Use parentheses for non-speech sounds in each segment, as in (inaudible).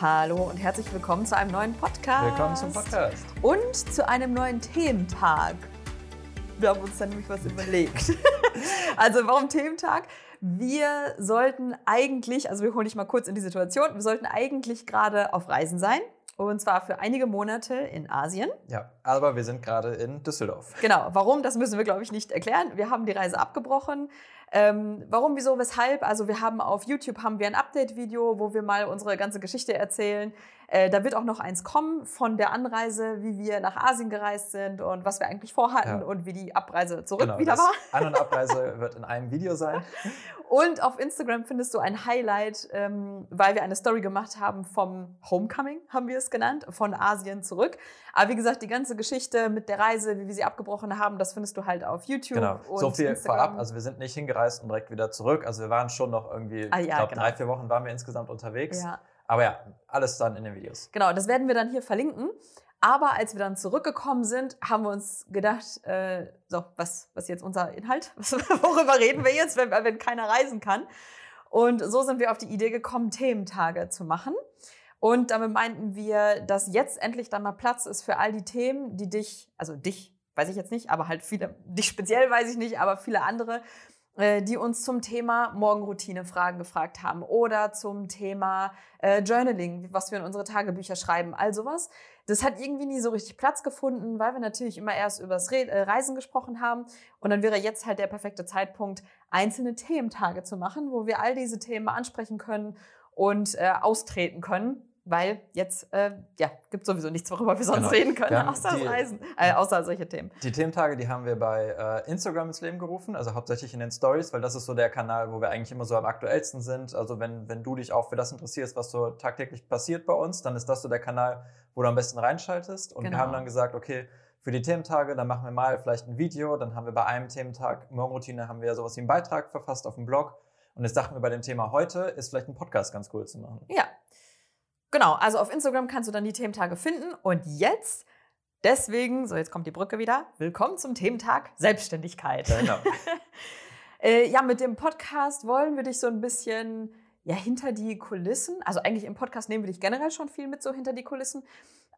Hallo und herzlich willkommen zu einem neuen Podcast. Willkommen zum Podcast. Und zu einem neuen Thementag. Wir haben uns da nämlich was überlegt. (laughs) also warum Thementag? Wir sollten eigentlich, also wir holen dich mal kurz in die Situation, wir sollten eigentlich gerade auf Reisen sein. Und zwar für einige Monate in Asien. Ja, aber wir sind gerade in Düsseldorf. Genau. Warum? Das müssen wir, glaube ich, nicht erklären. Wir haben die Reise abgebrochen. Ähm, warum, wieso, weshalb? Also wir haben auf YouTube haben wir ein Update-Video, wo wir mal unsere ganze Geschichte erzählen. Äh, da wird auch noch eins kommen von der Anreise, wie wir nach Asien gereist sind und was wir eigentlich vorhatten ja. und wie die Abreise zurück genau, wieder war. An- und Abreise (laughs) wird in einem Video sein. Und auf Instagram findest du ein Highlight, ähm, weil wir eine Story gemacht haben vom Homecoming, haben wir es genannt, von Asien zurück. Aber wie gesagt, die ganze Geschichte mit der Reise, wie wir sie abgebrochen haben, das findest du halt auf YouTube. Genau, so viel Instagram. vorab. Also wir sind nicht hingereist und direkt wieder zurück. Also wir waren schon noch irgendwie, ah, ja, ich glaube, genau. drei, vier Wochen waren wir insgesamt unterwegs. Ja. Aber ja, alles dann in den Videos. Genau, das werden wir dann hier verlinken. Aber als wir dann zurückgekommen sind, haben wir uns gedacht, äh, so, was, was ist jetzt unser Inhalt? (laughs) Worüber reden wir jetzt, wenn, wenn keiner reisen kann? Und so sind wir auf die Idee gekommen, Thementage zu machen. Und damit meinten wir, dass jetzt endlich dann mal Platz ist für all die Themen, die dich, also dich, weiß ich jetzt nicht, aber halt viele, (laughs) dich speziell weiß ich nicht, aber viele andere die uns zum Thema Morgenroutine-Fragen gefragt haben oder zum Thema äh, Journaling, was wir in unsere Tagebücher schreiben, all sowas. Das hat irgendwie nie so richtig Platz gefunden, weil wir natürlich immer erst über das Re äh, Reisen gesprochen haben. Und dann wäre jetzt halt der perfekte Zeitpunkt, einzelne Thementage zu machen, wo wir all diese Themen ansprechen können und äh, austreten können weil jetzt äh, ja, gibt sowieso nichts, worüber wir sonst genau. reden können, außer die, Reisen, äh, außer solche Themen. Die Thementage, die haben wir bei äh, Instagram ins Leben gerufen, also hauptsächlich in den Stories, weil das ist so der Kanal, wo wir eigentlich immer so am aktuellsten sind. Also wenn, wenn du dich auch für das interessierst, was so tagtäglich passiert bei uns, dann ist das so der Kanal, wo du am besten reinschaltest. Und genau. wir haben dann gesagt, okay, für die Thementage, dann machen wir mal vielleicht ein Video, dann haben wir bei einem Thementag Morgenroutine, haben wir sowas wie einen Beitrag verfasst auf dem Blog. Und jetzt dachten wir bei dem Thema heute, ist vielleicht ein Podcast ganz cool zu machen. Ja, Genau, also auf Instagram kannst du dann die Thementage finden. Und jetzt, deswegen, so jetzt kommt die Brücke wieder, willkommen zum Thementag Selbstständigkeit. Genau. (laughs) äh, ja, mit dem Podcast wollen wir dich so ein bisschen ja, hinter die Kulissen, also eigentlich im Podcast nehmen wir dich generell schon viel mit so hinter die Kulissen,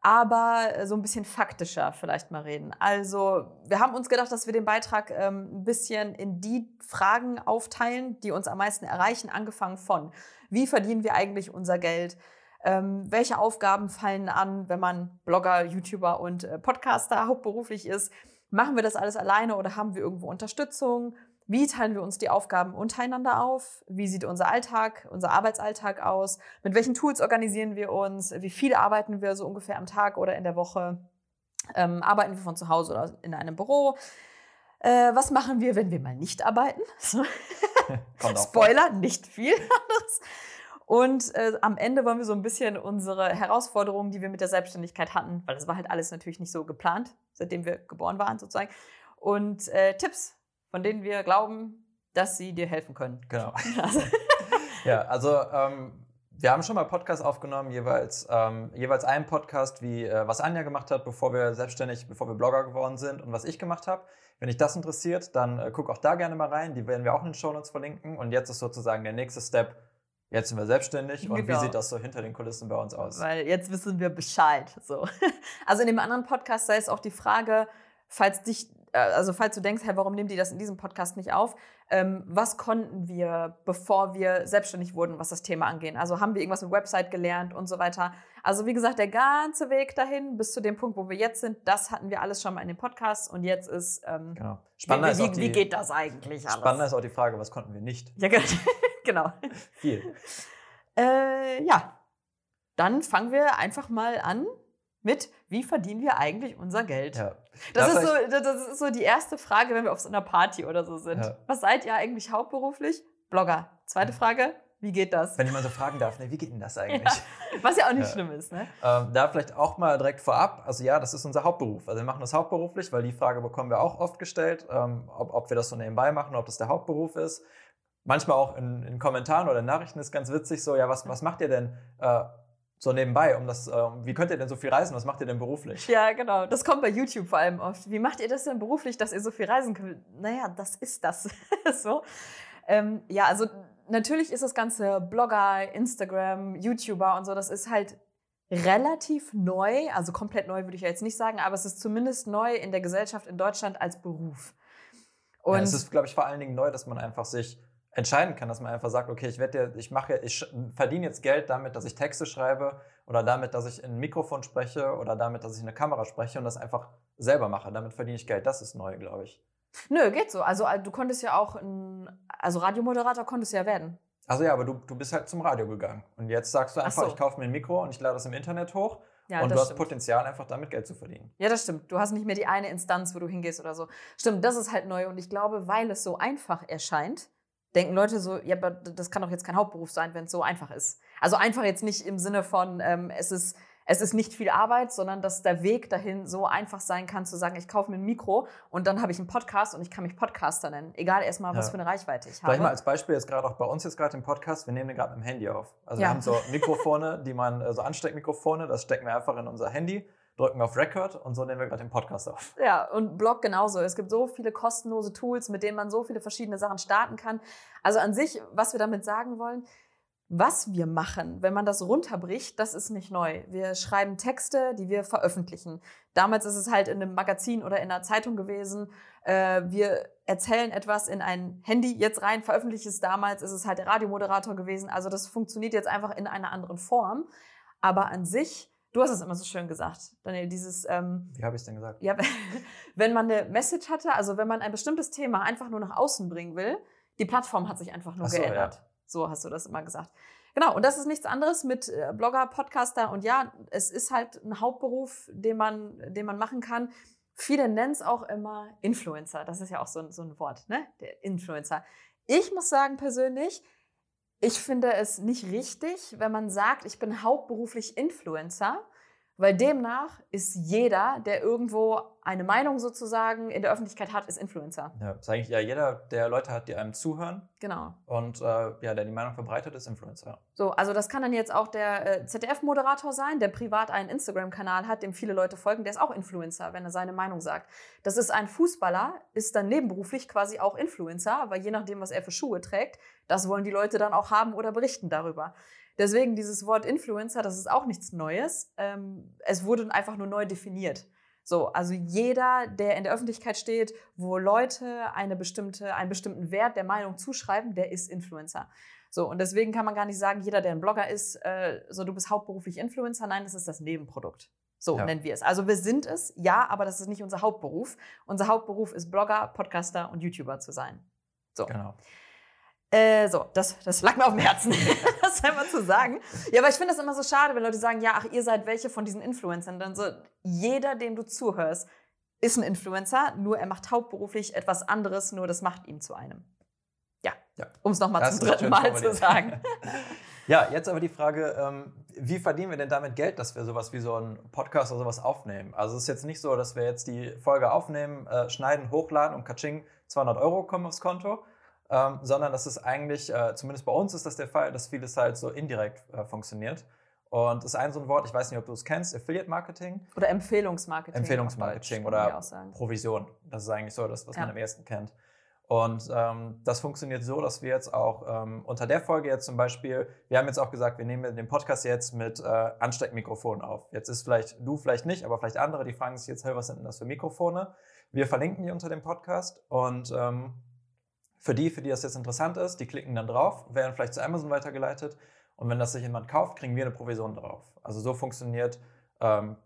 aber so ein bisschen faktischer vielleicht mal reden. Also wir haben uns gedacht, dass wir den Beitrag ähm, ein bisschen in die Fragen aufteilen, die uns am meisten erreichen, angefangen von, wie verdienen wir eigentlich unser Geld? Ähm, welche Aufgaben fallen an, wenn man Blogger, YouTuber und äh, Podcaster hauptberuflich ist? Machen wir das alles alleine oder haben wir irgendwo Unterstützung? Wie teilen wir uns die Aufgaben untereinander auf? Wie sieht unser Alltag, unser Arbeitsalltag aus? Mit welchen Tools organisieren wir uns? Wie viel arbeiten wir so ungefähr am Tag oder in der Woche? Ähm, arbeiten wir von zu Hause oder in einem Büro? Äh, was machen wir, wenn wir mal nicht arbeiten? (laughs) Spoiler, nicht viel anderes. Und äh, am Ende wollen wir so ein bisschen unsere Herausforderungen, die wir mit der Selbstständigkeit hatten, weil das war halt alles natürlich nicht so geplant, seitdem wir geboren waren sozusagen. Und äh, Tipps, von denen wir glauben, dass sie dir helfen können. Genau. (laughs) Ja, also ähm, wir haben schon mal Podcasts aufgenommen, jeweils, ähm, jeweils einen Podcast, wie äh, was Anja gemacht hat, bevor wir selbstständig, bevor wir Blogger geworden sind und was ich gemacht habe. Wenn dich das interessiert, dann äh, guck auch da gerne mal rein. Die werden wir auch in den Show Notes verlinken. Und jetzt ist sozusagen der nächste Step, Jetzt sind wir selbstständig und genau. wie sieht das so hinter den Kulissen bei uns aus? Weil jetzt wissen wir Bescheid. So. (laughs) Also in dem anderen Podcast sei es auch die Frage, falls dich, äh, also falls du denkst, hey, warum nehmen die das in diesem Podcast nicht auf? Ähm, was konnten wir, bevor wir selbstständig wurden, was das Thema angeht? Also haben wir irgendwas mit Website gelernt und so weiter? Also wie gesagt, der ganze Weg dahin bis zu dem Punkt, wo wir jetzt sind, das hatten wir alles schon mal in dem Podcast und jetzt ist, ähm, genau. Spannender wie, ist auch die, wie geht das eigentlich alles? Spannender ist auch die Frage, was konnten wir nicht? Ja, genau. (laughs) (laughs) Viel. Äh, ja, dann fangen wir einfach mal an mit, wie verdienen wir eigentlich unser Geld? Ja. Das, ist so, das ist so die erste Frage, wenn wir auf so einer Party oder so sind. Ja. Was seid ihr eigentlich hauptberuflich? Blogger. Zweite Frage, wie geht das? Wenn ich mal so fragen darf, ne, wie geht denn das eigentlich? Ja, was ja auch nicht ja. schlimm ist. Ne? Ähm, da vielleicht auch mal direkt vorab, also ja, das ist unser Hauptberuf. Also wir machen das hauptberuflich, weil die Frage bekommen wir auch oft gestellt, ähm, ob, ob wir das so nebenbei machen, ob das der Hauptberuf ist manchmal auch in, in Kommentaren oder in Nachrichten ist ganz witzig so, ja, was, was macht ihr denn äh, so nebenbei, um das, äh, wie könnt ihr denn so viel reisen? Was macht ihr denn beruflich? Ja, genau. Das kommt bei YouTube vor allem oft. Wie macht ihr das denn beruflich, dass ihr so viel reisen könnt? Naja, das ist das. (laughs) so. Ähm, ja, also natürlich ist das ganze Blogger, Instagram, YouTuber und so, das ist halt relativ neu, also komplett neu würde ich ja jetzt nicht sagen, aber es ist zumindest neu in der Gesellschaft in Deutschland als Beruf. Und ja, es ist, glaube ich, vor allen Dingen neu, dass man einfach sich entscheiden kann, dass man einfach sagt, okay, ich werde, ich mache, ich verdiene jetzt Geld damit, dass ich Texte schreibe oder damit, dass ich in ein Mikrofon spreche oder damit, dass ich in eine Kamera spreche und das einfach selber mache. Damit verdiene ich Geld. Das ist neu, glaube ich. Nö, geht so. Also du konntest ja auch, ein, also Radiomoderator konntest du ja werden. Also ja, aber du, du bist halt zum Radio gegangen. Und jetzt sagst du einfach, so. ich kaufe mir ein Mikro und ich lade das im Internet hoch. Ja, und du hast stimmt. Potenzial, einfach damit Geld zu verdienen. Ja, das stimmt. Du hast nicht mehr die eine Instanz, wo du hingehst oder so. Stimmt, das ist halt neu. Und ich glaube, weil es so einfach erscheint, denken Leute so, ja, aber das kann doch jetzt kein Hauptberuf sein, wenn es so einfach ist. Also einfach jetzt nicht im Sinne von, ähm, es ist es ist nicht viel Arbeit, sondern dass der Weg dahin so einfach sein kann, zu sagen, ich kaufe mir ein Mikro und dann habe ich einen Podcast und ich kann mich Podcaster nennen. Egal erstmal, was ja. für eine Reichweite ich habe. Vielleicht mal als Beispiel jetzt gerade auch bei uns jetzt gerade im Podcast, wir nehmen den gerade mit dem Handy auf. Also ja. wir haben so Mikrofone, die man, so also Ansteckmikrofone, das stecken wir einfach in unser Handy drücken auf Record und so nehmen wir gerade den Podcast auf. Ja, und Blog genauso. Es gibt so viele kostenlose Tools, mit denen man so viele verschiedene Sachen starten kann. Also an sich, was wir damit sagen wollen, was wir machen, wenn man das runterbricht, das ist nicht neu. Wir schreiben Texte, die wir veröffentlichen. Damals ist es halt in einem Magazin oder in einer Zeitung gewesen. Äh, wir erzählen etwas in ein Handy jetzt rein, veröffentlicht es damals, ist es halt der Radiomoderator gewesen. Also das funktioniert jetzt einfach in einer anderen Form. Aber an sich, du hast es immer so schön gesagt, Daniel, dieses... Ähm, Wie habe ich es denn gesagt? Ja, (laughs) wenn man eine Message hatte, also wenn man ein bestimmtes Thema einfach nur nach außen bringen will, die Plattform hat sich einfach nur so, geändert. Ja. So hast du das immer gesagt. Genau, und das ist nichts anderes mit äh, Blogger, Podcaster und ja, es ist halt ein Hauptberuf, den man, den man machen kann. Viele nennen es auch immer Influencer. Das ist ja auch so, so ein Wort, ne? Der Influencer. Ich muss sagen persönlich, ich finde es nicht richtig, wenn man sagt, ich bin hauptberuflich Influencer, weil demnach ist jeder, der irgendwo eine Meinung sozusagen in der Öffentlichkeit hat, ist Influencer. Ja, ist eigentlich ja jeder, der Leute hat, die einem zuhören. Genau. Und äh, ja, der die Meinung verbreitet, ist Influencer. So, also das kann dann jetzt auch der äh, ZDF-Moderator sein, der privat einen Instagram-Kanal hat, dem viele Leute folgen, der ist auch Influencer, wenn er seine Meinung sagt. Das ist ein Fußballer, ist dann nebenberuflich quasi auch Influencer, weil je nachdem, was er für Schuhe trägt, das wollen die Leute dann auch haben oder berichten darüber. Deswegen dieses Wort Influencer, das ist auch nichts Neues. Ähm, es wurde einfach nur neu definiert. So, also jeder, der in der Öffentlichkeit steht, wo Leute eine bestimmte, einen bestimmten Wert der Meinung zuschreiben, der ist Influencer. So, und deswegen kann man gar nicht sagen, jeder, der ein Blogger ist, äh, so du bist hauptberuflich Influencer. Nein, das ist das Nebenprodukt. So ja. nennen wir es. Also wir sind es, ja, aber das ist nicht unser Hauptberuf. Unser Hauptberuf ist Blogger, Podcaster und YouTuber zu sein. So. Genau. Äh, so, das, das lag mir auf dem Herzen, (laughs) das einmal zu sagen. Ja, aber ich finde das immer so schade, wenn Leute sagen, ja, ach, ihr seid welche von diesen Influencern. Dann so, jeder, dem du zuhörst, ist ein Influencer, nur er macht hauptberuflich etwas anderes, nur das macht ihn zu einem. Ja, ja. um es nochmal zum dritten Mal zu sagen. (laughs) ja, jetzt aber die Frage, ähm, wie verdienen wir denn damit Geld, dass wir sowas wie so einen Podcast oder sowas aufnehmen? Also es ist jetzt nicht so, dass wir jetzt die Folge aufnehmen, äh, schneiden, hochladen und katsching, 200 Euro kommen aufs Konto, ähm, sondern das ist eigentlich, äh, zumindest bei uns ist das der Fall, dass vieles halt so indirekt äh, funktioniert. Und das ist ein so ein Wort, ich weiß nicht, ob du es kennst, Affiliate Marketing. Oder Empfehlungsmarketing. Empfehlungsmarketing oder Provision. Das ist eigentlich so das, was ja. man am ersten kennt. Und ähm, das funktioniert so, dass wir jetzt auch ähm, unter der Folge jetzt zum Beispiel, wir haben jetzt auch gesagt, wir nehmen den Podcast jetzt mit äh, Ansteckmikrofon auf. Jetzt ist vielleicht du, vielleicht nicht, aber vielleicht andere, die fragen sich jetzt, hey, was sind denn das für Mikrofone? Wir verlinken die unter dem Podcast und ähm, für die, für die das jetzt interessant ist, die klicken dann drauf, werden vielleicht zu Amazon weitergeleitet und wenn das sich jemand kauft, kriegen wir eine Provision drauf. Also so funktioniert ähm,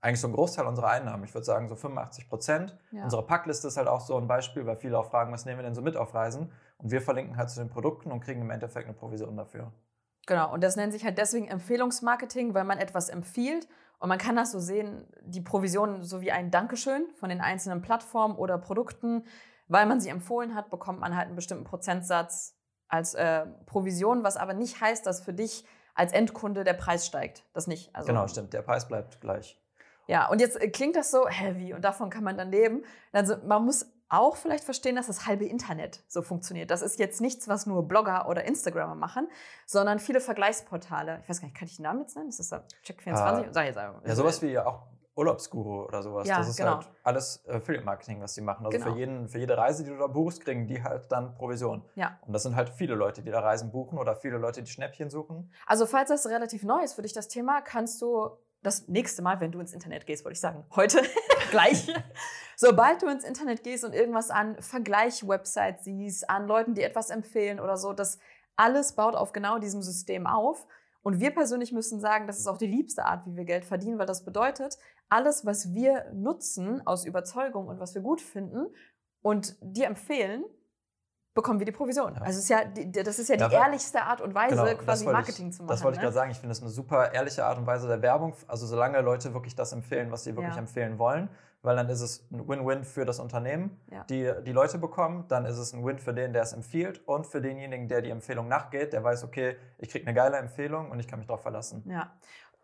eigentlich so ein Großteil unserer Einnahmen. Ich würde sagen so 85 Prozent. Ja. Unsere Packliste ist halt auch so ein Beispiel, weil viele auch fragen, was nehmen wir denn so mit auf Reisen? Und wir verlinken halt zu den Produkten und kriegen im Endeffekt eine Provision dafür. Genau, und das nennt sich halt deswegen Empfehlungsmarketing, weil man etwas empfiehlt und man kann das so sehen, die Provision so wie ein Dankeschön von den einzelnen Plattformen oder Produkten weil man sie empfohlen hat, bekommt man halt einen bestimmten Prozentsatz als äh, Provision, was aber nicht heißt, dass für dich als Endkunde der Preis steigt. Das nicht. Also, genau, stimmt. Der Preis bleibt gleich. Ja, und jetzt äh, klingt das so heavy und davon kann man dann leben. Also man muss auch vielleicht verstehen, dass das halbe Internet so funktioniert. Das ist jetzt nichts, was nur Blogger oder Instagramer machen, sondern viele Vergleichsportale. Ich weiß gar nicht, kann ich den Namen jetzt nennen? Das ist Check24? Ah, Sag jetzt einfach. Ja, sowas wie auch Urlaubsguru oder sowas. Ja, das ist genau. halt alles Affiliate-Marketing, was die machen. Also Genau. für, jeden, für jede Reise, die du da buchst, kriegen die halt dann Provision. Ja. Und das sind halt viele Leute, die da Reisen buchen oder viele Leute, die Schnäppchen suchen. Also, falls das relativ neu ist für dich, das Thema, kannst du das nächste Mal, wenn du ins Internet gehst, wollte ich sagen, heute, (laughs) gleich, (laughs) sobald du ins Internet gehst und irgendwas an Vergleich-Websites siehst, an Leuten, die etwas empfehlen oder so, das alles baut auf genau diesem System auf. Und wir persönlich müssen sagen, das ist auch die liebste Art, wie wir Geld verdienen, weil das bedeutet, alles, was wir nutzen aus Überzeugung und was wir gut finden und dir empfehlen, bekommen wir die Provision. Ja. Also ist ja, das ist ja die Ja, ehrlichste Art und Weise, Genau, quasi Marketing ich, zu machen. Das wollte ich ne? gerade sagen. Ich finde das eine super ehrliche Art und Weise der Werbung. Also solange Leute wirklich das empfehlen, was sie wirklich Ja. empfehlen wollen, weil dann ist es ein Win-Win für das Unternehmen, die die Leute bekommen. Dann ist es ein Win für den, der es empfiehlt und für denjenigen, der die Empfehlung nachgeht, der weiß, okay, ich kriege eine geile Empfehlung und ich kann mich darauf verlassen. Ja.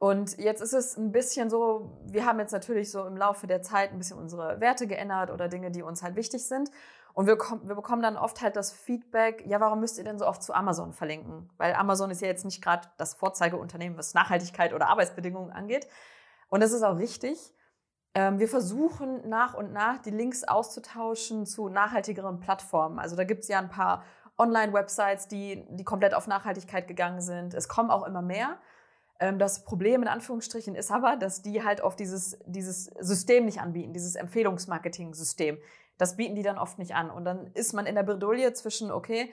Und jetzt ist es ein bisschen so, wir haben jetzt natürlich so im Laufe der Zeit ein bisschen unsere Werte geändert oder Dinge, die uns halt wichtig sind. Und wir, wir bekommen dann oft halt das Feedback, ja, warum müsst ihr denn so oft zu Amazon verlinken? Weil Amazon ist ja jetzt nicht gerade das Vorzeigeunternehmen, was Nachhaltigkeit oder Arbeitsbedingungen angeht. Und das ist auch richtig. Ähm, wir versuchen nach und nach die Links auszutauschen zu nachhaltigeren Plattformen. Also da gibt es ja ein paar Online-Websites, die, die komplett auf Nachhaltigkeit gegangen sind. Es kommen auch immer mehr. Ähm, das Problem in Anführungsstrichen ist aber, dass die halt auf dieses, dieses System nicht anbieten, dieses Empfehlungsmarketing-System. Das bieten die dann oft nicht an. Und dann ist man in der Bredouille zwischen, okay,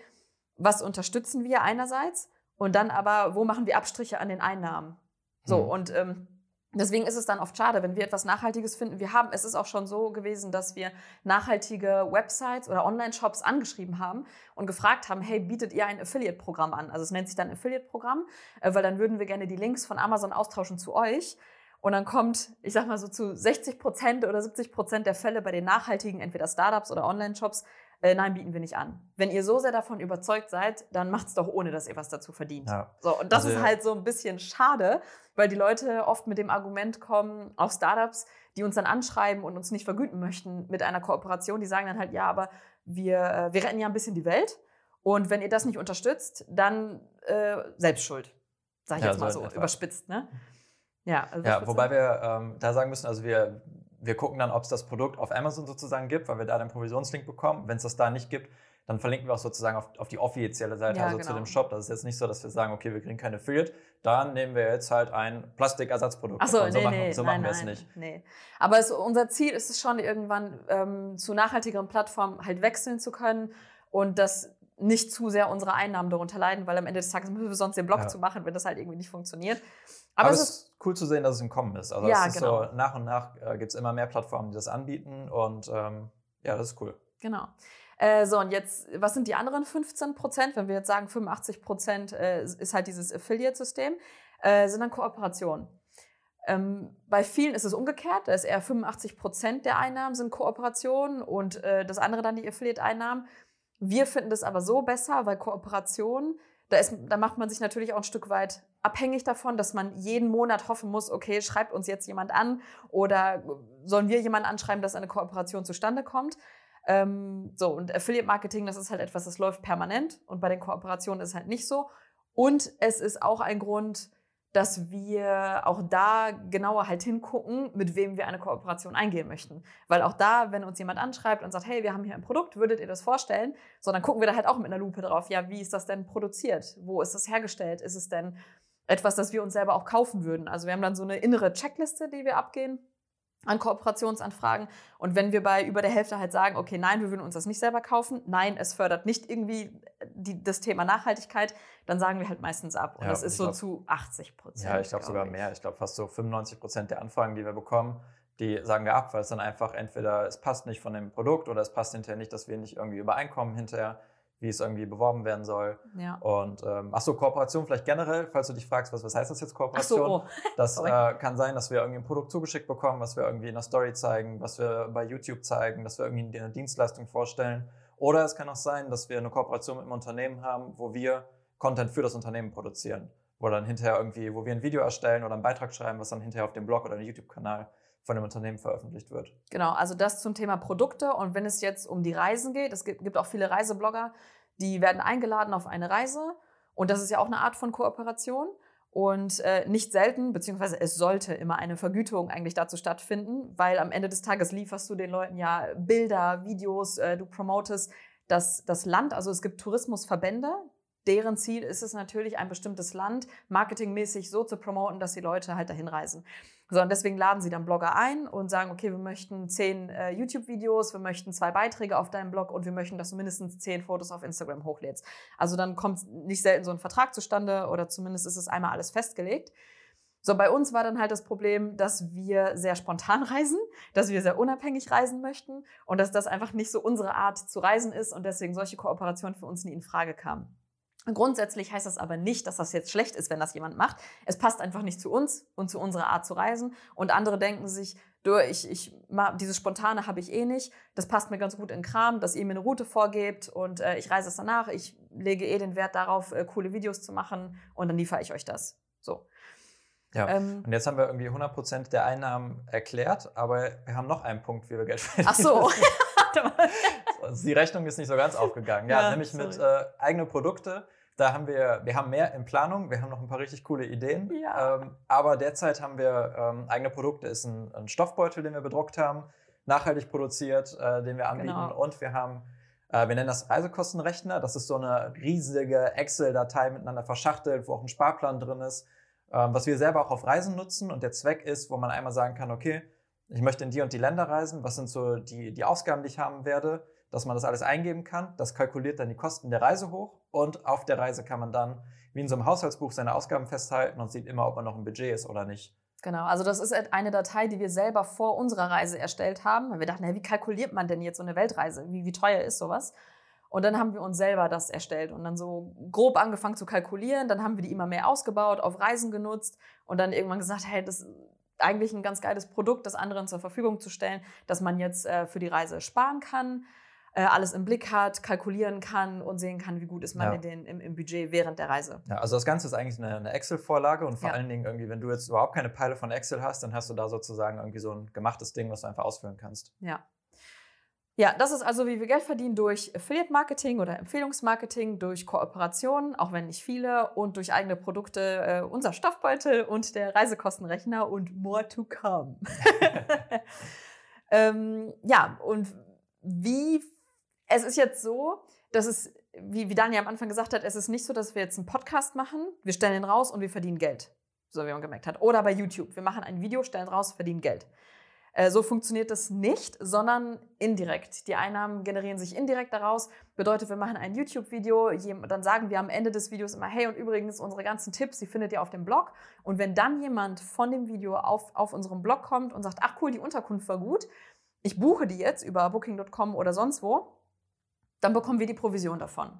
was unterstützen wir einerseits und dann aber, wo machen wir Abstriche an den Einnahmen? So, Mhm. und ähm, deswegen ist es dann oft schade, wenn wir etwas Nachhaltiges finden. Wir haben, es ist auch schon so gewesen, dass wir nachhaltige Websites oder Online-Shops angeschrieben haben und gefragt haben, hey, bietet ihr ein Affiliate-Programm an? Also es nennt sich dann Affiliate-Programm, äh, weil dann würden wir gerne die Links von Amazon austauschen zu euch. Und dann kommt, ich sag mal so zu 60 Prozent oder 70 Prozent der Fälle bei den nachhaltigen, entweder Startups oder Online-Shops, äh, nein, bieten wir nicht an. Wenn ihr so sehr davon überzeugt seid, dann macht's doch ohne, dass ihr was dazu verdient. Ja. So, und das Also- ist halt so ein bisschen schade, weil die Leute oft mit dem Argument kommen, auch Startups, die uns dann anschreiben und uns nicht vergüten möchten mit einer Kooperation, die sagen dann halt, ja, aber wir, äh, wir retten ja ein bisschen die Welt und wenn ihr das nicht unterstützt, dann äh, selbst schuld. Sag ich Ja, jetzt mal so so, überspitzt, ne? Ja, also Ja, wobei wir ähm, da sagen müssen, also wir, wir gucken dann, ob es das Produkt auf Amazon sozusagen gibt, weil wir da den Provisionslink bekommen. Wenn es das da nicht gibt, dann verlinken wir auch sozusagen auf, auf die offizielle Seite, Ja, also zu genau. dem Shop. Das ist jetzt nicht so, dass wir sagen, okay, wir kriegen keine Affiliate, dann nehmen wir jetzt halt ein Plastikersatzprodukt. Ach so, davon. nee, machen, nee, so machen wir es nicht. Nee. Aber es, unser Ziel ist es schon, irgendwann ähm, zu nachhaltigeren Plattformen halt wechseln zu können und dass nicht zu sehr unsere Einnahmen darunter leiden, weil am Ende des Tages müssen wir sonst den Blog Ja. zu machen, wenn das halt irgendwie nicht funktioniert. Aber, Aber, es ist, cool zu sehen, dass es im Kommen ist. Also Ja, es ist genau. so, nach und nach äh, gibt es immer mehr Plattformen, die das anbieten und ähm, ja, das ist cool. genau. Äh, so, und jetzt, was sind die anderen 15 Prozent? Wenn wir jetzt sagen, 85 Prozent äh, ist halt dieses Affiliate-System, äh, sind dann Kooperationen. Ähm, bei vielen ist es umgekehrt, da ist eher 85 Prozent der Einnahmen sind Kooperationen und äh, das andere dann die Affiliate-Einnahmen. Wir finden das aber so besser, weil Kooperation, da, ist, da macht man sich natürlich auch ein Stück weit abhängig davon, dass man jeden Monat hoffen muss, okay, schreibt uns jetzt jemand an oder sollen wir jemanden anschreiben, dass eine Kooperation zustande kommt. Ähm, so, und Affiliate-Marketing, das ist halt etwas, das läuft permanent und bei den Kooperationen ist halt nicht so. Und es ist auch ein Grund, dass wir auch da genauer halt hingucken, mit wem wir eine Kooperation eingehen möchten. Weil auch da, wenn uns jemand anschreibt und sagt, hey, wir haben hier ein Produkt, würdet ihr das vorstellen? So, dann gucken wir da halt auch mit einer Lupe drauf, ja, wie ist das denn produziert? Wo ist das hergestellt? Ist es denn etwas, das wir uns selber auch kaufen würden? Also wir haben dann so eine innere Checkliste, die wir abgehen an Kooperationsanfragen. Und wenn wir bei über der Hälfte halt sagen, okay, nein, wir würden uns das nicht selber kaufen, nein, es fördert nicht irgendwie die, das Thema Nachhaltigkeit, dann sagen wir halt meistens ab. Und Ja, das ist ich so glaub- zu 80 Prozent. Ja, ich glaube sogar mehr. Ich glaube fast so 95 Prozent der Anfragen, die wir bekommen, die sagen wir ab, weil es dann einfach entweder es passt nicht von dem Produkt oder es passt hinterher nicht, dass wir nicht irgendwie übereinkommen hinterher, wie es irgendwie beworben werden soll. Ja. Und ähm, ach so, Kooperation vielleicht generell, falls du dich fragst, was, was heißt das jetzt Kooperation? so, oh. (laughs) Das äh, kann sein, dass wir irgendwie ein Produkt zugeschickt bekommen, was wir irgendwie in der Story zeigen, was wir bei YouTube zeigen, dass wir irgendwie eine Dienstleistung vorstellen. Oder es kann auch sein, dass wir eine Kooperation mit einem Unternehmen haben, wo wir Content für das Unternehmen produzieren. Wo dann hinterher irgendwie, wo wir ein Video erstellen oder einen Beitrag schreiben, was dann hinterher auf dem Blog oder dem YouTube-Kanal von dem Unternehmen veröffentlicht wird. Genau, also das zum Thema Produkte. Und wenn es jetzt um die Reisen geht, es gibt, gibt auch viele Reiseblogger, die werden eingeladen auf eine Reise. Und das ist ja auch eine Art von Kooperation. Und äh, nicht selten, beziehungsweise es sollte immer eine Vergütung eigentlich dazu stattfinden, weil am Ende des Tages lieferst du den Leuten ja Bilder, Videos, äh, du promotest das, das Land. Also es gibt Tourismusverbände, deren Ziel ist es natürlich, ein bestimmtes Land marketingmäßig so zu promoten, dass die Leute halt dahin reisen. So, und deswegen laden sie dann Blogger ein und sagen, okay, wir möchten zehn äh, YouTube-Videos, wir möchten zwei Beiträge auf deinem Blog und wir möchten, dass du mindestens zehn Fotos auf Instagram hochlädst. Also dann kommt nicht selten so ein Vertrag zustande oder zumindest ist es einmal alles festgelegt. So, bei uns war dann halt das Problem, dass wir sehr spontan (laughs) reisen, dass wir sehr unabhängig reisen möchten und dass das einfach nicht so unsere Art zu reisen ist und deswegen solche Kooperationen für uns nie in Frage kamen. Grundsätzlich heißt das aber nicht, dass das jetzt schlecht ist, wenn das jemand macht. Es passt einfach nicht zu uns und zu unserer Art zu reisen. Und andere denken sich, du, ich, ich, dieses Spontane habe ich eh nicht. Das passt mir ganz gut in Kram, dass ihr mir eine Route vorgebt und äh, ich reise es danach. Ich lege eh den Wert darauf, äh, coole Videos zu machen und dann liefere ich euch das. So. Ja, ähm, und jetzt haben wir irgendwie 100% der Einnahmen erklärt, aber wir haben noch einen Punkt, wie wir Geld verdienen. Ach so. (laughs) die Rechnung ist nicht so ganz aufgegangen. Ja, ja nämlich sorry. mit äh, eigene Produkte da haben wir, wir haben mehr in Planung, wir haben noch ein paar richtig coole Ideen. Ja. Ähm, aber derzeit haben wir ähm, eigene Produkte, ist ein, ein, Stoffbeutel, den wir bedruckt haben, nachhaltig produziert, äh, den wir anbieten. Genau. Und wir haben, äh, wir nennen das Reisekostenrechner. Das ist so eine riesige Excel-Datei miteinander verschachtelt, wo auch ein Sparplan drin ist, ähm, was wir selber auch auf Reisen nutzen. Und der Zweck ist, wo man einmal sagen kann, okay, ich möchte in die und die Länder reisen, was sind so die, die Ausgaben, die ich haben werde dass man das alles eingeben kann. Das kalkuliert dann die Kosten der Reise hoch und auf der Reise kann man dann wie in so einem Haushaltsbuch seine Ausgaben festhalten und sieht immer, ob man noch ein Budget ist oder nicht. Genau, also das ist eine Datei, die wir selber vor unserer Reise erstellt haben, weil wir dachten, hey, wie kalkuliert man denn jetzt so eine Weltreise? Wie, wie teuer ist sowas? Und dann haben wir uns selber das erstellt und dann so grob angefangen zu kalkulieren. Dann haben wir die immer mehr ausgebaut, auf Reisen genutzt und dann irgendwann gesagt, hey, das ist eigentlich ein ganz geiles Produkt, das anderen zur Verfügung zu stellen, dass man jetzt äh, für die Reise sparen kann äh, alles im Blick hat, kalkulieren kann und sehen kann, wie gut ist man ja. in den, im, im, Budget während der Reise. Ja, also das Ganze ist eigentlich eine, eine Excel-Vorlage und vor ja. allen Dingen irgendwie, wenn du jetzt überhaupt keine Peile von Excel hast, dann hast du da sozusagen irgendwie so ein gemachtes Ding, was du einfach ausfüllen kannst. Ja. Ja, das ist also, wie wir Geld verdienen durch Affiliate-Marketing oder Empfehlungsmarketing, durch Kooperationen, auch wenn nicht viele, und durch eigene Produkte, äh, unser Stoffbeutel und der Reisekostenrechner und more to come. (laughs) (laughs) ähm, ja, und wie es ist jetzt so, dass es, wie, wie Daniel am Anfang gesagt hat, es ist nicht so, dass wir jetzt einen Podcast machen, wir stellen ihn raus und wir verdienen Geld. So wie man gemerkt hat. Oder bei YouTube. Wir machen ein Video, stellen raus, verdienen Geld. Äh, so funktioniert das nicht, sondern indirekt. Die Einnahmen generieren sich indirekt daraus. Bedeutet, wir machen ein YouTube-Video, dann sagen wir am Ende des Videos immer, hey, und übrigens, unsere ganzen Tipps, die findet ihr auf dem Blog. Und wenn dann jemand von dem Video auf, auf unserem Blog kommt und sagt, ach cool, die Unterkunft war gut, ich buche die jetzt über booking.com oder sonst wo, dann bekommen wir die Provision davon.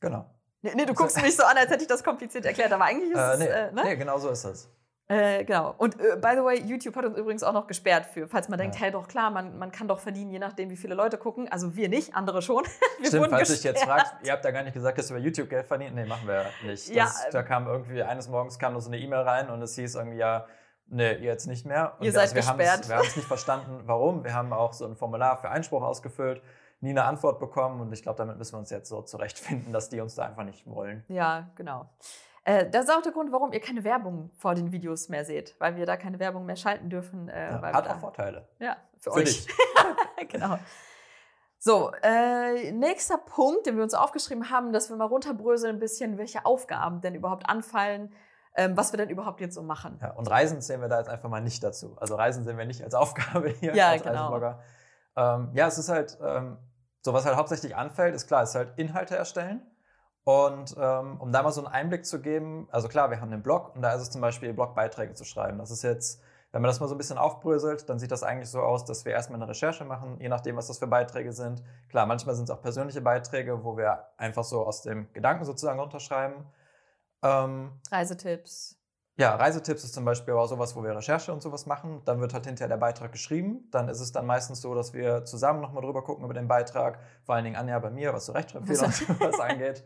Genau. Nee, nee du guckst mich so an, als hätte ich das kompliziert erklärt, aber eigentlich ist äh, nee, es. Äh, ne? nee, genau so ist das. Äh, genau. Und äh, by the way, YouTube hat uns übrigens auch noch gesperrt für, falls man denkt, ja. hey, doch klar, man, man kann doch verdienen, je nachdem, wie viele Leute gucken. Also wir nicht, andere schon. (laughs) wir Stimmt, falls sich jetzt fragt, ihr habt da gar nicht gesagt, dass wir über YouTube Geld verdienen. Nee, machen wir nicht. Das, ja, da kam irgendwie, eines Morgens kam nur so eine E-Mail rein und es hieß irgendwie, ja, Nee, jetzt nicht mehr. Und ihr seid also wir gesperrt. Wir haben es nicht verstanden, warum. Wir haben auch so ein Formular für Einspruch ausgefüllt nie eine Antwort bekommen. Und ich glaube, damit müssen wir uns jetzt so zurechtfinden, dass die uns da einfach nicht wollen. Ja, genau. Äh, das ist auch der Grund, warum ihr keine Werbung vor den Videos mehr seht, weil wir da keine Werbung mehr schalten dürfen. Äh, ja, hat auch Vorteile. Ja, für, für euch. Dich. (laughs) genau. So, äh, nächster Punkt, den wir uns aufgeschrieben haben, dass wir mal runterbröseln ein bisschen, welche Aufgaben denn überhaupt anfallen, ähm, was wir denn überhaupt jetzt so machen. Ja, und Reisen zählen wir da jetzt einfach mal nicht dazu. Also Reisen sehen wir nicht als Aufgabe hier ja, als genau. Reiseblogger. Ähm, ja, es ist halt, ähm, so, was halt hauptsächlich anfällt, ist klar, ist halt Inhalte erstellen. Und ähm, um da mal so einen Einblick zu geben, also klar, wir haben den Blog und da ist es zum Beispiel, Blogbeiträge zu schreiben. Das ist jetzt, wenn man das mal so ein bisschen aufbröselt, dann sieht das eigentlich so aus, dass wir erstmal eine Recherche machen, je nachdem, was das für Beiträge sind. Klar, manchmal sind es auch persönliche Beiträge, wo wir einfach so aus dem Gedanken sozusagen unterschreiben. Ähm, Reisetipps. Ja, Reisetipps ist zum Beispiel auch sowas, wo wir Recherche und sowas machen. Dann wird halt hinterher der Beitrag geschrieben. Dann ist es dann meistens so, dass wir zusammen nochmal drüber gucken über den Beitrag. Vor allen Dingen Anja bei mir, was so Rechtschreibfehler und (laughs) sowas angeht.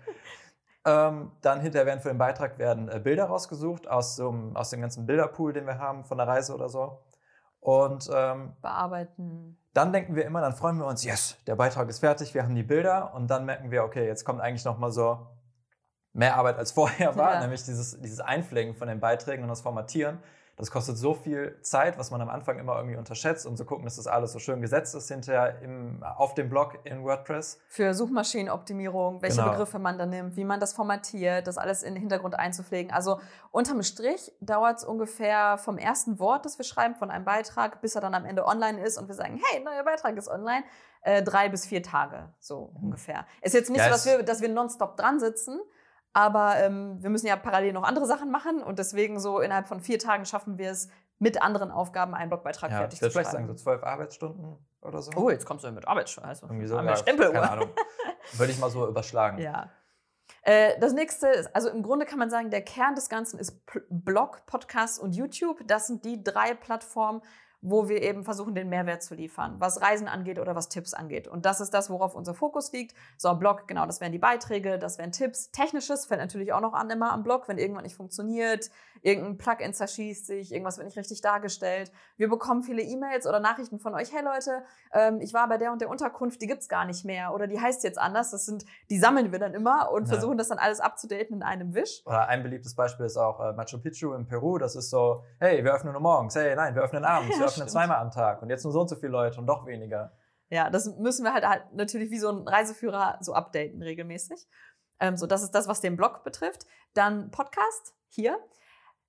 Ähm, dann hinterher werden für den Beitrag werden äh, Bilder rausgesucht aus, so, aus dem ganzen Bilderpool, den wir haben von der Reise oder so. Und ähm, bearbeiten. Dann denken wir immer, dann freuen wir uns, yes, der Beitrag ist fertig, wir haben die Bilder. Und dann merken wir, okay, jetzt kommt eigentlich nochmal so mehr Arbeit als vorher war, ja. nämlich dieses, dieses Einpflegen von den Beiträgen und das Formatieren. Das kostet so viel Zeit, was man am Anfang immer irgendwie unterschätzt, um zu gucken, dass das alles so schön gesetzt ist hinterher im, auf dem Blog in WordPress. Für Suchmaschinenoptimierung, welche genau. Begriffe man da nimmt, wie man das formatiert, das alles in den Hintergrund einzupflegen. Also unterm Strich dauert es ungefähr vom ersten Wort, das wir schreiben, von einem Beitrag, bis er dann am Ende online ist und wir sagen, hey, neuer Beitrag ist online, äh, drei bis vier Tage, so mhm. ungefähr. Ist jetzt nicht ja, so, dass wir, dass wir nonstop dran sitzen, aber ähm, wir müssen ja parallel noch andere Sachen machen und deswegen so innerhalb von vier Tagen schaffen wir es, mit anderen Aufgaben einen Blogbeitrag ja, fertig zu schreiben. Ich würde vielleicht sagen, so zwölf Arbeitsstunden oder so. Oh, jetzt kommst du mit Arbeitsstunden. Also Irgendwie so, ja, keine Ahnung. Würde ich mal so überschlagen. Ja. Äh, das nächste ist, also im Grunde kann man sagen, der Kern des Ganzen ist Blog, Podcast und YouTube. Das sind die drei Plattformen, wo wir eben versuchen, den Mehrwert zu liefern, was Reisen angeht oder was Tipps angeht. Und das ist das, worauf unser Fokus liegt. So, Blog, genau, das wären die Beiträge, das wären Tipps. Technisches fällt natürlich auch noch an immer am Blog, wenn irgendwann nicht funktioniert, irgendein Plugin zerschießt sich, irgendwas wird nicht richtig dargestellt. Wir bekommen viele E-Mails oder Nachrichten von euch, hey Leute, ähm, ich war bei der und der Unterkunft, die gibt's gar nicht mehr oder die heißt jetzt anders. Das sind, die sammeln wir dann immer und ja. versuchen das dann alles abzudaten in einem Wisch. Oder ein beliebtes Beispiel ist auch äh, Machu Picchu in Peru. Das ist so, hey, wir öffnen nur morgens, hey, nein, wir öffnen abends, wir (laughs) öffnen zweimal am Tag und jetzt nur so und so viele Leute und doch weniger. Ja, das müssen wir halt, halt natürlich wie so ein Reiseführer so updaten regelmäßig. Ähm, so, das ist das, was den Blog betrifft. Dann Podcast hier.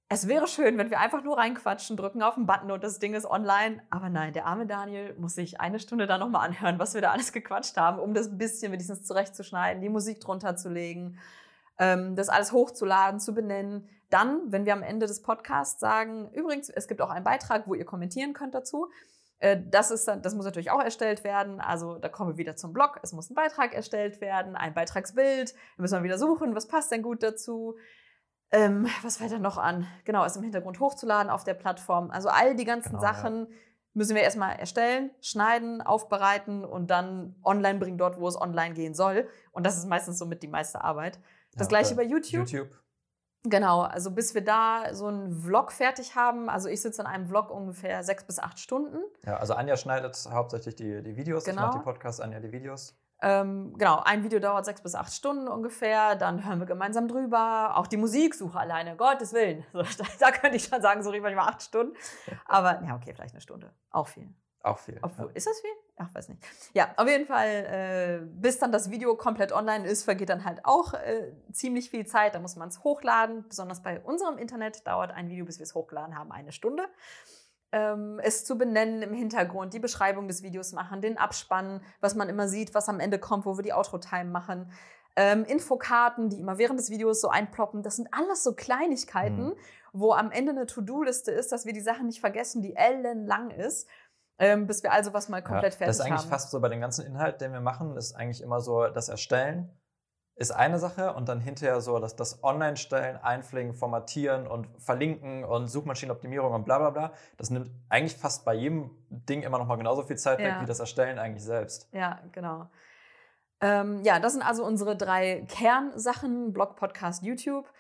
Es wäre schön, wenn wir einfach nur reinquatschen, drücken auf den Button und das Ding ist online. Aber nein, der arme Daniel muss sich eine Stunde da nochmal anhören, was wir da alles gequatscht haben, um das ein bisschen wenigstens zurechtzuschneiden, die Musik drunter zu legen, ähm, das alles hochzuladen, zu benennen. Dann, wenn wir am Ende des Podcasts sagen, übrigens, es gibt auch einen Beitrag, wo ihr kommentieren könnt dazu. Äh, das, ist, das muss natürlich auch erstellt werden. Also da kommen wir wieder zum Blog. Es muss ein Beitrag erstellt werden, ein Beitragsbild. Da müssen wir wieder suchen, was passt denn gut dazu. Ähm, was fällt da noch an? Genau, es im Hintergrund hochzuladen auf der Plattform. Also all die ganzen genau, Sachen ja. müssen wir erstmal erstellen, schneiden, aufbereiten und dann online bringen dort, wo es online gehen soll. Und das ist meistens somit die meiste Arbeit. Das ja, gleiche bei YouTube. YouTube. Genau, also bis wir da so einen Vlog fertig haben, also ich sitze in einem Vlog ungefähr sechs bis acht Stunden. Ja, also Anja schneidet hauptsächlich die, die Videos, genau. ich mache die Podcasts, Anja die Videos. Ähm, genau, ein Video dauert sechs bis acht Stunden ungefähr, dann hören wir gemeinsam drüber. Auch die Musiksuche alleine, Gottes Willen. (laughs) So, da, da, könnte ich schon sagen, so reden wir acht Stunden. Aber, ja, okay, vielleicht eine Stunde. Auch viel. Auch viel. Obwohl, ja. Ist das viel? Ach, weiß nicht. Ja, auf jeden Fall, äh, bis dann das Video komplett online ist, vergeht dann halt auch äh, ziemlich viel Zeit. Da muss man es hochladen. Besonders bei unserem Internet dauert ein Video, bis wir es hochgeladen haben, eine Stunde. Ähm, es zu benennen im Hintergrund, die Beschreibung des Videos machen, den Abspann, was man immer sieht, was am Ende kommt, wo wir die Outro-Time machen. Ähm, Infokarten, die immer während des Videos so einploppen. Das sind alles so Kleinigkeiten, mhm. wo am Ende eine To-Do-Liste ist, dass wir die Sachen nicht vergessen, die ellenlang ist ähm, bis wir also was mal komplett ja, fertig haben. Das ist eigentlich haben. fast so bei dem ganzen Inhalt, den wir machen, ist eigentlich immer so das Erstellen ist eine Sache und dann hinterher so dass das Online-Stellen, Einpflegen, Formatieren und Verlinken und Suchmaschinenoptimierung und bla bla bla. Das nimmt eigentlich fast bei jedem Ding immer noch mal genauso viel Zeit ja. weg wie das Erstellen eigentlich selbst. Ja, genau. Ähm, ja, das sind also unsere drei Kernsachen: Blog, Podcast, YouTube.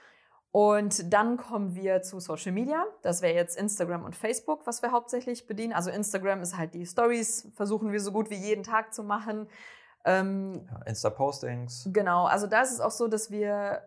Und dann kommen wir zu Social Media. Das wäre jetzt Instagram und Facebook, was wir hauptsächlich bedienen. Also Instagram ist halt die Stories, versuchen wir so gut wie jeden Tag zu machen. Ähm, ja, Insta-Postings. Genau, also da ist es auch so, dass wir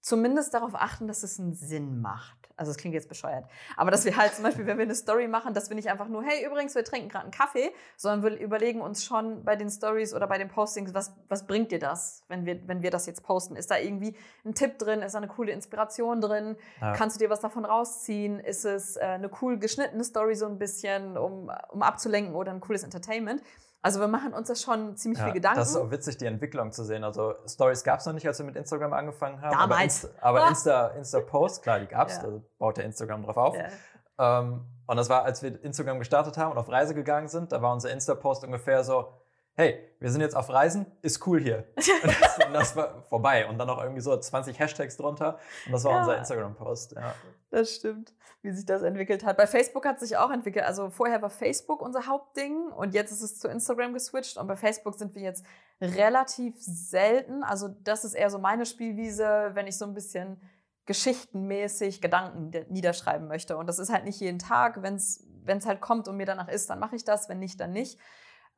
zumindest darauf achten, dass es einen Sinn macht. Also es klingt jetzt bescheuert. Aber dass wir halt zum Beispiel, wenn wir eine Story machen, dass wir nicht einfach nur, hey, übrigens, wir trinken gerade einen Kaffee, sondern wir überlegen uns schon bei den Stories oder bei den Postings, was, was bringt dir das, wenn wir, wenn wir das jetzt posten? Ist da irgendwie ein Tipp drin? Ist da eine coole Inspiration drin? Ja. Kannst du dir was davon rausziehen? Ist es äh, eine cool geschnittene Story so ein bisschen, um, um abzulenken oder ein cooles Entertainment? Also wir machen uns da schon ziemlich ja, viel Gedanken. Das ist auch witzig, die Entwicklung zu sehen. Also Stories gab es noch nicht, als wir mit Instagram angefangen haben. Damals. Aber, (laughs) Insta, aber Insta, Insta klar, die gab es. Ja. Da baut ja Instagram drauf auf. Ja. Ähm, und das war, als wir Instagram gestartet haben und auf Reise gegangen sind, da war unser Insta-Post ungefähr so, hey, wir sind jetzt auf Reisen, ist cool hier. (laughs) Und das, und das war vorbei. Und dann noch irgendwie so 20 Hashtags drunter. Und das war unser Instagram-Post. Ja. Das stimmt, wie sich das entwickelt hat. Bei Facebook hat sich auch entwickelt. Also vorher war Facebook unser Hauptding und jetzt ist es zu Instagram geswitcht. Und bei Facebook sind wir jetzt relativ selten. Also das ist eher so meine Spielwiese, wenn ich so ein bisschen geschichtenmäßig Gedanken niederschreiben möchte. Und das ist halt nicht jeden Tag. Wenn es halt kommt und mir danach ist, dann mache ich das. Wenn nicht, dann nicht.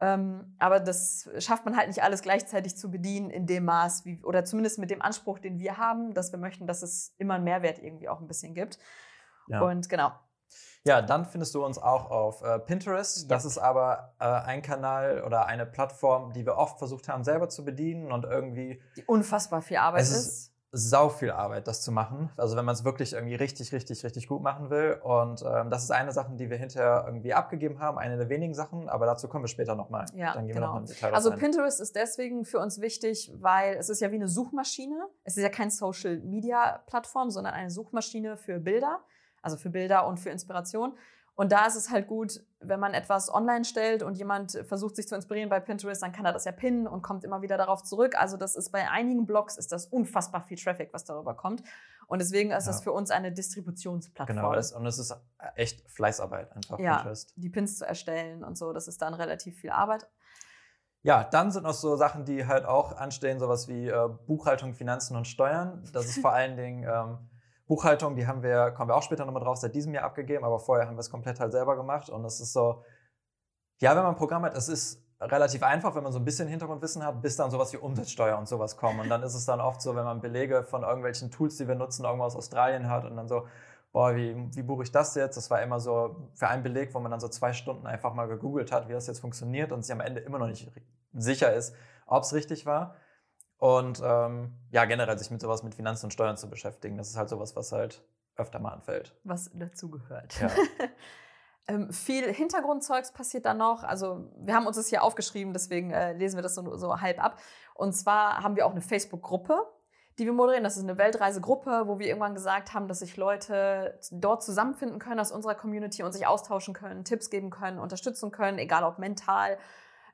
Ähm, aber das schafft man halt nicht alles gleichzeitig zu bedienen in dem Maß, wie, oder zumindest mit dem Anspruch, den wir haben, dass wir möchten, dass es immer einen Mehrwert irgendwie auch ein bisschen gibt. Ja. Und genau. Ja, dann findest du uns auch auf äh, Pinterest. Ja. Das ist aber äh, ein Kanal oder eine Plattform, die wir oft versucht haben, selber zu bedienen und irgendwie. Die unfassbar viel Arbeit ist. Sau viel Arbeit, das zu machen. Also wenn man es wirklich irgendwie richtig, richtig, richtig gut machen will. Und ähm, das ist eine Sache, die wir hinterher irgendwie abgegeben haben, eine der wenigen Sachen, aber dazu kommen wir später nochmal. Ja, Dann gehen genau. wir nochmal im Detail Also rein. Pinterest ist deswegen für uns wichtig, weil es ist ja wie eine Suchmaschine. Es ist ja kein Social-Media-Plattform, sondern eine Suchmaschine für Bilder, also für Bilder und für Inspiration. Und da ist es halt gut, wenn man etwas online stellt und jemand versucht sich zu inspirieren bei Pinterest, dann kann er das ja pinnen und kommt immer wieder darauf zurück. Also das ist bei einigen Blogs ist das unfassbar viel Traffic, was darüber kommt. Und deswegen ist ja. das für uns eine Distributionsplattform. Genau, das, und es ist echt Fleißarbeit einfach. Ja, Pinterest. die Pins zu erstellen und so, das ist dann relativ viel Arbeit. Ja, dann sind noch so Sachen, die halt auch anstehen, sowas wie äh, Buchhaltung, Finanzen und Steuern. Das ist vor (laughs) allen Dingen ähm, Buchhaltung, die haben wir, kommen wir auch später nochmal drauf, seit diesem Jahr abgegeben, aber vorher haben wir es komplett halt selber gemacht. Und es ist so, ja, wenn man ein Programm hat, es ist relativ einfach, wenn man so ein bisschen Hintergrundwissen hat, bis dann sowas wie Umsatzsteuer und sowas kommen. Und dann ist es dann oft so, wenn man Belege von irgendwelchen Tools, die wir nutzen, irgendwo aus Australien hat und dann so, boah, wie, wie buche ich das jetzt? Das war immer so für einen Beleg, wo man dann so zwei Stunden einfach mal gegoogelt hat, wie das jetzt funktioniert und sich am Ende immer noch nicht sicher ist, ob es richtig war. Und ähm, ja, generell sich mit sowas mit Finanzen und Steuern zu beschäftigen, das ist halt sowas, was halt öfter mal anfällt. Was dazugehört. Ja. (laughs) ähm, viel Hintergrundzeugs passiert da noch. Also wir haben uns das hier aufgeschrieben, deswegen äh, lesen wir das so, so halb ab. Und zwar haben wir auch eine Facebook-Gruppe, die wir moderieren. Das ist eine Weltreisegruppe, wo wir irgendwann gesagt haben, dass sich Leute dort zusammenfinden können aus unserer Community und sich austauschen können, Tipps geben können, unterstützen können, egal ob mental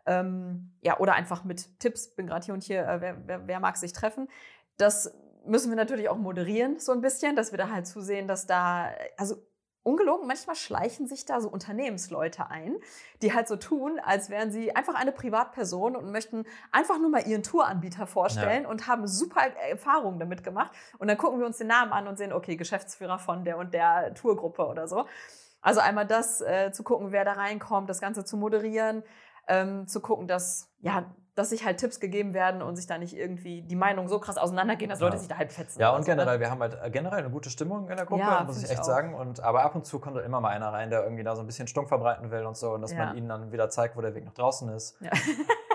ähm, ja, oder einfach mit Tipps, bin gerade hier und hier, äh, wer, wer, wer mag sich treffen. Das müssen wir natürlich auch moderieren, so ein bisschen, dass wir da halt zusehen, dass da, also ungelogen, manchmal schleichen sich da so Unternehmensleute ein, die halt so tun, als wären sie einfach eine Privatperson und möchten einfach nur mal ihren Touranbieter vorstellen ja. und haben super Erfahrungen damit gemacht. Und dann gucken wir uns den Namen an und sehen, okay, Geschäftsführer von der und der Tourgruppe oder so. Also einmal das äh, zu gucken, wer da reinkommt, das Ganze zu moderieren, ähm, zu gucken, dass, ja, dass sich halt Tipps gegeben werden und sich da nicht irgendwie die Meinungen so krass auseinandergehen, dass ja. Leute sich da halt fetzen. Ja, und so, generell, ne? wir haben halt äh, generell eine gute Stimmung in der Gruppe, ja, muss ich echt auch. sagen. Und, aber ab und zu kommt immer mal einer rein, der irgendwie da so ein bisschen Stunk verbreiten will und so und dass ja. man ihnen dann wieder zeigt, wo der Weg nach draußen ist. Ja,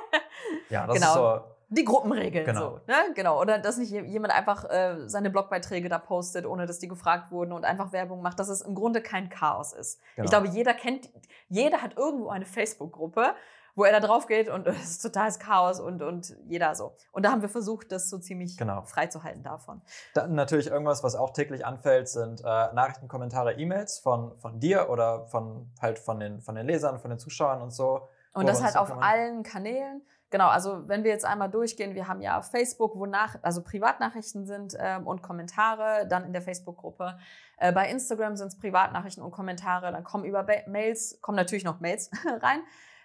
(laughs) ja das genau. ist so die Gruppenregeln. Genau. So, ne? genau. Oder dass nicht jemand einfach äh, seine Blogbeiträge da postet, ohne dass die gefragt wurden und einfach Werbung macht, dass es im Grunde kein Chaos ist. Genau. Ich glaube, jeder kennt, jeder hat irgendwo eine Facebook-Gruppe, wo er da drauf geht und (laughs) es ist totales Chaos und, und jeder so. Und da haben wir versucht, das so ziemlich genau. freizuhalten davon. Dann natürlich irgendwas, was auch täglich anfällt, sind äh, Nachrichten, Kommentare, E-Mails von, von dir oder von halt von den, von den Lesern, von den Zuschauern und so. Und das halt auf allen Kanälen. Genau, also wenn wir jetzt einmal durchgehen, wir haben ja Facebook, wo nach, also Privatnachrichten sind ähm, und Kommentare, dann in der Facebook-Gruppe. Äh, bei Instagram sind es Privatnachrichten und Kommentare, dann kommen über ba Mails, kommen natürlich noch Mails (laughs) rein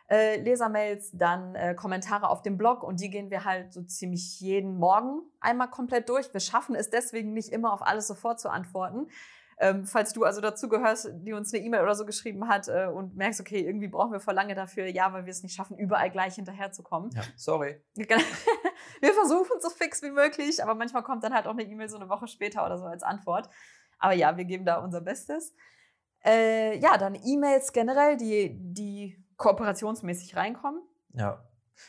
äh, Lesermails, dann äh, Kommentare auf dem Blog und die gehen wir halt so ziemlich jeden Morgen einmal komplett durch. Wir schaffen es deswegen nicht immer auf alles sofort zu antworten. Ähm, falls du also dazu gehörst, die uns eine E-Mail oder so geschrieben hat äh, und merkst, okay, irgendwie brauchen wir vor lange dafür, ja, weil wir es nicht schaffen, überall gleich hinterherzukommen. Ja, sorry. (laughs) Genau. wir versuchen so fix wie möglich, aber manchmal kommt dann halt auch eine E-Mail so eine Woche später oder so als Antwort. Aber ja, wir geben da unser Bestes. Äh, ja, dann E-Mails generell, die, die kooperationsmäßig reinkommen. Ja.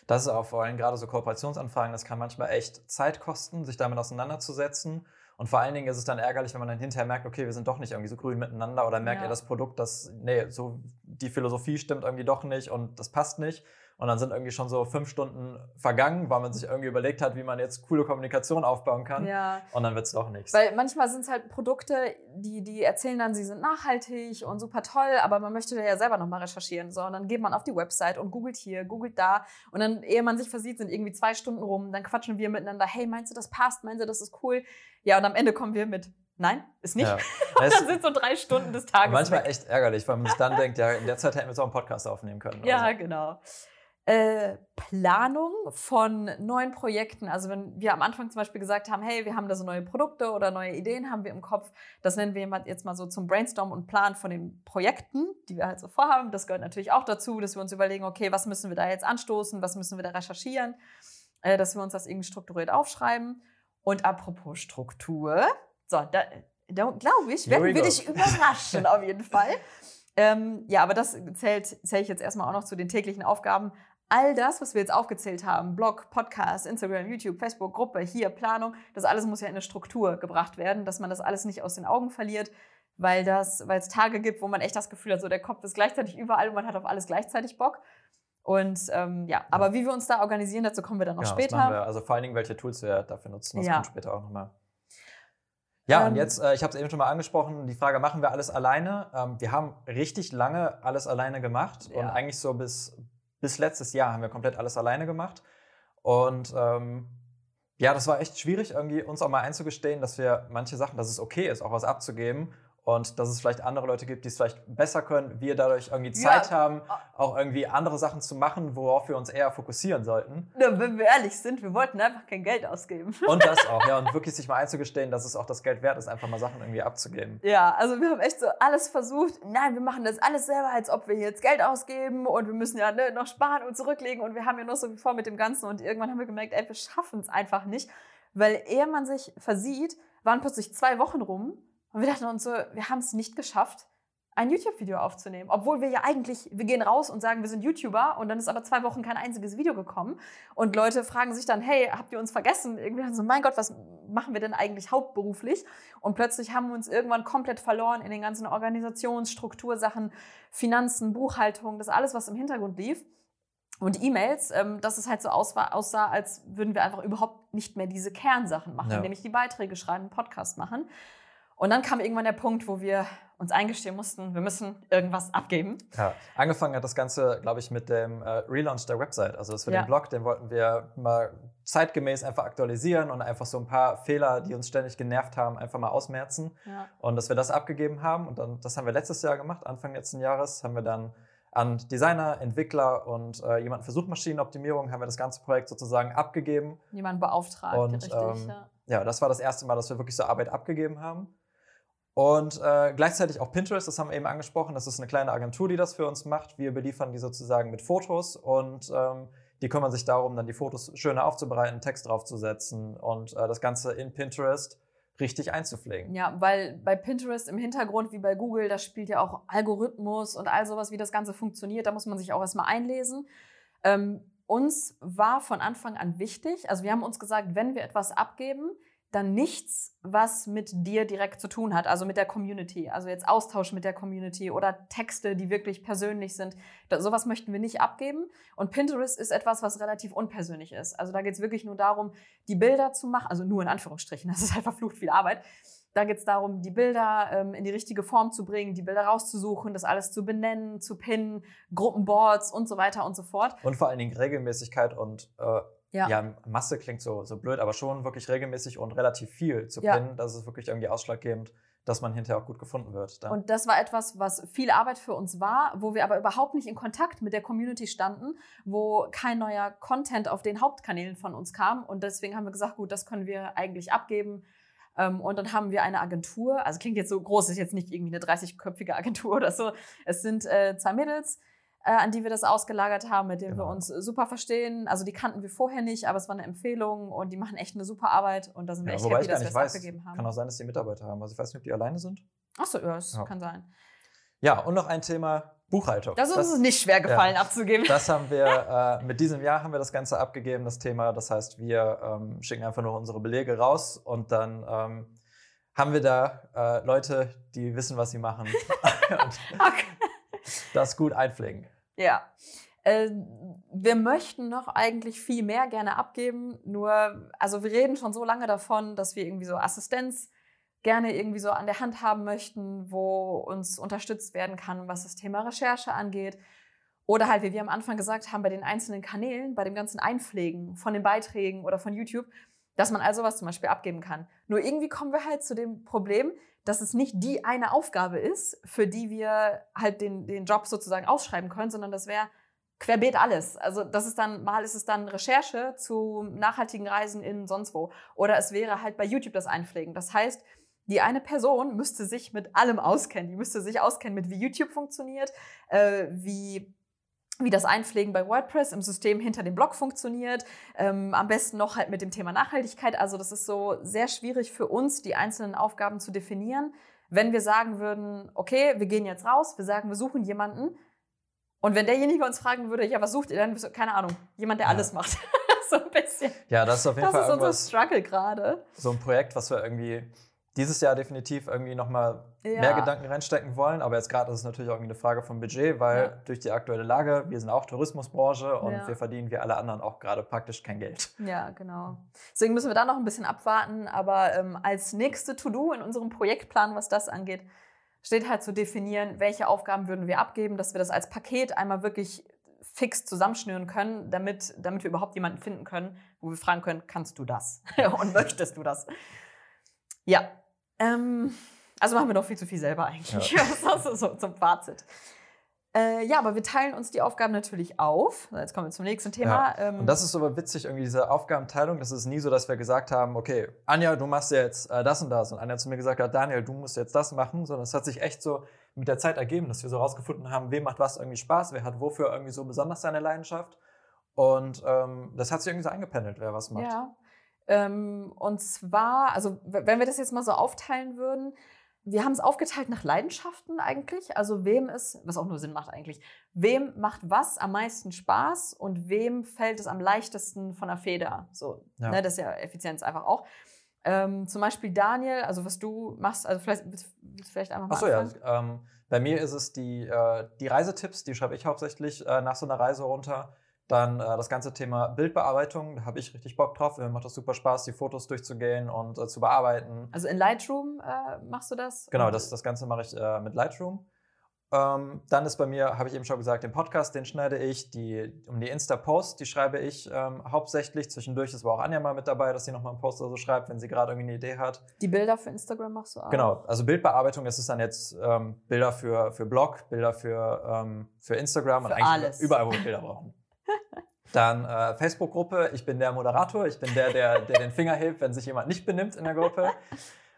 Das ist auch vor allem gerade so Kooperationsanfragen, das kann manchmal echt Zeit kosten, sich damit auseinanderzusetzen. Und vor allen Dingen ist es dann ärgerlich, wenn man dann hinterher merkt, okay, wir sind doch nicht irgendwie so grün miteinander oder merkt ja. ihr das Produkt, dass, nee, so die Philosophie stimmt irgendwie doch nicht und das passt nicht. Und dann sind irgendwie schon so fünf Stunden vergangen, weil man sich irgendwie überlegt hat, wie man jetzt coole Kommunikation aufbauen kann. Ja. Und dann wird es doch nichts. Weil manchmal sind es halt Produkte, die, die erzählen dann, sie sind nachhaltig und super toll, aber man möchte ja selber nochmal recherchieren. So, und dann geht man auf die Website und googelt hier, googelt da. Und dann, ehe man sich versieht, sind irgendwie zwei Stunden rum. Dann quatschen wir miteinander, hey, meinst du, das passt? Meinst du, das ist cool? Ja, und am Ende kommen wir mit, Nein, ist nicht. Ja. (laughs) Und dann sind so drei Stunden des Tages. Manchmal weg. echt ärgerlich, weil man sich dann denkt, ja, in der Zeit hätten wir jetzt auch einen Podcast aufnehmen können. Ja, so. genau. Äh, Planung von neuen Projekten. Also wenn wir am Anfang zum Beispiel gesagt haben, hey, wir haben da so neue Produkte oder neue Ideen haben wir im Kopf, das nennen wir jetzt mal so zum Brainstorm und Plan von den Projekten, die wir halt so vorhaben. Das gehört natürlich auch dazu, dass wir uns überlegen, okay, was müssen wir da jetzt anstoßen, was müssen wir da recherchieren, äh, dass wir uns das irgendwie strukturiert aufschreiben. Und apropos Struktur, so, da, da glaube ich, werden wir dich überraschen auf jeden Fall. (laughs) Ähm, ja, aber das zählt, zähle ich jetzt erstmal auch noch zu den täglichen Aufgaben all das, was wir jetzt aufgezählt haben, Blog, Podcast, Instagram, YouTube, Facebook, Gruppe, hier, Planung, das alles muss ja in eine Struktur gebracht werden, dass man das alles nicht aus den Augen verliert, weil das, weil es Tage gibt, wo man echt das Gefühl hat, so der Kopf ist gleichzeitig überall und man hat auf alles gleichzeitig Bock. Und ähm, ja, aber wie wir uns da organisieren, dazu kommen wir dann noch ja, später. Also vor allen Dingen, welche Tools wir dafür nutzen, das ja. kommt später auch nochmal. Ja, ähm, und jetzt, äh, ich habe es eben schon mal angesprochen, die Frage, machen wir alles alleine? Ähm, wir haben richtig lange alles alleine gemacht ja. und eigentlich so bis, bis letztes Jahr haben wir komplett alles alleine gemacht. Und ähm, ja, das war echt schwierig, irgendwie uns auch mal einzugestehen, dass wir manche Sachen, dass es okay ist, auch was abzugeben und dass es vielleicht andere Leute gibt, die es vielleicht besser können, wir dadurch irgendwie Zeit ja. haben, auch irgendwie andere Sachen zu machen, worauf wir uns eher fokussieren sollten. Ja, wenn wir ehrlich sind, wir wollten einfach kein Geld ausgeben. Und das auch, ja, und (laughs) wirklich sich mal einzugestehen, dass es auch das Geld wert ist, einfach mal Sachen irgendwie abzugeben. Ja, also wir haben echt so alles versucht. Nein, wir machen das alles selber, als ob wir jetzt Geld ausgeben und wir müssen ja ne, noch sparen und zurücklegen und wir haben ja noch so wie vor mit dem Ganzen und irgendwann haben wir gemerkt, ey, wir schaffen es einfach nicht, weil ehe man sich versieht, waren plötzlich zwei Wochen rum und wir dachten uns so, wir haben es nicht geschafft, ein YouTube-Video aufzunehmen. Obwohl wir ja eigentlich, wir gehen raus und sagen, wir sind YouTuber und dann ist aber zwei Wochen kein einziges Video gekommen. Und Leute fragen sich dann, hey, habt ihr uns vergessen? Irgendwie so, mein Gott, was machen wir denn eigentlich hauptberuflich? Und plötzlich haben wir uns irgendwann komplett verloren in den ganzen Organisationsstruktursachen, Finanzen, Buchhaltung, das alles, was im Hintergrund lief. Und E-Mails, ähm, dass es halt so aussah, aussah, als würden wir einfach überhaupt nicht mehr diese Kernsachen machen, ja. nämlich die Beiträge schreiben, Podcast machen. Und dann kam irgendwann der Punkt, wo wir uns eingestehen mussten, wir müssen irgendwas abgeben. Ja, angefangen hat das Ganze, glaube ich, mit dem äh, Relaunch der Website. Also das für ja. den Blog, den wollten wir mal zeitgemäß einfach aktualisieren und einfach so ein paar Fehler, die uns ständig genervt haben, einfach mal ausmerzen. Ja. Und dass wir das abgegeben haben. Und dann, das haben wir letztes Jahr gemacht, Anfang letzten Jahres, haben wir dann an Designer, Entwickler und äh, jemanden für Suchmaschinenoptimierung haben wir das ganze Projekt sozusagen abgegeben. Jemanden beauftragt, und, richtig. Ähm, ja. ja, das war das erste Mal, dass wir wirklich so Arbeit abgegeben haben. Und äh, gleichzeitig auch Pinterest, das haben wir eben angesprochen, das ist eine kleine Agentur, die das für uns macht. Wir beliefern die sozusagen mit Fotos und ähm, die kümmern sich darum, dann die Fotos schöner aufzubereiten, Text draufzusetzen und äh, das Ganze in Pinterest richtig einzupflegen. Ja, weil bei Pinterest im Hintergrund wie bei Google, da spielt ja auch Algorithmus und all sowas, wie das Ganze funktioniert. Da muss man sich auch erstmal einlesen. Ähm, uns war von Anfang an wichtig, also wir haben uns gesagt, wenn wir etwas abgeben, dann nichts, was mit dir direkt zu tun hat, also mit der Community. Also jetzt Austausch mit der Community oder Texte, die wirklich persönlich sind. Da, sowas möchten wir nicht abgeben. Und Pinterest ist etwas, was relativ unpersönlich ist. Also da geht es wirklich nur darum, die Bilder zu machen, also nur in Anführungsstrichen, (laughs) das ist halt verflucht viel Arbeit. Da geht es darum, die Bilder ähm, in die richtige Form zu bringen, die Bilder rauszusuchen, das alles zu benennen, zu pinnen, Gruppenboards und so weiter und so fort. Und vor allen Dingen Regelmäßigkeit und äh ja. ja, Masse klingt so, so blöd, aber schon wirklich regelmäßig und relativ viel zu ja. pinnen. Das ist wirklich irgendwie ausschlaggebend, dass man hinterher auch gut gefunden wird. Dann. Und das war etwas, was viel Arbeit für uns war, wo wir aber überhaupt nicht in Kontakt mit der Community standen, wo kein neuer Content auf den Hauptkanälen von uns kam. Und deswegen haben wir gesagt, gut, das können wir eigentlich abgeben. Ähm, und dann haben wir eine Agentur, also klingt jetzt so groß, ist jetzt nicht irgendwie eine 30-köpfige Agentur oder so. Es sind äh, zwei Mädels, äh, an die wir das ausgelagert haben, mit denen genau. wir uns super verstehen. Also die kannten wir vorher nicht, aber es war eine Empfehlung und die machen echt eine super Arbeit und da sind wir ja, echt happy, dass wir es abgegeben haben. Kann auch sein, dass die Mitarbeiter haben. Also ich weiß nicht, ob die alleine sind. Achso, ja, das ja. kann sein. Ja, und noch ein Thema Buchhaltung. Das ist das, uns nicht schwer gefallen ja, abzugeben. Das haben wir, (laughs) äh, mit diesem Jahr haben wir das Ganze abgegeben, das Thema. Das heißt, wir ähm, schicken einfach nur unsere Belege raus und dann ähm, haben wir da äh, Leute, die wissen, was sie machen. (laughs) (laughs) okay. Das gut einpflegen. Ja. Äh, wir möchten noch eigentlich viel mehr gerne abgeben, nur, also wir reden schon so lange davon, dass wir irgendwie so Assistenz gerne irgendwie so an der Hand haben möchten, wo uns unterstützt werden kann, was das Thema Recherche angeht. Oder halt, wie wir am Anfang gesagt haben, bei den einzelnen Kanälen, bei dem ganzen Einpflegen von den Beiträgen oder von YouTube, dass man also was zum Beispiel abgeben kann. Nur irgendwie kommen wir halt zu dem Problem, dass es nicht die eine Aufgabe ist, für die wir halt den, den Job sozusagen ausschreiben können, sondern das wäre querbeet alles. Also das ist dann, mal ist es dann Recherche zu nachhaltigen Reisen in sonst wo. Oder es wäre halt bei YouTube das Einpflegen. Das heißt, die eine Person müsste sich mit allem auskennen. Die müsste sich auskennen mit, wie YouTube funktioniert, äh, wie wie das Einpflegen bei WordPress im System hinter dem Blog funktioniert. Ähm, am besten noch halt mit dem Thema Nachhaltigkeit. Also das ist so sehr schwierig für uns, die einzelnen Aufgaben zu definieren. Wenn wir sagen würden, okay, wir gehen jetzt raus, wir sagen, wir suchen jemanden. Und wenn derjenige uns fragen würde, ja, was sucht ihr dann? Keine Ahnung, jemand, der ja. alles macht. (laughs) so ein bisschen. Ja, das ist auf jeden das Fall Das ist unser Struggle gerade. So ein Projekt, was wir irgendwie dieses Jahr definitiv irgendwie nochmal ja. mehr Gedanken reinstecken wollen. Aber jetzt gerade ist es natürlich auch eine Frage vom Budget, weil ja. durch die aktuelle Lage, wir sind auch Tourismusbranche und ja. wir verdienen wie alle anderen auch gerade praktisch kein Geld. Ja, genau. Deswegen müssen wir da noch ein bisschen abwarten. Aber ähm, als nächste To-Do in unserem Projektplan, was das angeht, steht halt zu definieren, welche Aufgaben würden wir abgeben, dass wir das als Paket einmal wirklich fix zusammenschnüren können, damit, damit wir überhaupt jemanden finden können, wo wir fragen können, kannst du das (laughs) und möchtest du das? Ja, ähm, also machen wir doch viel zu viel selber eigentlich. Ja. (laughs) Das ist so zum Fazit. Äh, ja, aber wir teilen uns die Aufgaben natürlich auf. Jetzt kommen wir zum nächsten Thema. Ja. Ähm, und das ist aber witzig, irgendwie diese Aufgabenteilung. Das ist nie so, dass wir gesagt haben, okay, Anja, du machst jetzt äh, das und das. Und Anja zu mir gesagt hat, Daniel, du musst jetzt das machen. Sondern es hat sich echt so mit der Zeit ergeben, dass wir so rausgefunden haben, wem macht was irgendwie Spaß, wer hat wofür irgendwie so besonders seine Leidenschaft. Und ähm, das hat sich irgendwie so eingependelt, wer was macht. Ja. Ähm, und zwar, also wenn wir das jetzt mal so aufteilen würden, wir haben es aufgeteilt nach Leidenschaften eigentlich. Also wem es, was auch nur Sinn macht eigentlich, wem macht was am meisten Spaß und wem fällt es am leichtesten von der Feder. So, ja. ne, das ist ja Effizienz einfach auch. Ähm, zum Beispiel Daniel, also was du machst, also vielleicht willst du vielleicht einfach mal Achso, ja. Ähm, bei mir ist es die, äh, die Reisetipps, die schreibe ich hauptsächlich äh, nach so einer Reise runter. Dann äh, das ganze Thema Bildbearbeitung, da habe ich richtig Bock drauf. Mir macht das super Spaß, die Fotos durchzugehen und äh, zu bearbeiten. Also in Lightroom äh, machst du das? Genau, das, das Ganze mache ich äh, mit Lightroom. Ähm, dann ist bei mir, habe ich eben schon gesagt, den Podcast, den schneide ich. Die, um die Insta-Posts, die schreibe ich ähm, hauptsächlich. Zwischendurch ist aber auch Anja mal mit dabei, dass sie nochmal einen Post oder so schreibt, wenn sie gerade irgendwie eine Idee hat. Die Bilder für Instagram machst du auch? Genau, also Bildbearbeitung, das ist dann jetzt ähm, Bilder für, für Blog, Bilder für, ähm, für Instagram für und eigentlich alles. überall, wo wir Bilder brauchen. Dann äh, Facebook-Gruppe, ich bin der Moderator, ich bin der, der, der den Finger hebt, wenn sich jemand nicht benimmt in der Gruppe.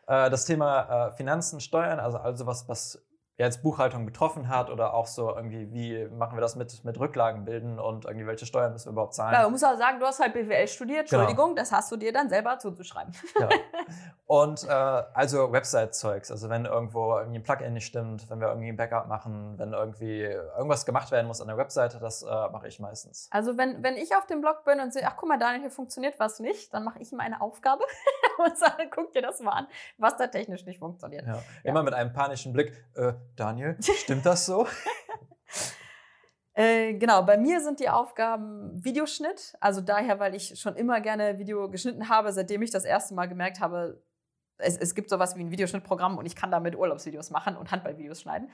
Äh, das Thema äh, Finanzen, Steuern, also also was, was jetzt Buchhaltung betroffen hat oder auch so irgendwie, wie machen wir das mit, mit Rücklagen bilden und irgendwie welche Steuern müssen wir überhaupt zahlen. Ja, man muss auch sagen, du hast halt BWL studiert, genau. Entschuldigung, genau. das hast du dir dann selber zuzuschreiben. Ja. (laughs) Und äh, also Website-Zeugs, also wenn irgendwo irgendwie ein Plugin nicht stimmt, wenn wir irgendwie ein Backup machen, wenn irgendwie irgendwas gemacht werden muss an der Webseite, das äh, mache ich meistens. Also wenn, wenn ich auf dem Blog bin und sehe, ach guck mal, Daniel, hier funktioniert was nicht, dann mache ich meine Aufgabe (laughs) und sage, guck dir das mal an, was da technisch nicht funktioniert. Ja. Immer mit einem panischen Blick, äh, Daniel, (laughs) stimmt das so? (laughs) Äh, genau, bei mir sind die Aufgaben Videoschnitt. Also daher, weil ich schon immer gerne Video geschnitten habe, seitdem ich das erste Mal gemerkt habe, es, es gibt sowas wie ein Videoschnittprogramm und ich kann damit Urlaubsvideos machen und Handballvideos schneiden.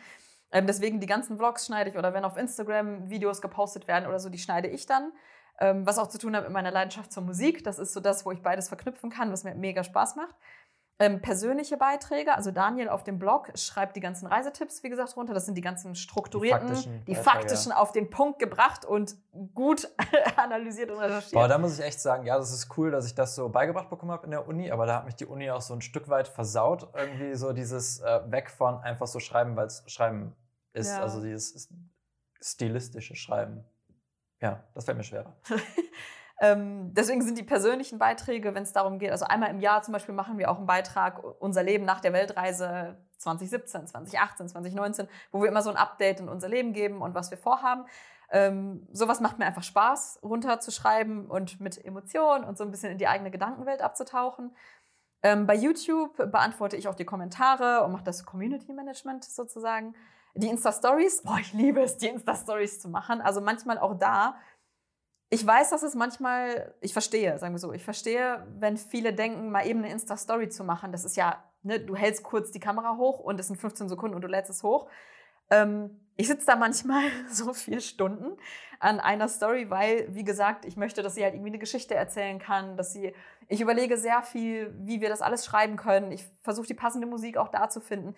Ähm, deswegen die ganzen Vlogs schneide ich oder wenn auf Instagram Videos gepostet werden oder so, die schneide ich dann. Ähm, was auch zu tun hat mit meiner Leidenschaft zur Musik. Das ist so das, wo ich beides verknüpfen kann, was mir mega Spaß macht. Ähm, persönliche Beiträge, also Daniel auf dem Blog schreibt die ganzen Reisetipps, wie gesagt, runter. Das sind die ganzen strukturierten, die faktischen, die faktischen auf den Punkt gebracht und gut (laughs) analysiert und recherchiert. Boah, da muss ich echt sagen, ja, das ist cool, dass ich das so beigebracht bekommen habe in der Uni, aber da hat mich die Uni auch so ein Stück weit versaut. Irgendwie so dieses äh, Weg von einfach so schreiben, weil es Schreiben ist, ja. also dieses stilistische Schreiben. Ja, das fällt mir schwerer. (laughs) Ähm, deswegen sind die persönlichen Beiträge, wenn es darum geht, also einmal im Jahr zum Beispiel machen wir auch einen Beitrag, unser Leben nach der Weltreise 2017, 2018, 2019, wo wir immer so ein Update in unser Leben geben und was wir vorhaben. Ähm, sowas macht mir einfach Spaß, runterzuschreiben und mit Emotionen und so ein bisschen in die eigene Gedankenwelt abzutauchen. Ähm, bei YouTube beantworte ich auch die Kommentare und mache das Community Management sozusagen. Die Insta-Stories, oh, ich liebe es, die Insta-Stories zu machen. Also manchmal auch da ich weiß, dass es manchmal, ich verstehe, sagen wir so, ich verstehe, wenn viele denken, mal eben eine Insta-Story zu machen, das ist ja, ne, du hältst kurz die Kamera hoch und es sind 15 Sekunden und du lädst es hoch. Ähm, ich sitze da manchmal (laughs) so viele Stunden an einer Story, weil, wie gesagt, ich möchte, dass sie halt irgendwie eine Geschichte erzählen kann, dass sie, ich überlege sehr viel, wie wir das alles schreiben können. Ich versuche die passende Musik auch da zu finden.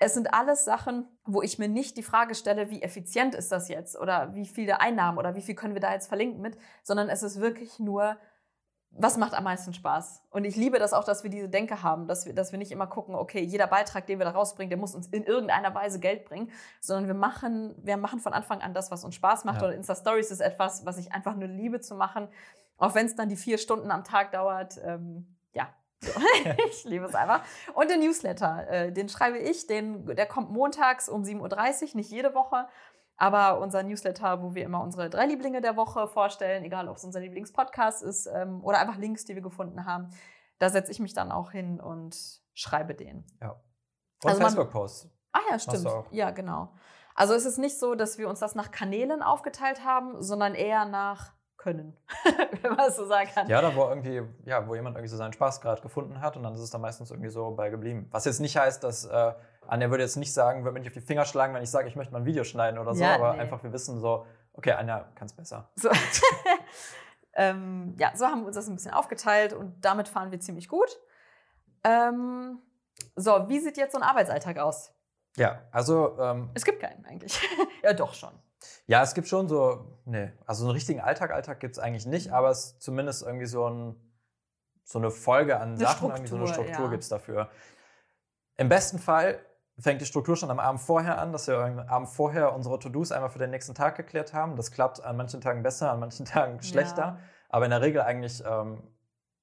Es sind alles Sachen, wo ich mir nicht die Frage stelle, wie effizient ist das jetzt oder wie viele Einnahmen oder wie viel können wir da jetzt verlinken mit, sondern es ist wirklich nur, was macht am meisten Spaß? Und ich liebe das auch, dass wir diese Denke haben, dass wir, dass wir nicht immer gucken, okay, jeder Beitrag, den wir da rausbringen, der muss uns in irgendeiner Weise Geld bringen, sondern wir machen, wir machen von Anfang an das, was uns Spaß macht. Ja. Und Insta Stories ist etwas, was ich einfach nur liebe zu machen, auch wenn es dann die vier Stunden am Tag dauert. Ähm, ja, so. (laughs) ich liebe es einfach. Und den Newsletter, äh, den schreibe ich, den, der kommt montags um 7.30 Uhr, nicht jede Woche. Aber unser Newsletter, wo wir immer unsere drei Lieblinge der Woche vorstellen, egal ob es unser Lieblingspodcast ist ähm, oder einfach Links, die wir gefunden haben, da setze ich mich dann auch hin und schreibe den. Ja. Und also Facebook-Posts. Ah ja, stimmt. Ja, genau. Also es ist nicht so, dass wir uns das nach Kanälen aufgeteilt haben, sondern eher nach können, (laughs) wenn man es so sagen kann. Ja, da wo irgendwie, ja, wo jemand irgendwie so seinen Spaß gerade gefunden hat und dann ist es da meistens irgendwie so bei geblieben. Was jetzt nicht heißt, dass äh, Anja würde jetzt nicht sagen, würde mir nicht auf die Finger schlagen, wenn ich sage, ich möchte mal ein Video schneiden oder so, ja, aber nee. einfach wir wissen so, okay, Anja kann es besser. So. (laughs) ähm, ja, so haben wir uns das ein bisschen aufgeteilt und damit fahren wir ziemlich gut. Ähm, so, wie sieht jetzt so ein Arbeitsalltag aus? Ja, also. Ähm, es gibt keinen eigentlich. (laughs) ja, doch schon. Ja, es gibt schon so, nee, also einen richtigen Alltag, Alltag gibt es eigentlich nicht, aber es ist zumindest irgendwie so, ein, so eine Folge an eine Sachen, Struktur, irgendwie so eine Struktur ja. gibt es dafür. Im besten Fall fängt die Struktur schon am Abend vorher an, dass wir am Abend vorher unsere To-Dos einmal für den nächsten Tag geklärt haben. Das klappt an manchen Tagen besser, an manchen (laughs) Tagen schlechter. Ja. Aber in der Regel eigentlich, ähm,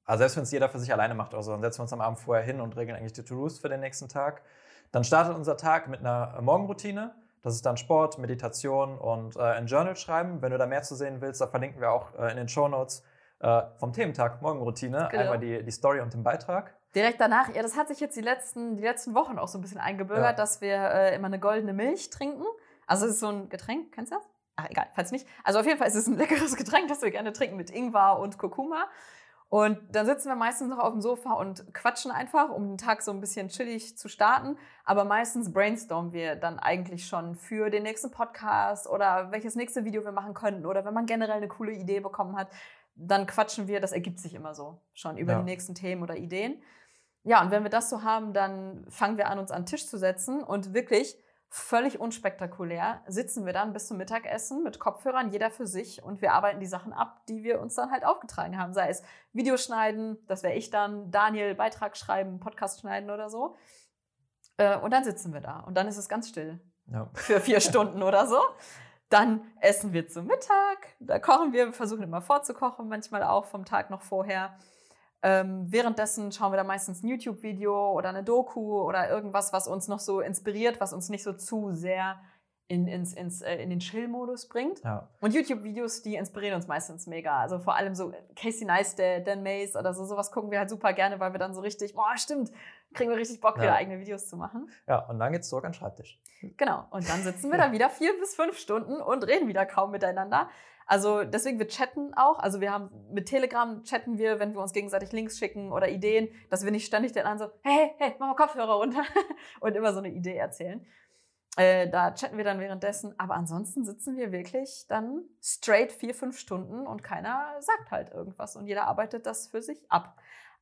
also selbst wenn es jeder für sich alleine macht oder so, dann setzen wir uns am Abend vorher hin und regeln eigentlich die To-Dos für den nächsten Tag. Dann startet unser Tag mit einer Morgenroutine. Das ist dann Sport, Meditation und äh, ein Journal schreiben. Wenn du da mehr zu sehen willst, da verlinken wir auch äh, in den Show Notes äh, vom Thementag Morgenroutine genau. einmal die, die Story und den Beitrag. Direkt danach, ja, das hat sich jetzt die letzten, die letzten Wochen auch so ein bisschen eingebürgert, ja. dass wir äh, immer eine goldene Milch trinken. Also es ist so ein Getränk, kennst du das? Ach, egal, falls nicht. Also auf jeden Fall ist es ein leckeres Getränk, das wir gerne trinken mit Ingwer und Kurkuma. Und dann sitzen wir meistens noch auf dem Sofa und quatschen einfach, um den Tag so ein bisschen chillig zu starten. Aber meistens brainstormen wir dann eigentlich schon für den nächsten Podcast oder welches nächste Video wir machen könnten oder wenn man generell eine coole Idee bekommen hat, dann quatschen wir. Das ergibt sich immer so schon über ja. die nächsten Themen oder Ideen. Ja, und wenn wir das so haben, dann fangen wir an, uns an den Tisch zu setzen und wirklich völlig unspektakulär sitzen wir dann bis zum Mittagessen mit Kopfhörern, jeder für sich und wir arbeiten die Sachen ab, die wir uns dann halt aufgetragen haben. Sei es Videoschneiden, das wäre ich dann, Daniel Beitrag schreiben, Podcast schneiden oder so. Äh, und dann sitzen wir da und dann ist es ganz still. Ja. Für vier (laughs) Stunden oder so. Dann essen wir zum Mittag, da kochen wir, versuchen immer vorzukochen, manchmal auch vom Tag noch vorher. Ähm, währenddessen schauen wir da meistens ein YouTube-Video oder eine Doku oder irgendwas, was uns noch so inspiriert, was uns nicht so zu sehr in, ins, ins, äh, in den Chill-Modus bringt. Ja. Und YouTube-Videos, die inspirieren uns meistens mega. Also vor allem so Casey Neistat, Dan Mays oder so, sowas gucken wir halt super gerne, weil wir dann so richtig, boah, stimmt, kriegen wir richtig Bock, ja. wieder eigene Videos zu machen. Ja, und dann geht's zurück an den Schreibtisch. Genau. Und dann sitzen wir da (laughs) wieder vier bis fünf Stunden und reden wieder kaum miteinander. Also deswegen, wir chatten auch. Also wir haben mit Telegram chatten wir, wenn wir uns gegenseitig Links schicken oder Ideen, dass wir nicht ständig den anderen so, hey, hey, mach mal Kopfhörer runter (laughs) und immer so eine Idee erzählen. Äh, da chatten wir dann währenddessen. Aber ansonsten sitzen wir wirklich dann straight vier, fünf Stunden und keiner sagt halt irgendwas und jeder arbeitet das für sich ab.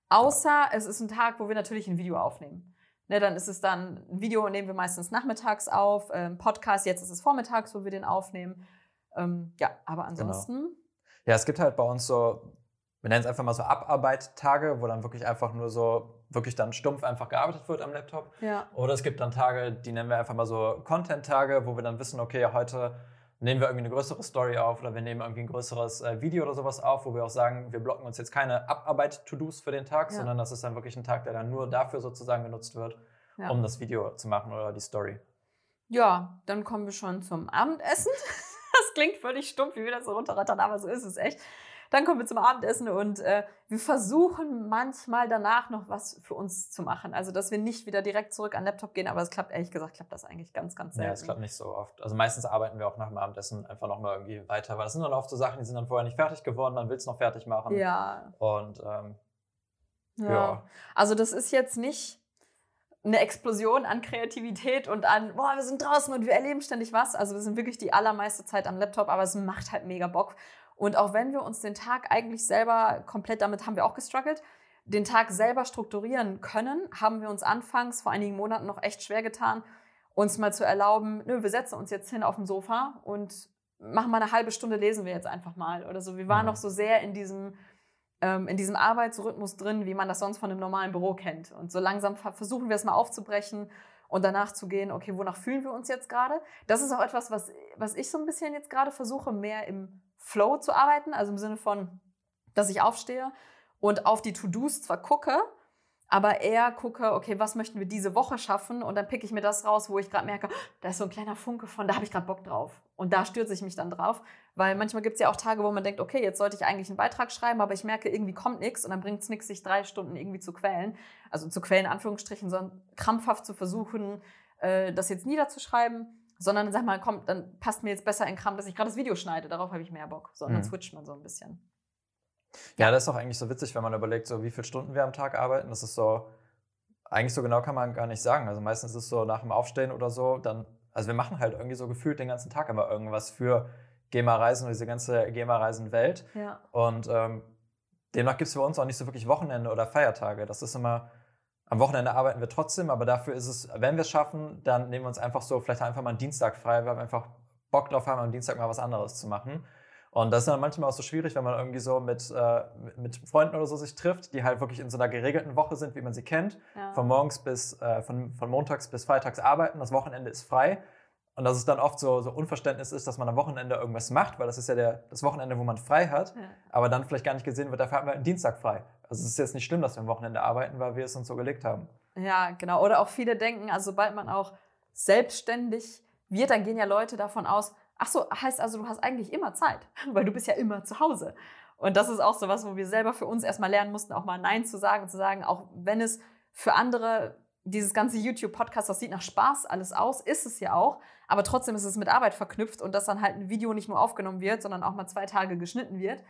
Außer es ist ein Tag, wo wir natürlich ein Video aufnehmen. Ne, dann ist es dann ein Video, nehmen wir meistens nachmittags auf, ähm, Podcast, jetzt ist es vormittags, wo wir den aufnehmen. Ähm, ja, aber genau. ansonsten. Genau. Ja, es gibt halt bei uns so, wir nennen es einfach mal so Abarbeit-Tage, wo dann wirklich einfach nur so, wirklich dann stumpf einfach gearbeitet wird am Laptop. Ja. Oder es gibt dann Tage, die nennen wir einfach mal so Content-Tage, wo wir dann wissen, okay, heute nehmen wir irgendwie eine größere Story auf oder wir nehmen irgendwie ein größeres äh, Video oder sowas auf, wo wir auch sagen, wir blocken uns jetzt keine Abarbeit-To-Dos für den Tag, ja. sondern das ist dann wirklich ein Tag, der dann nur dafür sozusagen genutzt wird, ja. um das Video zu machen oder die Story. Ja, dann kommen wir schon zum Abendessen. (laughs) Klingt völlig stumpf, wie wir das so runterrattern, aber so ist es echt. Dann kommen wir zum Abendessen und äh, wir versuchen manchmal danach noch was für uns zu machen. Also, dass wir nicht wieder direkt zurück an den Laptop gehen, aber es klappt, ehrlich gesagt, klappt das eigentlich ganz, ganz selten. Ja, es klappt nicht so oft. Also, meistens arbeiten wir auch nach dem Abendessen einfach nochmal irgendwie weiter, weil das sind dann oft so Sachen, die sind dann vorher nicht fertig geworden, man will es noch fertig machen. Ja. Und, ähm, ja. ja. Also, das ist jetzt nicht eine Explosion an Kreativität und an, boah, wir sind draußen und wir erleben ständig was. Also wir sind wirklich die allermeiste Zeit am Laptop, aber es macht halt mega Bock. Und auch wenn wir uns den Tag eigentlich selber komplett, damit haben wir auch gestruggelt, den Tag selber strukturieren können, haben wir uns anfangs vor einigen Monaten noch echt schwer getan, uns mal zu erlauben, nö, wir setzen uns jetzt hin auf dem Sofa und machen mal eine halbe Stunde, lesen wir jetzt einfach mal oder so. Wir waren noch so sehr in diesem, ähm, in diesem Arbeitsrhythmus drin, wie man das sonst von einem normalen Büro kennt. Und so langsam versuchen wir es mal aufzubrechen und danach zu gehen, okay, wonach fühlen wir uns jetzt gerade? Das ist auch etwas, was, was ich so ein bisschen jetzt gerade versuche, mehr im Flow zu arbeiten, also im Sinne von, dass ich aufstehe und auf die To-Dos zwar gucke, aber eher gucke, okay, was möchten wir diese Woche schaffen und dann picke ich mir das raus, wo ich gerade merke, da ist so ein kleiner Funke von, da habe ich gerade Bock drauf. Und da stürze ich mich dann drauf, weil manchmal gibt es ja auch Tage, wo man denkt, okay, jetzt sollte ich eigentlich einen Beitrag schreiben, aber ich merke, irgendwie kommt nichts und dann bringt es nichts, sich drei Stunden irgendwie zu quälen. Also zu quälen in Anführungsstrichen, sondern krampfhaft zu versuchen, äh, das jetzt niederzuschreiben, sondern sag mal, komm, dann passt mir jetzt besser in Kram, dass ich gerade das Video schneide, darauf habe ich mehr Bock. So, und dann mhm. switcht man so ein bisschen. Ja, das ist auch eigentlich so witzig, wenn man überlegt, so wie viele Stunden wir am Tag arbeiten. Das ist so, eigentlich so genau kann man gar nicht sagen. Also meistens ist es so nach dem Aufstehen oder so, dann, also wir machen halt irgendwie so gefühlt den ganzen Tag immer irgendwas für GEMA-Reisen und diese ganze GEMA-Reisen-Welt. Ja. Und ähm, demnach gibt es für uns auch nicht so wirklich Wochenende oder Feiertage. Das ist immer, am Wochenende arbeiten wir trotzdem, aber dafür ist es, wenn wir es schaffen, dann nehmen wir uns einfach so, vielleicht einfach mal einen Dienstag frei, weil wir einfach Bock drauf haben, am Dienstag mal was anderes zu machen. Und das ist dann manchmal auch so schwierig, wenn man irgendwie so mit, äh, mit Freunden oder so sich trifft, die halt wirklich in so einer geregelten Woche sind, wie man sie kennt. Ja. Von morgens bis, äh, von, von montags bis freitags arbeiten, das Wochenende ist frei. Und dass es dann oft so, so Unverständnis ist, dass man am Wochenende irgendwas macht, weil das ist ja der, das Wochenende, wo man frei hat, ja. aber dann vielleicht gar nicht gesehen wird, dafür haben wir einen Dienstag frei. Also es ist jetzt nicht schlimm, dass wir am Wochenende arbeiten, weil wir es uns so gelegt haben. Ja, genau. Oder auch viele denken, also sobald man auch selbstständig wird, dann gehen ja Leute davon aus, Ach so, heißt also, du hast eigentlich immer Zeit, (laughs) weil du bist ja immer zu Hause. Und das ist auch so was, wo wir selber für uns erstmal lernen mussten, auch mal Nein zu sagen, zu sagen, auch wenn es für andere dieses ganze YouTube-Podcast, das sieht nach Spaß alles aus, ist es ja auch, aber trotzdem ist es mit Arbeit verknüpft und dass dann halt ein Video nicht nur aufgenommen wird, sondern auch mal zwei Tage geschnitten wird.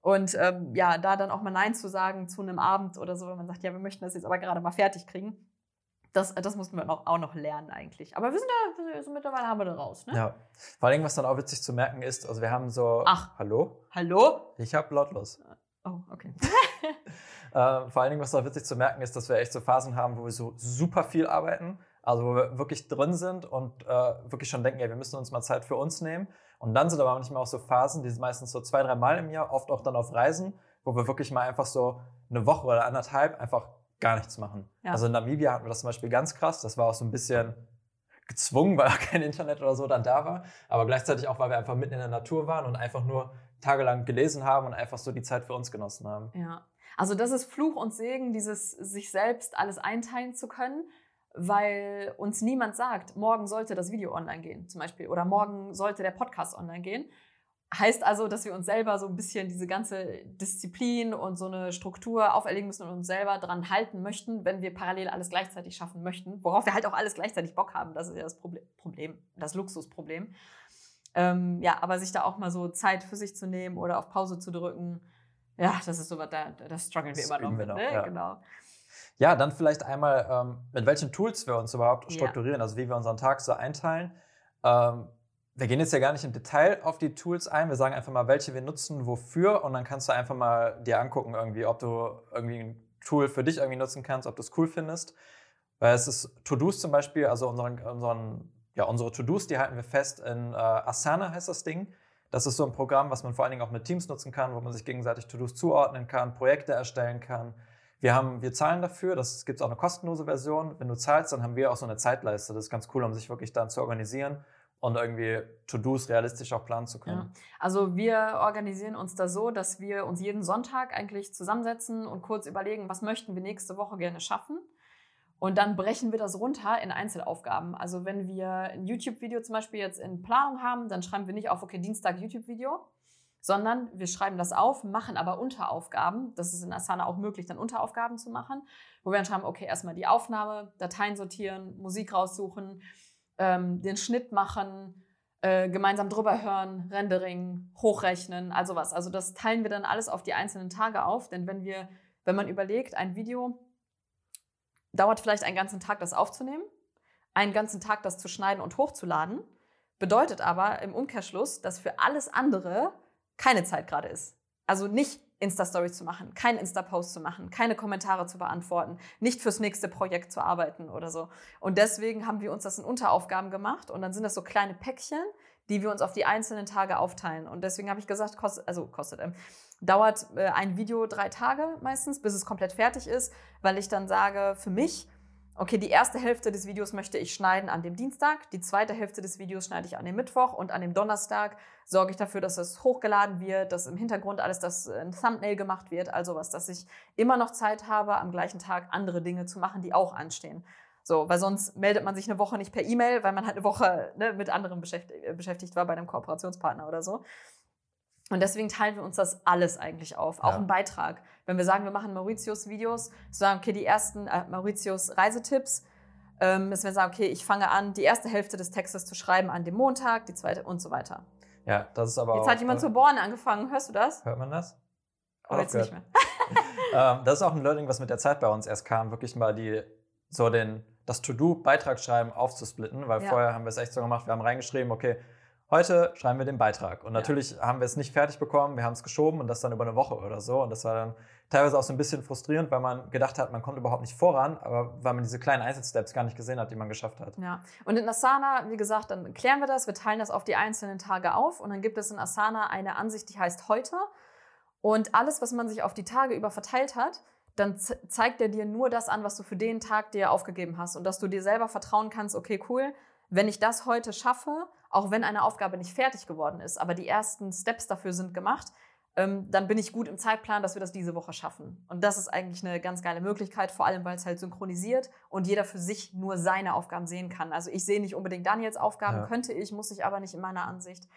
Und ähm, ja, da dann auch mal Nein zu sagen zu einem Abend oder so, wenn man sagt, ja, wir möchten das jetzt aber gerade mal fertig kriegen, das, das mussten wir noch, auch noch lernen eigentlich. Aber wir sind da, also mittlerweile haben wir da raus. Ne? Ja. Vor allem, was dann auch witzig zu merken ist, also wir haben so. Ach. Hallo? Hallo? Ich habe lautlos. Oh, okay. (laughs) (laughs) äh, vor allen Dingen, was auch witzig zu merken ist, dass wir echt so Phasen haben, wo wir so super viel arbeiten. Also wo wir wirklich drin sind und äh, wirklich schon denken, ja, wir müssen uns mal Zeit für uns nehmen. Und dann sind aber manchmal auch so Phasen, die sind meistens so zwei, drei Mal im Jahr, oft auch dann auf Reisen, wo wir wirklich mal einfach so eine Woche oder anderthalb einfach gar nichts machen. Ja. Also in Namibia hatten wir das zum Beispiel ganz krass. Das war auch so ein bisschen gezwungen, (laughs) weil auch kein Internet oder so dann da war. Aber gleichzeitig auch, weil wir einfach mitten in der Natur waren und einfach nur tagelang gelesen haben und einfach so die Zeit für uns genossen haben. Ja. Also das ist Fluch und Segen, dieses sich selbst alles einteilen zu können, weil uns niemand sagt, morgen sollte das Video online gehen, zum Beispiel, oder morgen sollte der Podcast online gehen. Heißt also, dass wir uns selber so ein bisschen diese ganze Disziplin und so eine Struktur auferlegen müssen und uns selber dran halten möchten, wenn wir parallel alles gleichzeitig schaffen möchten, worauf wir halt auch alles gleichzeitig Bock haben. Das ist ja das Problem, das Luxusproblem. Ähm, ja, aber sich da auch mal so Zeit für sich zu nehmen oder auf Pause zu drücken, ja, das ist so was, da, das strugglen wir das immer noch. Wir noch ne? ja. Genau. Ja, dann vielleicht einmal, ähm, mit welchen Tools wir uns überhaupt strukturieren, ja. also wie wir unseren Tag so einteilen. Ähm, wir gehen jetzt ja gar nicht im Detail auf die Tools ein. Wir sagen einfach mal, welche wir nutzen, wofür. Und dann kannst du einfach mal dir angucken, irgendwie, ob du irgendwie ein Tool für dich irgendwie nutzen kannst, ob du es cool findest. Weil es ist To-Dos zum Beispiel, also unseren, unseren, ja, unsere To-Dos, die halten wir fest in äh, Asana heißt das Ding. Das ist so ein Programm, was man vor allen Dingen auch mit Teams nutzen kann, wo man sich gegenseitig To-Dos zuordnen kann, Projekte erstellen kann. Wir, haben, wir zahlen dafür, das gibt es auch eine kostenlose Version. Wenn du zahlst, dann haben wir auch so eine Zeitleiste. Das ist ganz cool, um sich wirklich dann zu organisieren und irgendwie To-Dos realistisch auch planen zu können. Ja. Also wir organisieren uns da so, dass wir uns jeden Sonntag eigentlich zusammensetzen und kurz überlegen, was möchten wir nächste Woche gerne schaffen. Und dann brechen wir das runter in Einzelaufgaben. Also wenn wir ein YouTube-Video zum Beispiel jetzt in Planung haben, dann schreiben wir nicht auf, okay, Dienstag YouTube-Video, sondern wir schreiben das auf, machen aber Unteraufgaben. Das ist in Asana auch möglich, dann Unteraufgaben zu machen, wo wir dann schreiben, okay, erstmal die Aufnahme, Dateien sortieren, Musik raussuchen, ähm, den Schnitt machen, äh, gemeinsam drüber hören, Rendering, hochrechnen, also was. Also das teilen wir dann alles auf die einzelnen Tage auf, denn wenn wir, wenn man überlegt, ein Video dauert vielleicht einen ganzen Tag, das aufzunehmen, einen ganzen Tag, das zu schneiden und hochzuladen, bedeutet aber im Umkehrschluss, dass für alles andere keine Zeit gerade ist. Also nicht Insta-Stories zu machen, keinen Insta-Post zu machen, keine Kommentare zu beantworten, nicht fürs nächste Projekt zu arbeiten oder so. Und deswegen haben wir uns das in Unteraufgaben gemacht und dann sind das so kleine Päckchen, die wir uns auf die einzelnen Tage aufteilen. Und deswegen habe ich gesagt, kostet, also kostet, ähm, dauert äh, ein Video drei Tage meistens, bis es komplett fertig ist, weil ich dann sage, für mich, okay, die erste Hälfte des Videos möchte ich schneiden an dem Dienstag, die zweite Hälfte des Videos schneide ich an dem Mittwoch und an dem Donnerstag sorge ich dafür, dass es hochgeladen wird, dass im Hintergrund alles das ein Thumbnail gemacht wird, also was, dass ich immer noch Zeit habe, am gleichen Tag andere Dinge zu machen, die auch anstehen. So, weil sonst meldet man sich eine Woche nicht per E-Mail, weil man halt eine Woche ne, mit anderen beschäftigt, beschäftigt war bei einem Kooperationspartner oder so. Und deswegen teilen wir uns das alles eigentlich auf, auch ja. ein Beitrag. Wenn wir sagen, wir machen Mauritius Videos, sagen, okay, die ersten äh, Mauritius Reisetipps, ähm, müssen wir sagen, okay, ich fange an, die erste Hälfte des Textes zu schreiben an dem Montag, die zweite und so weiter. Ja, das ist aber Jetzt auch, hat jemand äh, zu bohren angefangen, hörst du das? Hört man das? Oh, jetzt nicht mehr. (laughs) (laughs) ähm, das ist auch ein Learning, was mit der Zeit bei uns erst kam, wirklich mal die, so den, das To-Do-Beitragsschreiben aufzusplitten, weil ja. vorher haben wir es echt so gemacht, wir haben reingeschrieben, okay, Heute schreiben wir den Beitrag. Und natürlich ja. haben wir es nicht fertig bekommen, wir haben es geschoben und das dann über eine Woche oder so. Und das war dann teilweise auch so ein bisschen frustrierend, weil man gedacht hat, man kommt überhaupt nicht voran, aber weil man diese kleinen Einzelsteps gar nicht gesehen hat, die man geschafft hat. Ja, und in Asana, wie gesagt, dann klären wir das, wir teilen das auf die einzelnen Tage auf und dann gibt es in Asana eine Ansicht, die heißt heute. Und alles, was man sich auf die Tage über verteilt hat, dann zeigt er dir nur das an, was du für den Tag dir aufgegeben hast und dass du dir selber vertrauen kannst, okay, cool, wenn ich das heute schaffe, auch wenn eine Aufgabe nicht fertig geworden ist, aber die ersten Steps dafür sind gemacht, ähm, dann bin ich gut im Zeitplan, dass wir das diese Woche schaffen. Und das ist eigentlich eine ganz geile Möglichkeit, vor allem weil es halt synchronisiert und jeder für sich nur seine Aufgaben sehen kann. Also ich sehe nicht unbedingt Daniels Aufgaben, ja. könnte ich, muss ich aber nicht in meiner Ansicht.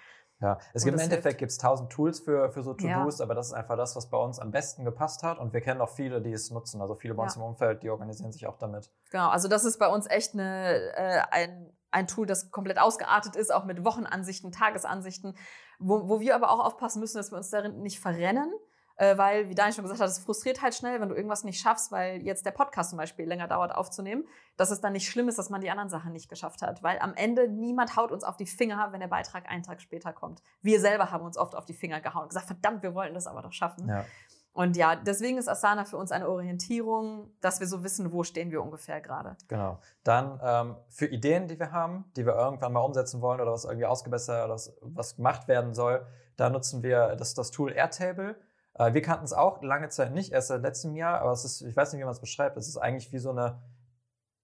Ja, es gibt im Endeffekt gibt es tausend Tools für, für so To-Dos, ja. aber das ist einfach das, was bei uns am besten gepasst hat. Und wir kennen auch viele, die es nutzen. Also viele bei ja. uns im Umfeld, die organisieren sich auch damit. Genau, also das ist bei uns echt eine, äh, ein ein Tool, das komplett ausgeartet ist, auch mit Wochenansichten, Tagesansichten, wo, wo wir aber auch aufpassen müssen, dass wir uns darin nicht verrennen. Äh, weil, wie Daniel schon gesagt hat, es frustriert halt schnell, wenn du irgendwas nicht schaffst, weil jetzt der Podcast zum Beispiel länger dauert aufzunehmen, dass es dann nicht schlimm ist, dass man die anderen Sachen nicht geschafft hat. Weil am Ende niemand haut uns auf die Finger, wenn der Beitrag einen Tag später kommt. Wir selber haben uns oft auf die Finger gehauen und gesagt, verdammt, wir wollten das aber doch schaffen. Ja. Und ja, deswegen ist Asana für uns eine Orientierung, dass wir so wissen, wo stehen wir ungefähr gerade. Genau. Dann ähm, für Ideen, die wir haben, die wir irgendwann mal umsetzen wollen oder was irgendwie ausgebessert oder was, was gemacht werden soll, da nutzen wir das, das Tool Airtable. Äh, wir kannten es auch lange Zeit nicht, erst seit letztem Jahr, aber es ist, ich weiß nicht, wie man es beschreibt, es ist eigentlich wie so eine,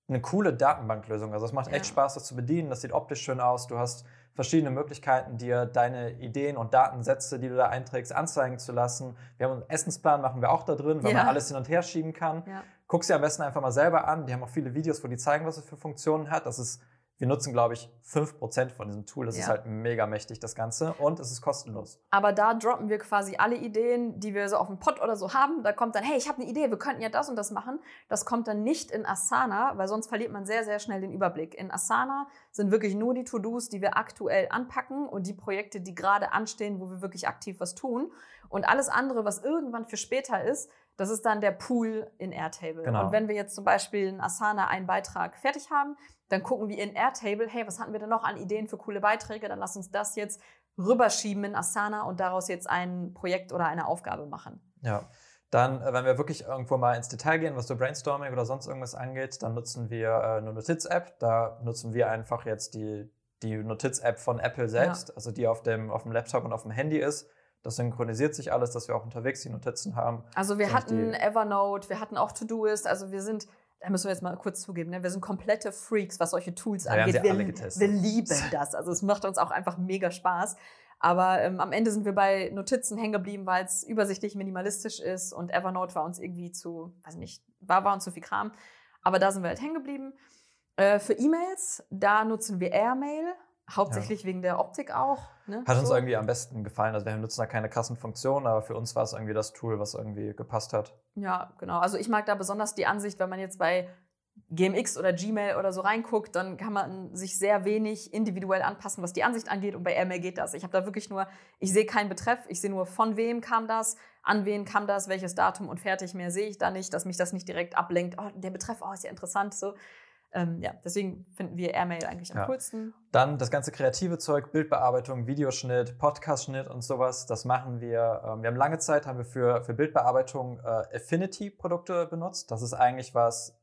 eine coole Datenbanklösung. Also es macht echt Spaß, das zu bedienen, das sieht optisch schön aus, du hast verschiedene Möglichkeiten, dir deine Ideen und Datensätze, die du da einträgst, anzeigen zu lassen. Wir haben einen Essensplan, machen wir auch da drin, weil ja. man alles hin und her schieben kann. Ja. Guck sie am besten einfach mal selber an. Die haben auch viele Videos, wo die zeigen, was es für Funktionen hat. Das ist wir nutzen, glaube ich, 5% von diesem Tool. Das ja. ist halt mega mächtig, das Ganze. Und es ist kostenlos. Aber da droppen wir quasi alle Ideen, die wir so auf dem Pod oder so haben. Da kommt dann, hey, ich habe eine Idee, wir könnten ja das und das machen. Das kommt dann nicht in Asana, weil sonst verliert man sehr, sehr schnell den Überblick. In Asana sind wirklich nur die To-Dos, die wir aktuell anpacken und die Projekte, die gerade anstehen, wo wir wirklich aktiv was tun. Und alles andere, was irgendwann für später ist, das ist dann der Pool in Airtable. Genau. Und wenn wir jetzt zum Beispiel in Asana einen Beitrag fertig haben, dann gucken wir in Airtable, hey, was hatten wir denn noch an Ideen für coole Beiträge? Dann lass uns das jetzt rüberschieben in Asana und daraus jetzt ein Projekt oder eine Aufgabe machen. Ja. Dann, äh, wenn wir wirklich irgendwo mal ins Detail gehen, was so Brainstorming oder sonst irgendwas angeht, dann nutzen wir äh, eine Notiz-App. Da nutzen wir einfach jetzt die, die Notiz-App von Apple selbst, ja. also die auf dem, auf dem Laptop und auf dem Handy ist. Das synchronisiert sich alles, dass wir auch unterwegs die Notizen haben. Also wir hatten Evernote, wir hatten auch Todoist, also wir sind da müssen wir jetzt mal kurz zugeben, ne? wir sind komplette Freaks, was solche Tools ja, angeht. Wir, wir, lieben das. Also es macht uns auch einfach mega Spaß. Aber ähm, am Ende sind wir bei Notizen hängen geblieben, weil es übersichtlich minimalistisch ist und Evernote war uns irgendwie zu, weiß nicht, war, war uns zu viel Kram. Aber da sind wir halt hängen geblieben. Äh, für E-Mails, da nutzen wir Airmail. Hauptsächlich ja. wegen der Optik auch. Ne? Hat uns so. irgendwie am besten gefallen. Also wir nutzen da keine krassen Funktionen, aber für uns war es irgendwie das Tool, was irgendwie gepasst hat. Ja, genau. Also ich mag da besonders die Ansicht, wenn man jetzt bei GMX oder Gmail oder so reinguckt, dann kann man sich sehr wenig individuell anpassen, was die Ansicht angeht. Und bei Airmail geht das. Ich habe da wirklich nur, ich sehe keinen Betreff, ich sehe nur, von wem kam das, an wen kam das, welches Datum und fertig. Mehr sehe ich da nicht, dass mich das nicht direkt ablenkt. Oh, der Betreff, oh, ist ja interessant. So. Ähm, ja, deswegen finden wir Airmail eigentlich am Ja. coolsten. Dann das ganze kreative Zeug, Bildbearbeitung, Videoschnitt, Podcast-Schnitt und sowas, das machen wir. Ähm, wir haben lange Zeit, haben wir für, für Bildbearbeitung äh, Affinity-Produkte benutzt. Das ist eigentlich was,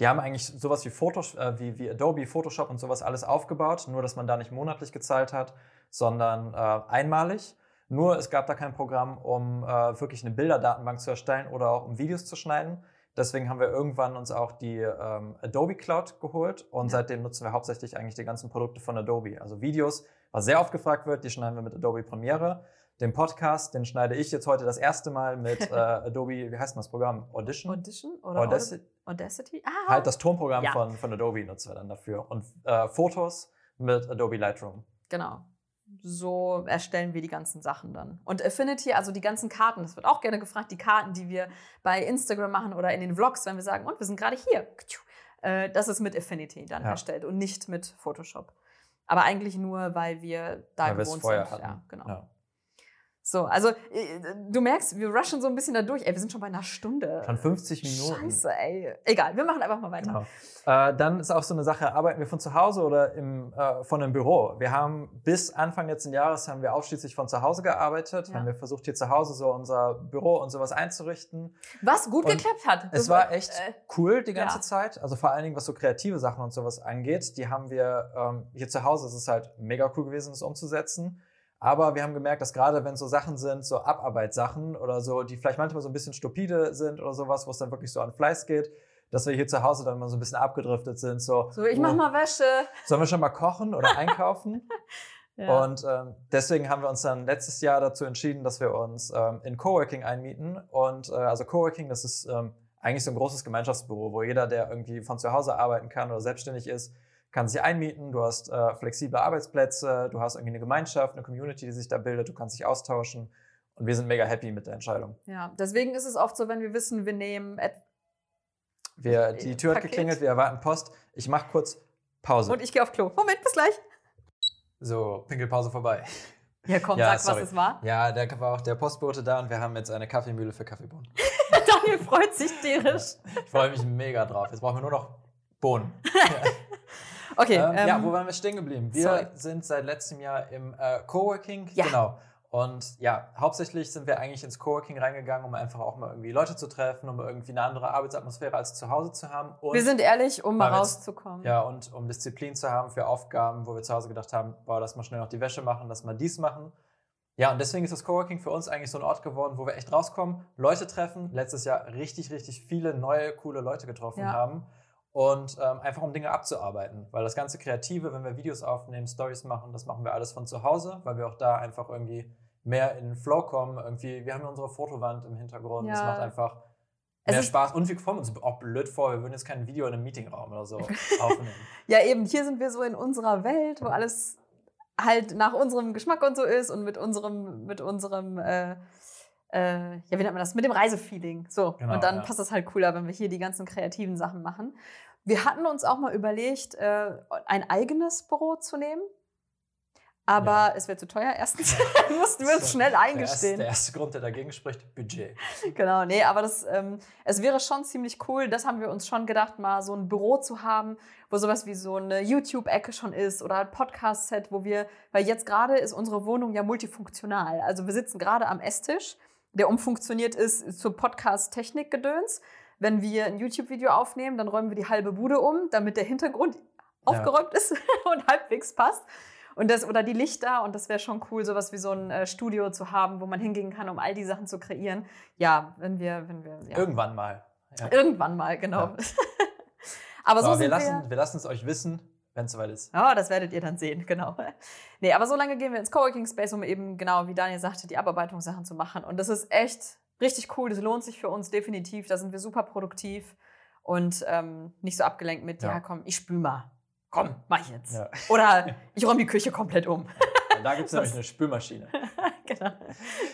die haben eigentlich sowas wie, Fotos, äh, wie, wie Adobe, Photoshop und sowas alles aufgebaut, nur dass man da nicht monatlich gezahlt hat, sondern äh, einmalig. Nur es gab da kein Programm, um äh, wirklich eine Bilderdatenbank zu erstellen oder auch um Videos zu schneiden. Deswegen haben wir irgendwann uns auch die ähm, Adobe Cloud geholt und Ja. seitdem nutzen wir hauptsächlich eigentlich die ganzen Produkte von Adobe. Also Videos, was sehr oft gefragt wird, die schneiden wir mit Adobe Premiere. Den Podcast, den schneide ich jetzt heute das erste Mal mit (laughs) äh, Adobe, wie heißt denn das Programm? Audition? Audition oder Audacity? Audacity? Ah. Halt das Tonprogramm Ja. von, von Adobe nutzen wir dann dafür. Und äh, Fotos mit Adobe Lightroom. Genau. So erstellen wir die ganzen Sachen dann. Und Affinity, also die ganzen Karten, das wird auch gerne gefragt, die Karten, die wir bei Instagram machen oder in den Vlogs, wenn wir sagen, und wir sind gerade hier. Äh, Das ist mit Affinity dann Ja. erstellt und nicht mit Photoshop. Aber eigentlich nur, weil wir da weil gewohnt sind. hatten. Ja, genau. Ja. So, also äh, du merkst, wir rushen so ein bisschen da durch. Ey, wir sind schon bei einer Stunde. Schon 50 Minuten. Scheiße, ey. Egal, wir machen einfach mal weiter. Genau. Äh, dann ist auch so eine Sache, arbeiten wir von zu Hause oder im, äh, von einem Büro? Wir haben bis Anfang letzten Jahres haben wir ausschließlich von zu Hause gearbeitet, Ja. haben wir versucht hier zu Hause so unser Büro und sowas einzurichten. Was gut Und geklappt hat. Es war echt äh, cool die ganze ja. Zeit. Also vor allen Dingen, was so kreative Sachen und sowas angeht, die haben wir ähm, hier zu Hause. Es ist halt mega cool gewesen, das umzusetzen. Aber wir haben gemerkt, dass gerade wenn so Sachen sind, so Abarbeitssachen oder so, die vielleicht manchmal so ein bisschen stupide sind oder sowas, wo es dann wirklich so an Fleiß geht, dass wir hier zu Hause dann mal so ein bisschen abgedriftet sind. So, so, ich oh, mach mal Wäsche. Sollen wir schon mal kochen oder (laughs) einkaufen? Ja. Und ähm, deswegen haben wir uns dann letztes Jahr dazu entschieden, dass wir uns ähm, in Coworking einmieten. Und äh, also Coworking, das ist ähm, eigentlich so ein großes Gemeinschaftsbüro, wo jeder, der irgendwie von zu Hause arbeiten kann oder selbstständig ist, kann sich einmieten. Du hast äh, flexible Arbeitsplätze, du hast irgendwie eine Gemeinschaft, eine Community, die sich da bildet, du kannst dich austauschen. Und wir sind mega happy mit der Entscheidung. Ja, deswegen ist es oft so, wenn wir wissen, wir nehmen Wir, die Tür hat Paket. geklingelt, wir erwarten Post. Ich mache kurz Pause. und ich gehe auf Klo. Moment, bis gleich. so, Pinkelpause vorbei. Ja, komm, Ja, sag, sorry. was es war. Ja, da war auch der Postbote da und wir haben jetzt eine Kaffeemühle für Kaffeebohnen. (laughs) Daniel freut sich tierisch. Ich freue mich mega drauf. Jetzt brauchen wir nur noch Bohnen. (laughs) Okay, ähm, ja, ähm, wo waren wir stehen geblieben? Wir sorry. sind seit letztem Jahr im äh, Coworking. Ja. Genau. Und ja, hauptsächlich sind wir eigentlich ins Coworking reingegangen, um einfach auch mal irgendwie Leute zu treffen, um irgendwie eine andere Arbeitsatmosphäre als zu Hause zu haben. Und, wir sind ehrlich, um mal rauszukommen. ja, und um Disziplin zu haben für Aufgaben, wo wir zu Hause gedacht haben, boah, lass mal schnell noch die Wäsche machen, lass mal dies machen. Ja, und deswegen ist das Coworking für uns eigentlich so ein Ort geworden, wo wir echt rauskommen, Leute treffen, letztes Jahr richtig, richtig viele neue, coole Leute getroffen Ja. haben und ähm, einfach um Dinge abzuarbeiten. Weil das ganze Kreative, wenn wir Videos aufnehmen, Stories machen, das machen wir alles von zu Hause, weil wir auch da einfach irgendwie mehr in den Flow kommen. Irgendwie, wir haben ja unsere Fotowand im Hintergrund, das Ja. macht einfach mehr Spaß. Und wir kommen uns auch blöd vor, wir würden jetzt kein Video in einem Meetingraum oder so (laughs) aufnehmen. Ja, eben, hier sind wir so in unserer Welt, wo alles halt nach unserem Geschmack und so ist und mit unserem, mit unserem, äh, äh, ja, wie nennt man das? Mit dem Reisefeeling. So. Genau, und dann ja. passt das halt cooler, wenn wir hier die ganzen kreativen Sachen machen. Wir hatten uns auch mal überlegt, äh, ein eigenes Büro zu nehmen. Aber es wäre zu teuer, erstens. (laughs) mussten wir uns schnell Der erste, eingestehen. der erste Grund, der dagegen spricht, Budget. Genau, nee, aber das, ähm, es wäre schon ziemlich cool, das haben wir uns schon gedacht, mal so ein Büro zu haben, wo sowas wie so eine YouTube-Ecke schon ist oder ein Podcast-Set, wo wir, weil jetzt gerade ist unsere Wohnung ja multifunktional. Also wir sitzen gerade am Esstisch, der umfunktioniert ist zur Podcast-Technik-Gedöns. Wenn wir ein YouTube-Video aufnehmen, dann räumen wir die halbe Bude um, damit der Hintergrund aufgeräumt ist (laughs) und halbwegs passt. Und das, oder die Lichter, und das wäre schon cool, sowas wie so ein äh, Studio zu haben, wo man hingehen kann, um all die Sachen zu kreieren. Ja, wenn wir, wenn wir, ja. Irgendwann mal. Ja. Irgendwann mal, genau. Ja. (laughs) aber so Aber wir sind lassen, wir. wir lassen es euch wissen, wenn es soweit ist. Ja, das werdet ihr dann sehen, (laughs) genau. Nee, aber so lange gehen wir ins Coworking Space, um eben, genau wie Daniel sagte, die Abarbeitungssachen zu machen. Und das ist echt richtig cool. Das lohnt sich für uns definitiv. Da sind wir super produktiv und ähm, nicht so abgelenkt mit, ja, Ja. komm, ich spül mal. Komm, mach ich jetzt. Ja. Oder (laughs) ich räume die Küche komplett um. Und da gibt es (laughs) nämlich eine Spülmaschine. (laughs) genau.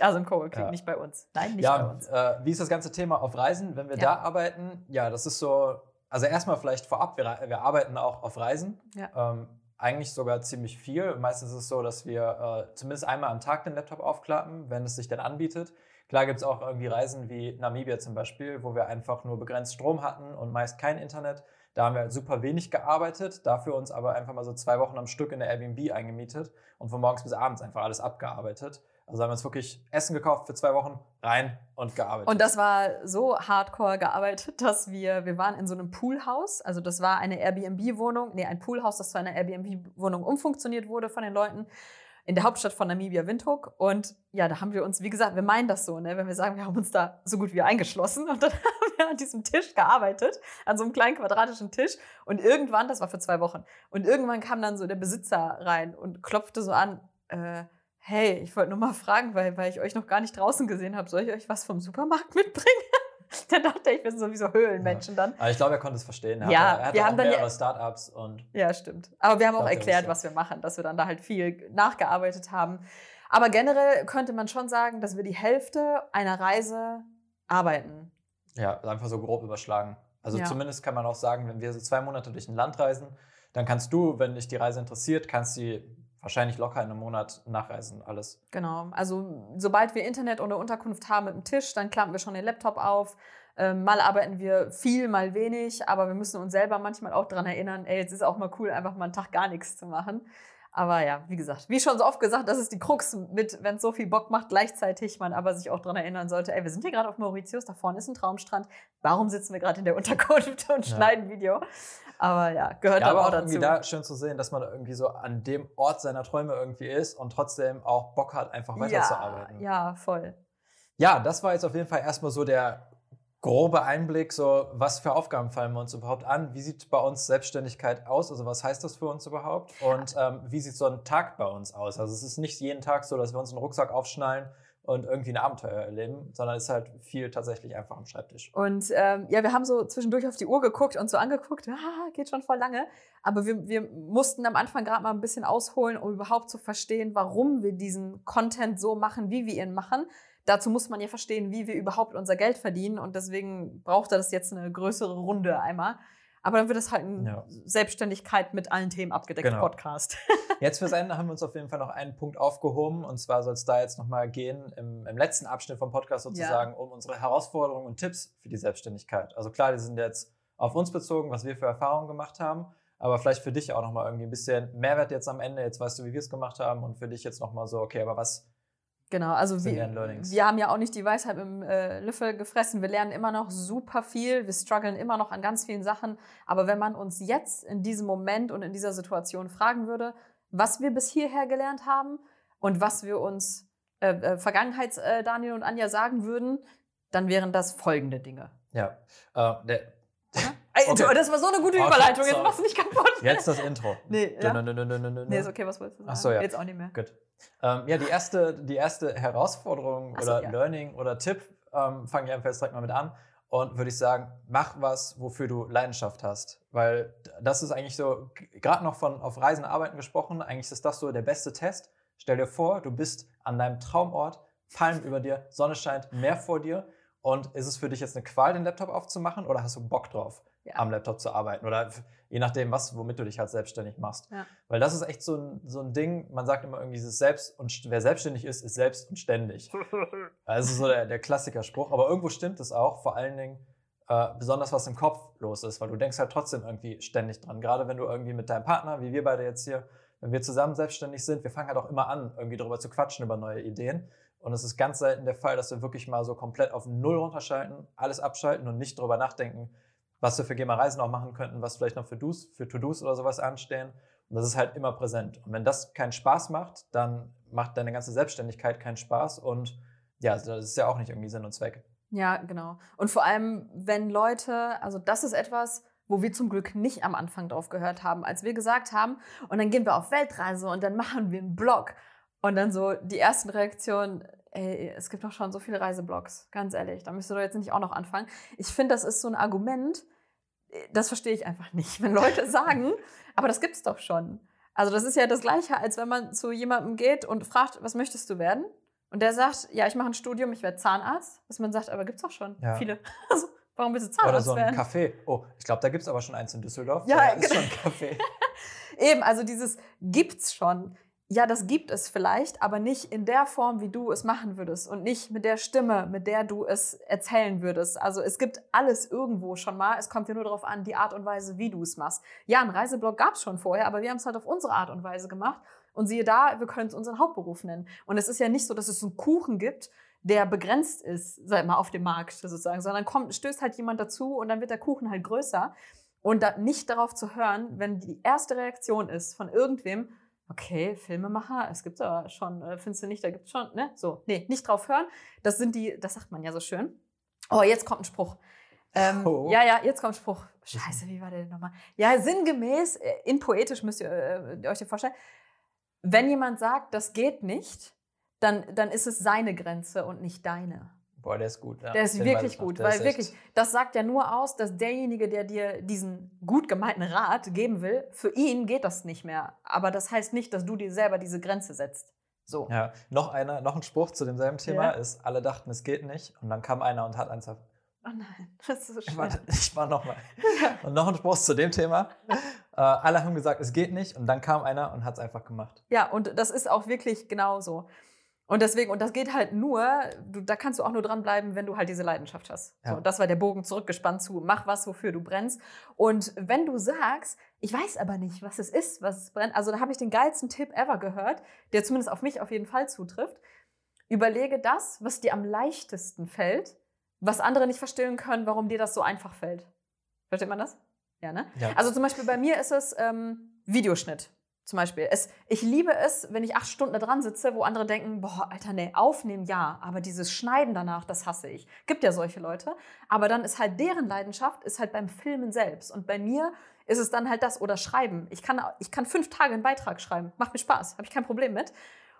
Also im Coworking, Ja. nicht bei uns. Nein, nicht bei Ja, uns. äh, wie ist das ganze Thema auf Reisen, wenn wir Ja. da arbeiten? Ja, das ist so, also erstmal vielleicht vorab, wir, wir arbeiten auch auf Reisen. Ja. Ähm, eigentlich sogar ziemlich viel. Meistens ist es so, dass wir äh, zumindest einmal am Tag den Laptop aufklappen, wenn es sich dann anbietet. Klar gibt es auch irgendwie Reisen wie Namibia zum Beispiel, wo wir einfach nur begrenzt Strom hatten und meist kein Internet. Da haben wir halt super wenig gearbeitet, dafür uns aber einfach mal so zwei Wochen am Stück in der Airbnb eingemietet und von morgens bis abends einfach alles abgearbeitet. Also haben wir uns wirklich Essen gekauft für zwei Wochen, rein und gearbeitet. Und das war so hardcore gearbeitet, dass wir, wir waren in so einem Poolhaus. Also das war eine Airbnb-Wohnung, nee, ein Poolhaus, das zu einer Airbnb-Wohnung umfunktioniert wurde von den Leuten in der Hauptstadt von Namibia, Windhoek. Und ja, da haben wir uns, wie gesagt, wir meinen das so, ne? wenn wir sagen, wir haben uns da so gut wie eingeschlossen (laughs) und dann haben wir an diesem Tisch gearbeitet, an so einem kleinen quadratischen Tisch. Und irgendwann, das war für zwei Wochen, und irgendwann kam dann so der Besitzer rein und klopfte so an, äh, hey, ich wollte nur mal fragen, weil, weil ich euch noch gar nicht draußen gesehen habe, soll ich euch was vom Supermarkt (laughs) mitbringen? (laughs) dann dachte ich, wir sind sowieso Höhlenmenschen ja. dann. Aber ich glaube, er konnte es verstehen. Er ja, hatte, er hatte wir auch haben dann mehrere ja, Startups und. Ja, stimmt. Aber wir haben auch erklärt, was wir machen, dass wir dann da halt viel nachgearbeitet haben. Aber generell könnte man schon sagen, dass wir die Hälfte einer Reise arbeiten. Ja, einfach so grob überschlagen. Also ja. zumindest kann man auch sagen, wenn wir so zwei Monate durch ein Land reisen, dann kannst du, wenn dich die Reise interessiert, kannst du wahrscheinlich locker in einem Monat nachreisen, alles. Genau. Also sobald wir Internet oder Unterkunft haben mit dem Tisch, dann klappen wir schon den Laptop auf. Ähm, mal arbeiten wir viel, mal wenig, aber wir müssen uns selber manchmal auch daran erinnern, ey, jetzt ist auch mal cool, einfach mal einen Tag gar nichts zu machen. Aber ja, wie gesagt, wie schon so oft gesagt, das ist die Krux mit, wenn es so viel Bock macht, gleichzeitig man aber sich auch daran erinnern sollte, ey, wir sind hier gerade auf Mauritius, da vorne ist ein Traumstrand, warum sitzen wir gerade in der Unterkunft und ja. schneiden Video? Aber ja, gehört ja, aber, aber auch, dazu. irgendwie da schön zu sehen, dass man irgendwie so an dem Ort seiner Träume irgendwie ist und trotzdem auch Bock hat, einfach weiterzuarbeiten. Ja, ja, voll. Ja, das war jetzt auf jeden Fall erstmal so der grobe Einblick, so was für Aufgaben fallen wir uns überhaupt an? Wie sieht bei uns Selbstständigkeit aus? Also was heißt das für uns überhaupt? Und ähm, wie sieht so ein Tag bei uns aus? Also es ist nicht jeden Tag so, dass wir uns einen Rucksack aufschnallen und irgendwie ein Abenteuer erleben, sondern ist halt viel tatsächlich einfach am Schreibtisch. Und ähm, ja, wir haben so zwischendurch auf die Uhr geguckt und so angeguckt, ah, geht schon voll lange. Aber wir, wir mussten am Anfang gerade mal ein bisschen ausholen, um überhaupt zu verstehen, warum wir diesen Content so machen, wie wir ihn machen. Dazu muss man ja verstehen, wie wir überhaupt unser Geld verdienen. Und deswegen braucht das jetzt eine größere Runde einmal. Aber dann wird es halt ein ja. Selbstständigkeit mit allen Themen abgedeckt genau. Podcast. (laughs) jetzt fürs Ende haben wir uns auf jeden Fall noch einen Punkt aufgehoben. Und zwar soll es da jetzt nochmal gehen, im, im, letzten Abschnitt vom Podcast sozusagen, ja. um unsere Herausforderungen und Tipps für die Selbstständigkeit. Also klar, die sind jetzt auf uns bezogen, was wir für Erfahrungen gemacht haben. Aber vielleicht für dich auch nochmal irgendwie ein bisschen Mehrwert jetzt am Ende. Jetzt weißt du, wie wir es gemacht haben. Und für dich jetzt nochmal so, okay, aber was Genau, also wir, wir haben ja auch nicht die Weisheit im äh, Löffel gefressen. Wir lernen immer noch super viel, wir strugglen immer noch an ganz vielen Sachen. Aber wenn man uns jetzt in diesem Moment und in dieser Situation fragen würde, was wir bis hierher gelernt haben und was wir uns äh, äh, Vergangenheits-Daniel äh, und Anja sagen würden, dann wären das folgende Dinge. Ja, äh, der, Okay. Das war so eine gute Überleitung, jetzt machst du mich kaputt. Jetzt das Intro. (laughs) Nee, ja? nee ist okay, was wolltest du sagen? Ach so, ja. Jetzt auch nicht mehr. Gut. Ähm, ja, die erste, die erste Herausforderung so, oder ja. Learning oder Tipp ähm, fange ich einfach jetzt direkt mal mit an und würde ich sagen, mach was, wofür du Leidenschaft hast. Weil das ist eigentlich so, gerade noch von auf Reisen arbeiten gesprochen, eigentlich ist das so der beste Test. Stell dir vor, du bist an deinem Traumort, Palmen über dir, Sonne scheint, Meer vor dir. Und ist es für dich jetzt eine Qual, den Laptop aufzumachen oder hast du Bock drauf? Ja. am Laptop zu arbeiten oder je nachdem, was, womit du dich halt selbstständig machst. Ja. Weil das ist echt so ein, so ein Ding, man sagt immer irgendwie, dieses Selbst und wer selbstständig ist, ist selbst und ständig. Das (laughs) ist so der, der Klassikerspruch, aber irgendwo stimmt es auch, vor allen Dingen, äh, besonders was im Kopf los ist, weil du denkst halt trotzdem irgendwie ständig dran. Gerade wenn du irgendwie mit deinem Partner, wie wir beide jetzt hier, wenn wir zusammen selbstständig sind, wir fangen halt auch immer an, irgendwie darüber zu quatschen, über neue Ideen. Und es ist ganz selten der Fall, dass wir wirklich mal so komplett auf Null runterschalten, alles abschalten und nicht darüber nachdenken, was wir für GEMA-Reisen auch machen könnten, was vielleicht noch für Do's, für To-Dos oder sowas anstehen. Und das ist halt immer präsent. Und wenn das keinen Spaß macht, dann macht deine ganze Selbstständigkeit keinen Spaß und ja, das ist ja auch nicht irgendwie Sinn und Zweck. Ja, genau. Und vor allem, wenn Leute, also das ist etwas, wo wir zum Glück nicht am Anfang drauf gehört haben, als wir gesagt haben, und dann gehen wir auf Weltreise und dann machen wir einen Blog. Und dann so die ersten Reaktionen, ey, es gibt doch schon so viele Reiseblogs, ganz ehrlich, da müsst ihr doch jetzt nicht auch noch anfangen. Ich finde, das ist so ein Argument, das verstehe ich einfach nicht, wenn Leute sagen, aber das gibt's doch schon. Also das ist ja das Gleiche, als wenn man zu jemandem geht und fragt, was möchtest du werden? Und der sagt, ja, ich mache ein Studium, ich werde Zahnarzt. Was man sagt, aber gibt's doch schon ja. viele. (laughs) Also, warum willst du Zahnarzt werden? Oder so ein werden? Café. Oh, ich glaube, da gibt's aber schon eins in Düsseldorf. Ja, da ist genau. schon ein Café. (laughs) Eben, also dieses gibt's schon. Ja, das gibt es vielleicht, aber nicht in der Form, wie du es machen würdest und nicht mit der Stimme, mit der du es erzählen würdest. Also es gibt alles irgendwo schon mal. Es kommt ja nur darauf an, die Art und Weise, wie du es machst. Ja, einen Reiseblog gab es schon vorher, aber wir haben es halt auf unsere Art und Weise gemacht. Und siehe da, wir können es unseren Hauptberuf nennen. Und es ist ja nicht so, dass es einen Kuchen gibt, der begrenzt ist, sag mal, auf dem Markt sozusagen, sondern kommt, stößt halt jemand dazu und dann wird der Kuchen halt größer. Und da nicht darauf zu hören, wenn die erste Reaktion ist von irgendwem, okay, Filmemacher, es gibt ja schon, äh, findest du nicht, da gibt es schon, ne? So, nee, nicht drauf hören. Das sind die, das sagt man ja so schön. Oh, jetzt kommt ein Spruch. Ähm, oh. Ja, ja, jetzt kommt ein Spruch. Scheiße, wie war der denn nochmal? Ja, sinngemäß, äh, in poetisch müsst ihr äh, euch das vorstellen. Wenn jemand sagt, das geht nicht, dann, dann ist es seine Grenze und nicht deine. Boah, der ist gut. Ja. Der ist Den wirklich gut, weil wirklich, das sagt ja nur aus, dass derjenige, der dir diesen gut gemeinten Rat geben will, für ihn geht das nicht mehr. Aber das heißt nicht, dass du dir selber diese Grenze setzt. So. Ja, noch einer, noch ein Spruch zu demselben Thema ja. ist, alle dachten, es geht nicht. Und dann kam einer und hat eins auf. Oh nein, (laughs) das ist so schön. (laughs) Ich war nochmal. Ja. Und noch ein Spruch zu dem Thema. (laughs) Äh, alle haben gesagt, es geht nicht. Und dann kam einer und hat es einfach gemacht. Ja, und das ist auch wirklich genauso. Und deswegen, und das geht halt nur, du, da kannst du auch nur dranbleiben, wenn du halt diese Leidenschaft hast. Ja. So, das war der Bogen zurückgespannt zu, mach was, wofür du brennst. Und wenn du sagst, ich weiß aber nicht, was es ist, was es brennt, also da habe ich den geilsten Tipp ever gehört, der zumindest auf mich auf jeden Fall zutrifft. Überlege das, was dir am leichtesten fällt, was andere nicht verstehen können, warum dir das so einfach fällt. Versteht man das? Ja, ne? Ja. Also zum Beispiel bei mir ist es ähm, Videoschnitt. Zum Beispiel. Es, ich liebe es, wenn ich acht Stunden da dran sitze, wo andere denken, boah, Alter, nee, aufnehmen ja, aber dieses Schneiden danach, das hasse ich. Gibt ja solche Leute. Aber dann ist halt deren Leidenschaft, ist halt beim Filmen selbst. Und bei mir ist es dann halt das oder Schreiben. Ich kann, ich kann fünf Tage einen Beitrag schreiben. Macht mir Spaß, habe ich kein Problem mit.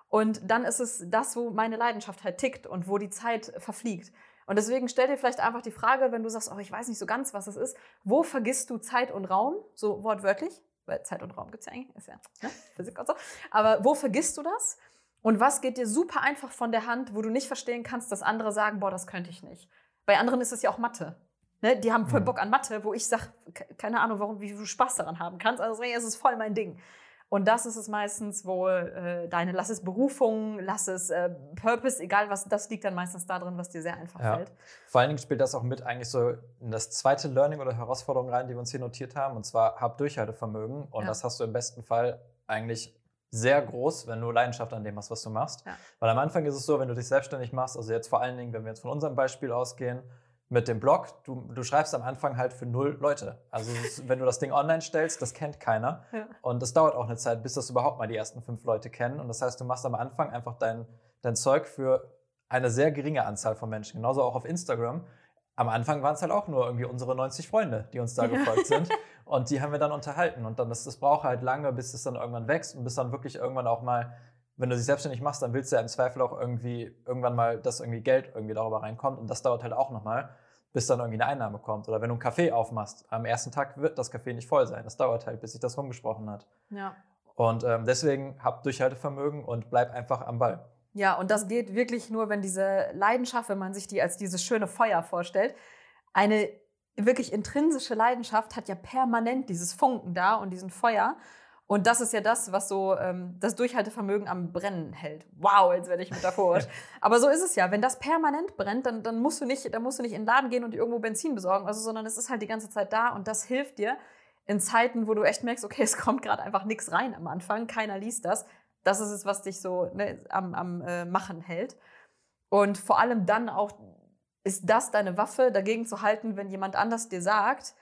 Und dann ist es das, wo meine Leidenschaft halt tickt und wo die Zeit verfliegt. Und deswegen stell dir vielleicht einfach die Frage, wenn du sagst, oh, ich weiß nicht so ganz, was es ist, wo vergisst du Zeit und Raum, so wortwörtlich? Weil Zeit und Raum gibt es ja eigentlich, ist ja ne? Physik und so. Aber wo vergisst du das? Und was geht dir super einfach von der Hand, wo du nicht verstehen kannst, dass andere sagen, boah, das könnte ich nicht. Bei anderen ist es ja auch Mathe. Ne? Die haben voll mhm. Bock an Mathe, wo ich sage, keine Ahnung, warum, wie du Spaß daran haben kannst. Also deswegen ist es voll mein Ding. Und das ist es meistens wohl äh, deine, lass es Berufung, lass es äh, Purpose, egal was, das liegt dann meistens darin, was dir sehr einfach ja. fällt. Vor allen Dingen spielt das auch mit eigentlich so in das zweite Learning oder Herausforderung rein, die wir uns hier notiert haben, und zwar hab Durchhaltevermögen. Und ja. das hast du im besten Fall eigentlich sehr groß, wenn du Leidenschaft an dem hast, was du machst. Ja. Weil am Anfang ist es so, wenn du dich selbstständig machst, also jetzt vor allen Dingen, wenn wir jetzt von unserem Beispiel ausgehen, mit dem Blog, du, du schreibst am Anfang halt für null Leute. Also wenn du das Ding online stellst, das kennt keiner. Ja. Und das dauert auch eine Zeit, bis das überhaupt mal die ersten fünf Leute kennen. Und das heißt, du machst am Anfang einfach dein, dein Zeug für eine sehr geringe Anzahl von Menschen. Genauso auch auf Instagram. Am Anfang waren es halt auch nur irgendwie unsere 90 Freunde, die uns da ja. gefolgt sind. (laughs) Und die haben wir dann unterhalten. Und dann, das, das braucht halt lange, bis es dann irgendwann wächst und bis dann wirklich irgendwann auch mal wenn du dich selbstständig machst, dann willst du ja im Zweifel auch irgendwie irgendwann mal, dass irgendwie Geld irgendwie darüber reinkommt und das dauert halt auch nochmal bis dann irgendwie eine Einnahme kommt. Oder wenn du einen Kaffee aufmachst, am ersten Tag wird das Café nicht voll sein. Das dauert halt, bis sich das rumgesprochen hat. Ja. Und ähm, deswegen hab Durchhaltevermögen und bleib einfach am Ball. Ja, und das geht wirklich nur, wenn diese Leidenschaft, wenn man sich die als dieses schöne Feuer vorstellt, eine wirklich intrinsische Leidenschaft hat ja permanent dieses Funken da und diesen Feuer. Und das ist ja das, was so ähm, das Durchhaltevermögen am Brennen hält. Wow, jetzt werde ich metaphorisch. (laughs) Aber so ist es ja. Wenn das permanent brennt, dann, dann, musst du nicht, dann musst du nicht in den Laden gehen und irgendwo Benzin besorgen, also, sondern es ist halt die ganze Zeit da und das hilft dir in Zeiten, wo du echt merkst, okay, (laughs) es kommt gerade einfach nichts rein am Anfang, keiner liest das. Das ist es, was dich so ne, am, am äh, Machen hält. Und vor allem dann auch ist das deine Waffe, dagegen zu halten, wenn jemand anders dir sagt,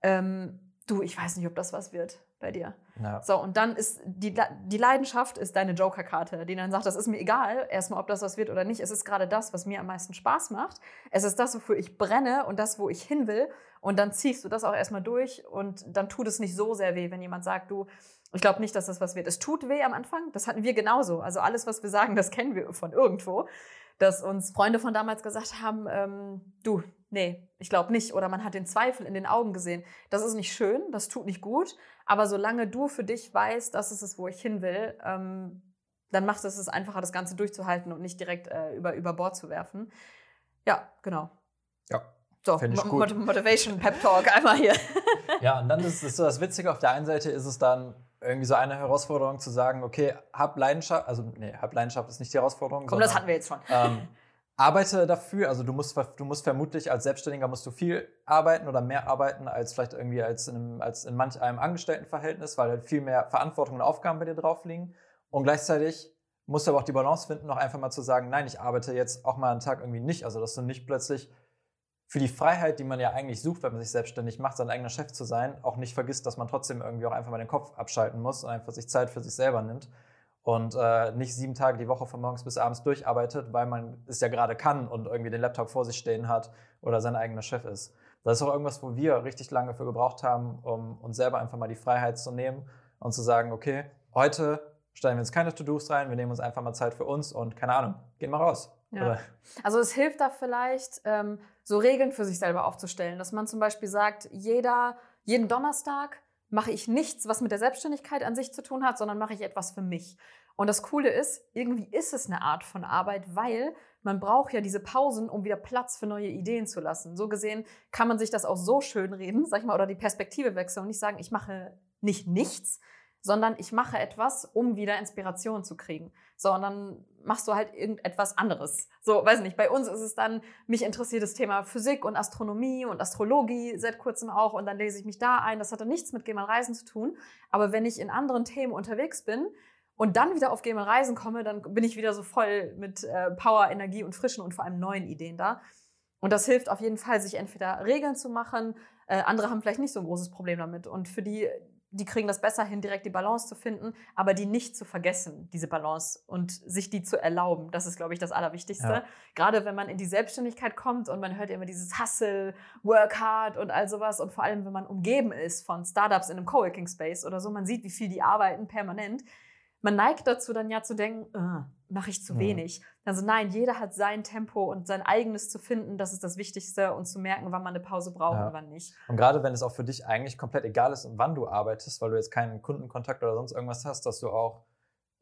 ähm, du, ich weiß nicht, ob das was wird bei dir. Ja. So, und dann ist die, die Leidenschaft ist deine Joker-Karte, die dann sagt, das ist mir egal, erstmal, ob das was wird oder nicht. Es ist gerade das, was mir am meisten Spaß macht. Es ist das, wofür ich brenne und das, wo ich hin will. Und dann ziehst du das auch erstmal durch und dann tut es nicht so sehr weh, wenn jemand sagt, du, ich glaube nicht, dass das was wird. Es tut weh am Anfang, das hatten wir genauso. Also alles, was wir sagen, das kennen wir von irgendwo. Dass uns Freunde von damals gesagt haben, ähm, du, nee, ich glaube nicht. Oder man hat den Zweifel in den Augen gesehen. Das ist nicht schön, das tut nicht gut. Aber solange du für dich weißt, das ist es, wo ich hin will, ähm, dann macht es es einfacher, das Ganze durchzuhalten und nicht direkt äh, über, über Bord zu werfen. Ja, genau. Ja. So, Motivation Pep Talk einmal hier. (laughs) ja, und dann ist es so das Witzige, auf der einen Seite ist es dann irgendwie so eine Herausforderung zu sagen, okay, hab Leidenschaft, also nee, hab Leidenschaft ist nicht die Herausforderung. Komm, das hatten wir jetzt schon. Ähm, (laughs) arbeite dafür, also du musst, du musst vermutlich als Selbstständiger musst du viel arbeiten oder mehr arbeiten als vielleicht irgendwie als in, einem, als in manch einem Angestelltenverhältnis, weil halt viel mehr Verantwortung und Aufgaben bei dir drauf liegen. Und gleichzeitig musst du aber auch die Balance finden, noch einfach mal zu sagen, nein, ich arbeite jetzt auch mal einen Tag irgendwie nicht. Also dass du nicht plötzlich für die Freiheit, die man ja eigentlich sucht, wenn man sich selbstständig macht, sein eigener Chef zu sein, auch nicht vergisst, dass man trotzdem irgendwie auch einfach mal den Kopf abschalten muss und einfach sich Zeit für sich selber nimmt und äh, nicht sieben Tage die Woche von morgens bis abends durcharbeitet, weil man es ja gerade kann und irgendwie den Laptop vor sich stehen hat oder sein eigener Chef ist. Das ist auch irgendwas, wo wir richtig lange für gebraucht haben, um uns selber einfach mal die Freiheit zu nehmen und zu sagen, okay, heute stellen wir uns keine To-Dos rein, wir nehmen uns einfach mal Zeit für uns und keine Ahnung, gehen mal raus. Ja. Also es hilft da vielleicht, ähm, so Regeln für sich selber aufzustellen, dass man zum Beispiel sagt, jeder, jeden Donnerstag mache ich nichts, was mit der Selbstständigkeit an sich zu tun hat, sondern mache ich etwas für mich. Und das Coole ist, irgendwie ist es eine Art von Arbeit, weil man braucht ja diese Pausen, um wieder Platz für neue Ideen zu lassen. So gesehen kann man sich das auch so schön reden, sag ich mal, oder die Perspektive wechseln und nicht sagen, ich mache nicht nichts, sondern ich mache etwas, um wieder Inspiration zu kriegen. So, und dann machst du halt irgendetwas anderes. So, weiß nicht, bei uns ist es dann, mich interessiert das Thema Physik und Astronomie und Astrologie seit kurzem auch und dann lese ich mich da ein. Das hat dann nichts mit Geh mal Reisen zu tun. Aber wenn ich in anderen Themen unterwegs bin, und dann wieder auf Geh mal Reisen komme, dann bin ich wieder so voll mit äh, Power, Energie und frischen und vor allem neuen Ideen da. Und das hilft auf jeden Fall, sich entweder Regeln zu machen. Äh, andere haben vielleicht nicht so ein großes Problem damit. Und für die, die kriegen das besser hin, direkt die Balance zu finden, aber die nicht zu vergessen, diese Balance und sich die zu erlauben. Das ist, glaube ich, das Allerwichtigste. Ja. Gerade wenn man in die Selbstständigkeit kommt und man hört immer dieses Hustle, Work hard und all sowas und vor allem, wenn man umgeben ist von Startups in einem Coworking Space oder so, man sieht, wie viel die arbeiten permanent. Man neigt dazu dann ja zu denken, uh, mache ich zu wenig. Also nein, jeder hat sein Tempo und sein eigenes zu finden, das ist das Wichtigste und zu merken, wann man eine Pause braucht ja. und wann nicht. Und gerade wenn es auch für dich eigentlich komplett egal ist, wann du arbeitest, weil du jetzt keinen Kundenkontakt oder sonst irgendwas hast, dass du auch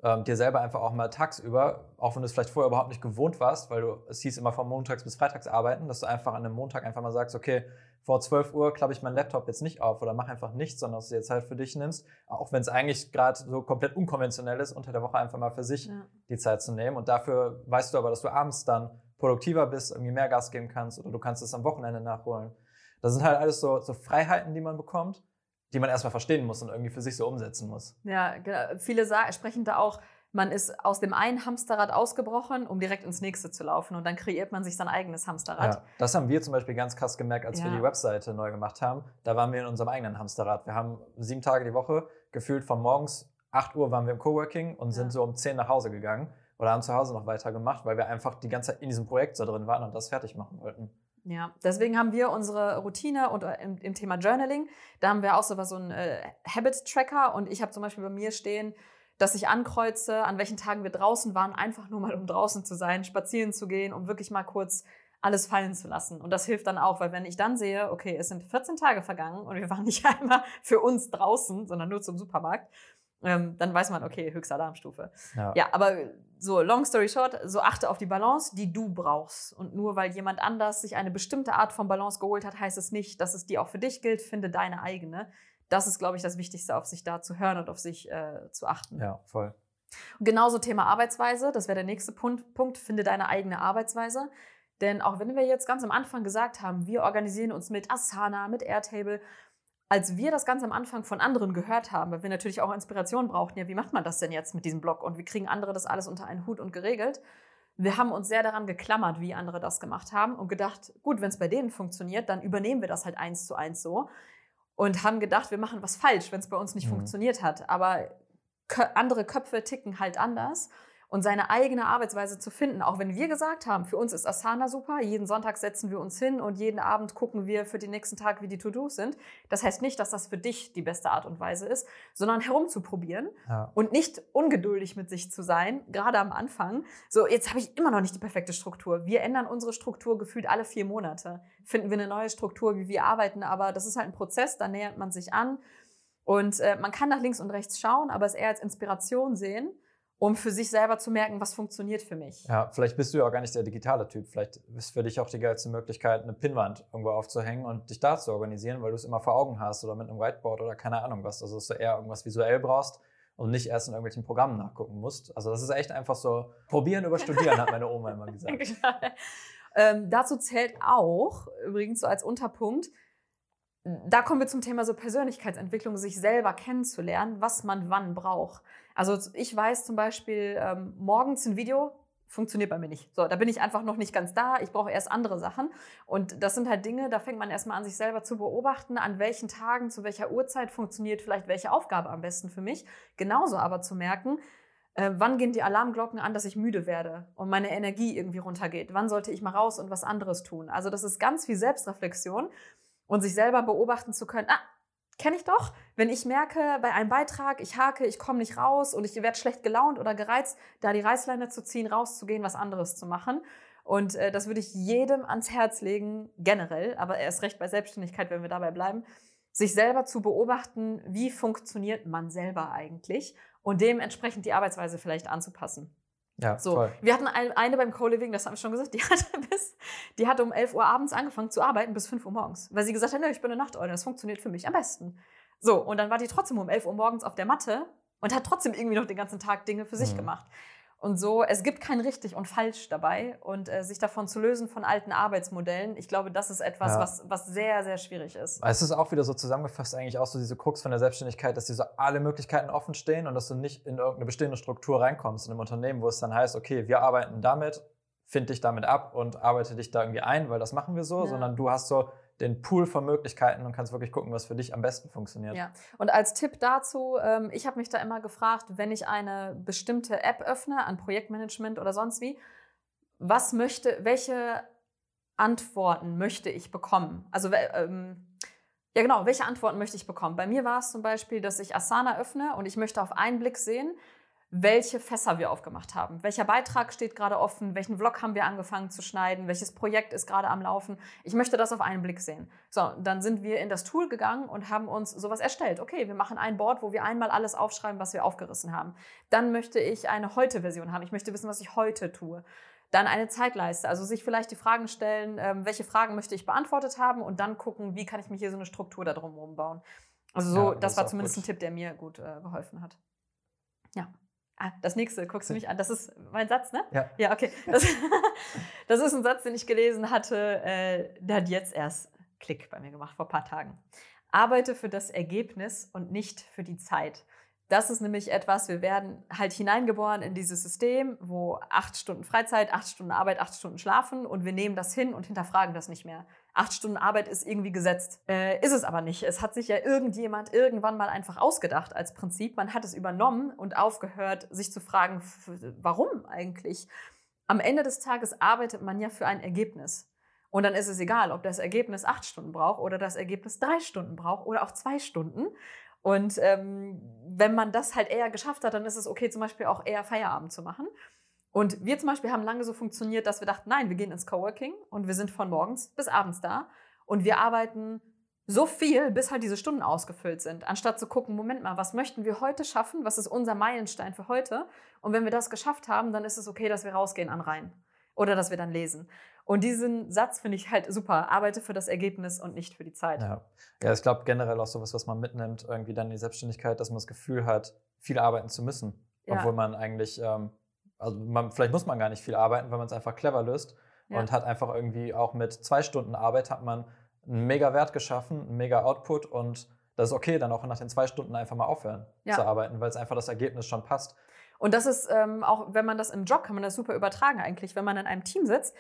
ähm, dir selber einfach auch mal tagsüber, auch wenn du es vielleicht vorher überhaupt nicht gewohnt warst, weil du, es hieß immer von montags bis freitags arbeiten, dass du einfach an einem Montag einfach mal sagst, okay, vor 12 Uhr klappe ich meinen Laptop jetzt nicht auf oder mach einfach nichts, sondern dass du dir Zeit für dich nimmst, auch wenn es eigentlich gerade so komplett unkonventionell ist, unter der Woche einfach mal für sich ja. die Zeit zu nehmen. Und dafür weißt du aber, dass du abends dann produktiver bist, irgendwie mehr Gas geben kannst oder du kannst es am Wochenende nachholen. Das sind halt alles so, so Freiheiten, die man bekommt, die man erstmal verstehen muss und irgendwie für sich so umsetzen muss. Ja, genau. viele sagen, sprechen da auch man ist aus dem einen Hamsterrad ausgebrochen, um direkt ins nächste zu laufen. Und dann kreiert man sich sein eigenes Hamsterrad. Ja, das haben wir zum Beispiel ganz krass gemerkt, als ja. wir die Webseite neu gemacht haben. Da waren wir in unserem eigenen Hamsterrad. Wir haben sieben Tage die Woche gefühlt von morgens 8 Uhr waren wir im Coworking und sind so um 10 nach Hause gegangen oder haben zu Hause noch weiter gemacht, weil wir einfach die ganze Zeit in diesem Projekt so drin waren und das fertig machen wollten. Ja, deswegen haben wir unsere Routine und äh, im, im Thema Journaling, da haben wir auch so was, so einen äh, Habit-Tracker und ich habe zum Beispiel bei mir stehen, dass ich ankreuze, an welchen Tagen wir draußen waren, einfach nur mal um draußen zu sein, spazieren zu gehen, um wirklich mal kurz alles fallen zu lassen. Und das hilft dann auch, weil wenn ich dann sehe, okay, es sind 14 Tage vergangen und wir waren (laughs) nicht einmal für uns draußen, sondern nur zum Supermarkt, ähm, dann weiß man, okay, höchste Alarmstufe. Ja. ja, aber so, long story short, so achte auf die Balance, die du brauchst. Und nur weil jemand anders sich eine bestimmte Art von Balance geholt hat, heißt es nicht, dass es die auch für dich gilt. Finde deine eigene das ist, glaube ich, das Wichtigste, auf sich da zu hören und auf sich äh, zu achten. Ja, voll. Und genauso Thema Arbeitsweise, das wäre der nächste Punkt, Punkt, finde deine eigene Arbeitsweise. Denn auch wenn wir jetzt ganz am Anfang gesagt haben, wir organisieren uns mit Asana, mit Airtable, als wir das ganz am Anfang von anderen gehört haben, weil wir natürlich auch Inspiration brauchten, ja, wie macht man das denn jetzt mit diesem Blog und wie kriegen andere das alles unter einen Hut und geregelt? Wir haben uns sehr daran geklammert, wie andere das gemacht haben und gedacht, gut, wenn es bei denen funktioniert, dann übernehmen wir das halt eins zu eins so und haben gedacht, wir machen was falsch, wenn es bei uns nicht mhm. funktioniert hat. Aber andere Köpfe ticken halt anders und seine eigene Arbeitsweise zu finden. Auch wenn wir gesagt haben, für uns ist Asana super, jeden Sonntag setzen wir uns hin und jeden Abend gucken wir für den nächsten Tag, wie die To-Dos sind. Das heißt nicht, dass das für dich die beste Art und Weise ist, sondern herumzuprobieren ja. und nicht ungeduldig mit sich zu sein, gerade am Anfang. So, jetzt habe ich immer noch nicht die perfekte Struktur. Wir ändern unsere Struktur gefühlt alle vier Monate. Finden wir eine neue Struktur, wie wir arbeiten, aber das ist halt ein Prozess, da nähert man sich an. Und äh, man kann nach links und rechts schauen, aber es eher als Inspiration sehen um für sich selber zu merken, was funktioniert für mich. Ja, vielleicht bist du ja auch gar nicht der digitale Typ. Vielleicht ist für dich auch die geilste Möglichkeit, eine Pinnwand irgendwo aufzuhängen und dich da zu organisieren, weil du es immer vor Augen hast oder mit einem Whiteboard oder keine Ahnung was. Also dass du eher irgendwas visuell brauchst und nicht erst in irgendwelchen Programmen nachgucken musst. Also das ist echt einfach so, probieren über Studieren, hat meine Oma immer gesagt. (laughs) Ähm, dazu zählt auch, übrigens so als Unterpunkt, da kommen wir zum Thema so Persönlichkeitsentwicklung, sich selber kennenzulernen, was man wann braucht. Also ich weiß zum Beispiel, ähm, morgens ein Video funktioniert bei mir nicht. So, da bin ich einfach noch nicht ganz da. Ich brauche erst andere Sachen. Und das sind halt Dinge, da fängt man erstmal an, sich selber zu beobachten, an welchen Tagen, zu welcher Uhrzeit funktioniert vielleicht welche Aufgabe am besten für mich. Genauso aber zu merken, äh, wann gehen die Alarmglocken an, dass ich müde werde und meine Energie irgendwie runtergeht? Wann sollte ich mal raus und was anderes tun? Also das ist ganz viel Selbstreflexion und sich selber beobachten zu können, ah, kenne ich doch, wenn ich merke bei einem Beitrag, ich hake, ich komme nicht raus und ich werde schlecht gelaunt oder gereizt, da die Reißleine zu ziehen, rauszugehen, was anderes zu machen. Und äh, das würde ich jedem ans Herz legen, generell, aber erst recht bei Selbstständigkeit, wenn wir dabei bleiben, sich selber zu beobachten, wie funktioniert man selber eigentlich und dementsprechend die Arbeitsweise vielleicht anzupassen. Ja, so. Toll. Wir hatten eine beim Co-Living, das haben wir schon gesagt, (laughs) die hat, bis, die hat um 11 Uhr abends angefangen zu arbeiten bis 5 Uhr morgens, weil sie gesagt hat, ich bin eine Nachteule, das funktioniert für mich am besten. So, und dann war die trotzdem um 11 Uhr morgens auf der Matte und hat trotzdem irgendwie noch den ganzen Tag Dinge für sich mhm. gemacht. Und so, es gibt kein richtig und falsch dabei und äh, sich davon zu lösen von alten Arbeitsmodellen, ich glaube, das ist etwas, ja. was, was sehr, sehr schwierig ist. Es ist auch wieder so zusammengefasst eigentlich auch so diese Krux von der Selbstständigkeit, dass dir so alle Möglichkeiten offen stehen und dass du nicht in irgendeine bestehende Struktur reinkommst in einem Unternehmen, wo es dann heißt, okay, wir arbeiten damit, find dich damit ab und arbeite dich da irgendwie ein, weil das machen wir so, ja. sondern du hast so den Pool von Möglichkeiten und kannst wirklich gucken, was für dich am besten funktioniert. Ja. Und als Tipp dazu, ähm, ich habe mich da immer gefragt, wenn ich eine bestimmte App öffne, an Projektmanagement oder sonst wie, was möchte, welche Antworten möchte ich bekommen? Also ähm, ja genau, welche Antworten möchte ich bekommen? Bei mir war es zum Beispiel, dass ich Asana öffne und ich möchte auf einen Blick sehen, welche Fässer wir aufgemacht haben. Welcher Beitrag steht gerade offen? Welchen Vlog haben wir angefangen zu schneiden? Welches Projekt ist gerade am Laufen? Ich möchte das auf einen Blick sehen. So, dann sind wir in das Tool gegangen und haben uns sowas erstellt. Okay, wir machen ein Board, wo wir einmal alles aufschreiben, was wir aufgerissen haben. Dann möchte ich eine Heute-Version haben. Ich möchte wissen, was ich heute tue. Dann eine Zeitleiste, also sich vielleicht die Fragen stellen, ähm, welche Fragen möchte ich beantwortet haben und dann gucken, wie kann ich mir hier so eine Struktur da drum bauen. Also so, ja, das, das war zumindest gut. ein Tipp, der mir gut äh, geholfen hat. Ja. Ah, das nächste, guckst du mich an. Das ist mein Satz, ne? Ja. Ja, okay. Das, (laughs) das ist ein Satz, den ich gelesen hatte. Äh, der hat jetzt erst Klick bei mir gemacht, vor ein paar Tagen. Arbeite für das Ergebnis und nicht für die Zeit. Das ist nämlich etwas, wir werden halt hineingeboren in dieses System, wo acht Stunden Freizeit, acht Stunden Arbeit, acht Stunden Schlafen und wir nehmen das hin und hinterfragen das nicht mehr. Acht Stunden Arbeit ist irgendwie gesetzt. Äh, ist es aber nicht. Es hat sich ja irgendjemand irgendwann mal einfach ausgedacht als Prinzip. Man hat es übernommen und aufgehört, sich zu fragen, warum eigentlich. Am Ende des Tages arbeitet man ja für ein Ergebnis. Und dann ist es egal, ob das Ergebnis acht Stunden braucht oder das Ergebnis drei Stunden braucht oder auch zwei Stunden. Und ähm, wenn man das halt eher geschafft hat, dann ist es okay, zum Beispiel auch eher Feierabend zu machen. Und wir zum Beispiel haben lange so funktioniert, dass wir dachten, nein, wir gehen ins Coworking und wir sind von morgens bis abends da und wir arbeiten so viel, bis halt diese Stunden ausgefüllt sind, anstatt zu gucken, Moment mal, was möchten wir heute schaffen? Was ist unser Meilenstein für heute? Und wenn wir das geschafft haben, dann ist es okay, dass wir rausgehen an Rhein oder dass wir dann lesen. Und diesen Satz finde ich halt super. Arbeite für das Ergebnis und nicht für die Zeit. Ja, ja ich glaube generell auch sowas, was man mitnimmt, irgendwie dann in die Selbstständigkeit, dass man das Gefühl hat, viel arbeiten zu müssen. Ja. Obwohl man eigentlich, ähm, also man, vielleicht muss man gar nicht viel arbeiten, weil man es einfach clever löst ja. und hat einfach irgendwie auch mit zwei Stunden Arbeit hat man einen mega Wert geschaffen, einen mega Output und das ist okay, dann auch nach den zwei Stunden einfach mal aufhören ja. zu arbeiten, weil es einfach das Ergebnis schon passt. Und das ist ähm, auch, wenn man das im Job kann man das super übertragen eigentlich, wenn man in einem Team sitzt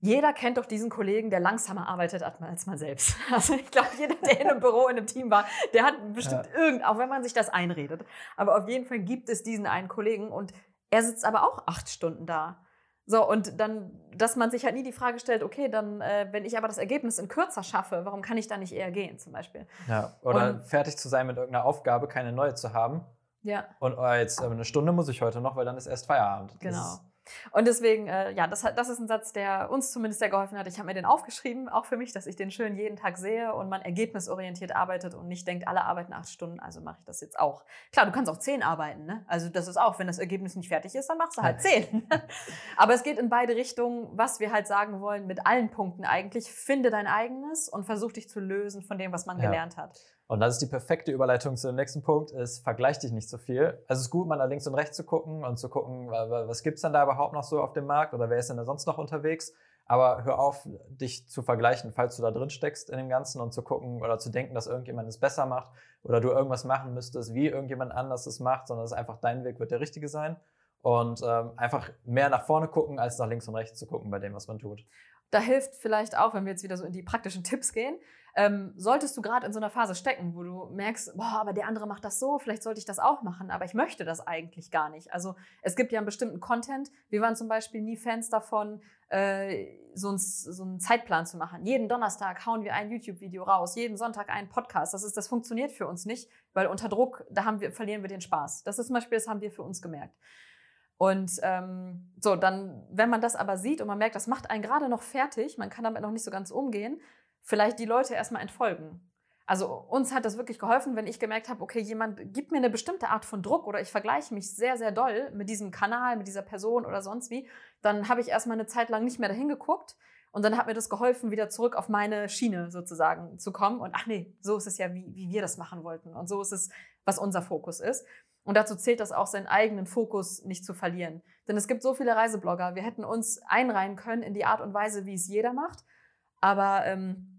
jeder kennt doch diesen Kollegen, der langsamer arbeitet als man selbst. (laughs) Also ich glaube, jeder, der in einem Büro, in einem Team war, der hat bestimmt ja. irgend, auch wenn man sich das einredet. Aber auf jeden Fall gibt es diesen einen Kollegen und er sitzt aber auch acht Stunden da. So, und dann, dass man sich halt nie die Frage stellt, okay, dann, äh, wenn ich aber das Ergebnis in kürzer schaffe, warum kann ich da nicht eher gehen, zum Beispiel? Ja, oder und, fertig zu sein mit irgendeiner Aufgabe, keine neue zu haben. Ja. Und oh, jetzt äh, eine Stunde muss ich heute noch, weil dann ist erst Feierabend. Genau. Und deswegen, äh, ja, das, das ist ein Satz, der uns zumindest sehr geholfen hat. Ich habe mir den aufgeschrieben, auch für mich, dass ich den schön jeden Tag sehe und man ergebnisorientiert arbeitet und nicht denkt, alle arbeiten acht Stunden, also mache ich das jetzt auch. Klar, du kannst auch zehn arbeiten, ne? Also das ist auch, wenn das Ergebnis nicht fertig ist, dann machst du halt zehn. (laughs) Aber es geht in beide Richtungen, was wir halt sagen wollen, mit allen Punkten eigentlich. Finde dein eigenes und versuch dich zu lösen von dem, was man ja. gelernt hat. Und das ist die perfekte Überleitung zu dem nächsten Punkt, ist, vergleich dich nicht so viel. Also es ist gut, mal nach links und rechts zu gucken und zu gucken, was gibt's denn da überhaupt noch so auf dem Markt oder wer ist denn da sonst noch unterwegs. Aber hör auf, dich zu vergleichen, falls du da drin steckst in dem Ganzen und zu gucken oder zu denken, dass irgendjemand es besser macht oder du irgendwas machen müsstest, wie irgendjemand anders es macht, sondern es ist einfach dein Weg wird der richtige sein. Und ähm, einfach mehr nach vorne gucken, als nach links und rechts zu gucken bei dem, was man tut. Da hilft vielleicht auch, wenn wir jetzt wieder so in die praktischen Tipps gehen, ähm, solltest du gerade in so einer Phase stecken, wo du merkst, boah, aber der andere macht das so, vielleicht sollte ich das auch machen, aber ich möchte das eigentlich gar nicht. Also es gibt ja einen bestimmten Content. Wir waren zum Beispiel nie Fans davon, äh, so, ein, so einen Zeitplan zu machen. Jeden Donnerstag hauen wir ein YouTube-Video raus, jeden Sonntag einen Podcast. Das, ist, das funktioniert für uns nicht, weil unter Druck, da haben wir, verlieren wir den Spaß. Das ist zum Beispiel, das haben wir für uns gemerkt. Und ähm, so, dann, wenn man das aber sieht und man merkt, das macht einen gerade noch fertig, man kann damit noch nicht so ganz umgehen, vielleicht die Leute erstmal entfolgen. Also uns hat das wirklich geholfen, wenn ich gemerkt habe, okay, jemand gibt mir eine bestimmte Art von Druck oder ich vergleiche mich sehr, sehr doll mit diesem Kanal, mit dieser Person oder sonst wie, dann habe ich erstmal eine Zeit lang nicht mehr dahin geguckt und dann hat mir das geholfen, wieder zurück auf meine Schiene sozusagen zu kommen und ach nee, so ist es ja, wie, wie wir das machen wollten und so ist es, was unser Fokus ist. Und dazu zählt das auch, seinen eigenen Fokus nicht zu verlieren. Denn es gibt so viele Reiseblogger, wir hätten uns einreihen können in die Art und Weise, wie es jeder macht, aber ähm,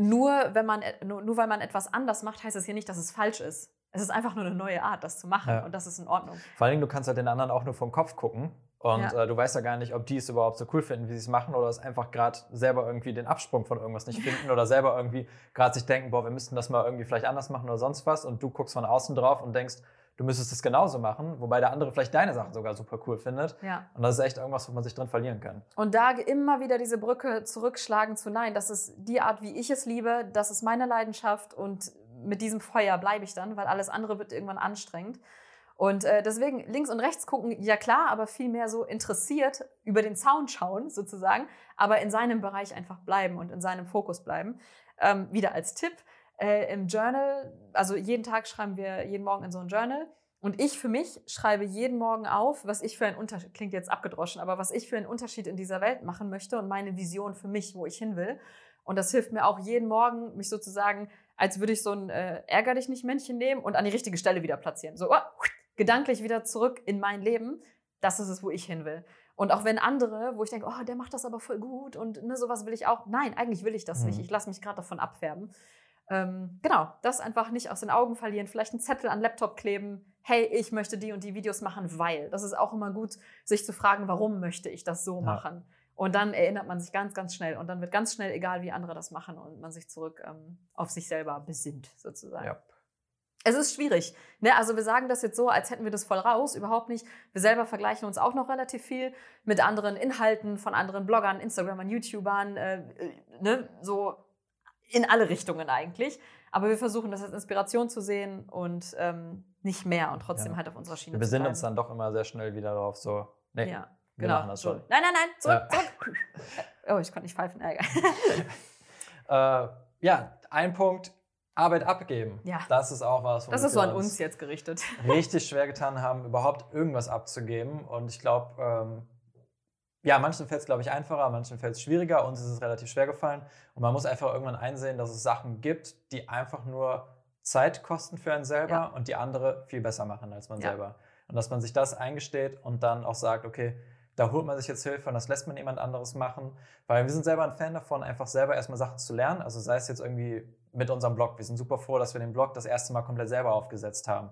nur, wenn man, nur, nur weil man etwas anders macht, heißt das hier nicht, dass es falsch ist. Es ist einfach nur eine neue Art, das zu machen ja. und das ist in Ordnung. Vor allen Dingen, du kannst halt den anderen auch nur vom Kopf gucken und ja. äh, du weißt ja gar nicht, ob die es überhaupt so cool finden, wie sie es machen oder es einfach gerade selber irgendwie den Absprung von irgendwas nicht finden oder selber irgendwie gerade sich denken, boah, wir müssten das mal irgendwie vielleicht anders machen oder sonst was und du guckst von außen drauf und denkst, du müsstest es genauso machen, wobei der andere vielleicht deine Sachen sogar super cool findet. Ja. Und das ist echt irgendwas, wo man sich drin verlieren kann. Und da immer wieder diese Brücke zurückschlagen zu nein, das ist die Art, wie ich es liebe, das ist meine Leidenschaft und mit diesem Feuer bleibe ich dann, weil alles andere wird irgendwann anstrengend. Und äh, deswegen links und rechts gucken, ja klar, aber viel mehr so interessiert über den Zaun schauen sozusagen, aber in seinem Bereich einfach bleiben und in seinem Fokus bleiben. Ähm, wieder als Tipp, äh, im Journal, also jeden Tag schreiben wir jeden Morgen in so ein Journal. Und ich für mich schreibe jeden Morgen auf, was ich für einen Unterschied, klingt jetzt abgedroschen, aber was ich für einen Unterschied in dieser Welt machen möchte und meine Vision für mich, wo ich hin will. Und das hilft mir auch jeden Morgen, mich sozusagen, als würde ich so ein äh, Ärger dich nicht Männchen nehmen und an die richtige Stelle wieder platzieren. So, oh, gedanklich wieder zurück in mein Leben. Das ist es, wo ich hin will. Und auch wenn andere, wo ich denke, oh, der macht das aber voll gut und ne, sowas will ich auch. Nein, eigentlich will ich das mhm. nicht. Ich lasse mich gerade davon abfärben. Ähm, genau, das einfach nicht aus den Augen verlieren, vielleicht einen Zettel an Laptop kleben, hey, ich möchte die und die Videos machen, weil. Das ist auch immer gut, sich zu fragen, warum möchte ich das so ja. machen. Und dann erinnert man sich ganz, ganz schnell und dann wird ganz schnell egal, wie andere das machen und man sich zurück ähm, auf sich selber besinnt, sozusagen. Ja. Es ist schwierig. Ne? Also wir sagen das jetzt so, als hätten wir das voll raus. Überhaupt nicht. Wir selber vergleichen uns auch noch relativ viel mit anderen Inhalten von anderen Bloggern, Instagramern, YouTubern. Äh, äh ne? So in alle Richtungen eigentlich. Aber wir versuchen das als Inspiration zu sehen und ähm, nicht mehr und trotzdem ja. halt auf unserer Schiene wir zu bleiben. Wir besinnen uns dann doch immer sehr schnell wieder darauf, so, nee, ja, wir genau. machen das schon. Nein, nein, nein, zurück, ja. zurück. oh, ich konnte nicht pfeifen, Ärger. (laughs) äh, ja, ein Punkt, Arbeit abgeben. Ja. Das ist auch was. Das ist so an uns jetzt gerichtet. Richtig schwer getan haben, überhaupt irgendwas abzugeben. Und ich glaube, ähm, ja, manchen fällt es, glaube ich, einfacher, manchen fällt es schwieriger. Uns ist es relativ schwer gefallen. Und man muss einfach irgendwann einsehen, dass es Sachen gibt, die einfach nur Zeit kosten für einen selber ja. und die andere viel besser machen als man ja. selber. Und dass man sich das eingesteht und dann auch sagt, okay, da holt man sich jetzt Hilfe und das lässt man jemand anderes machen. Weil wir sind selber ein Fan davon, einfach selber erstmal Sachen zu lernen. Also sei es jetzt irgendwie mit unserem Blog. Wir sind super froh, dass wir den Blog das erste Mal komplett selber aufgesetzt haben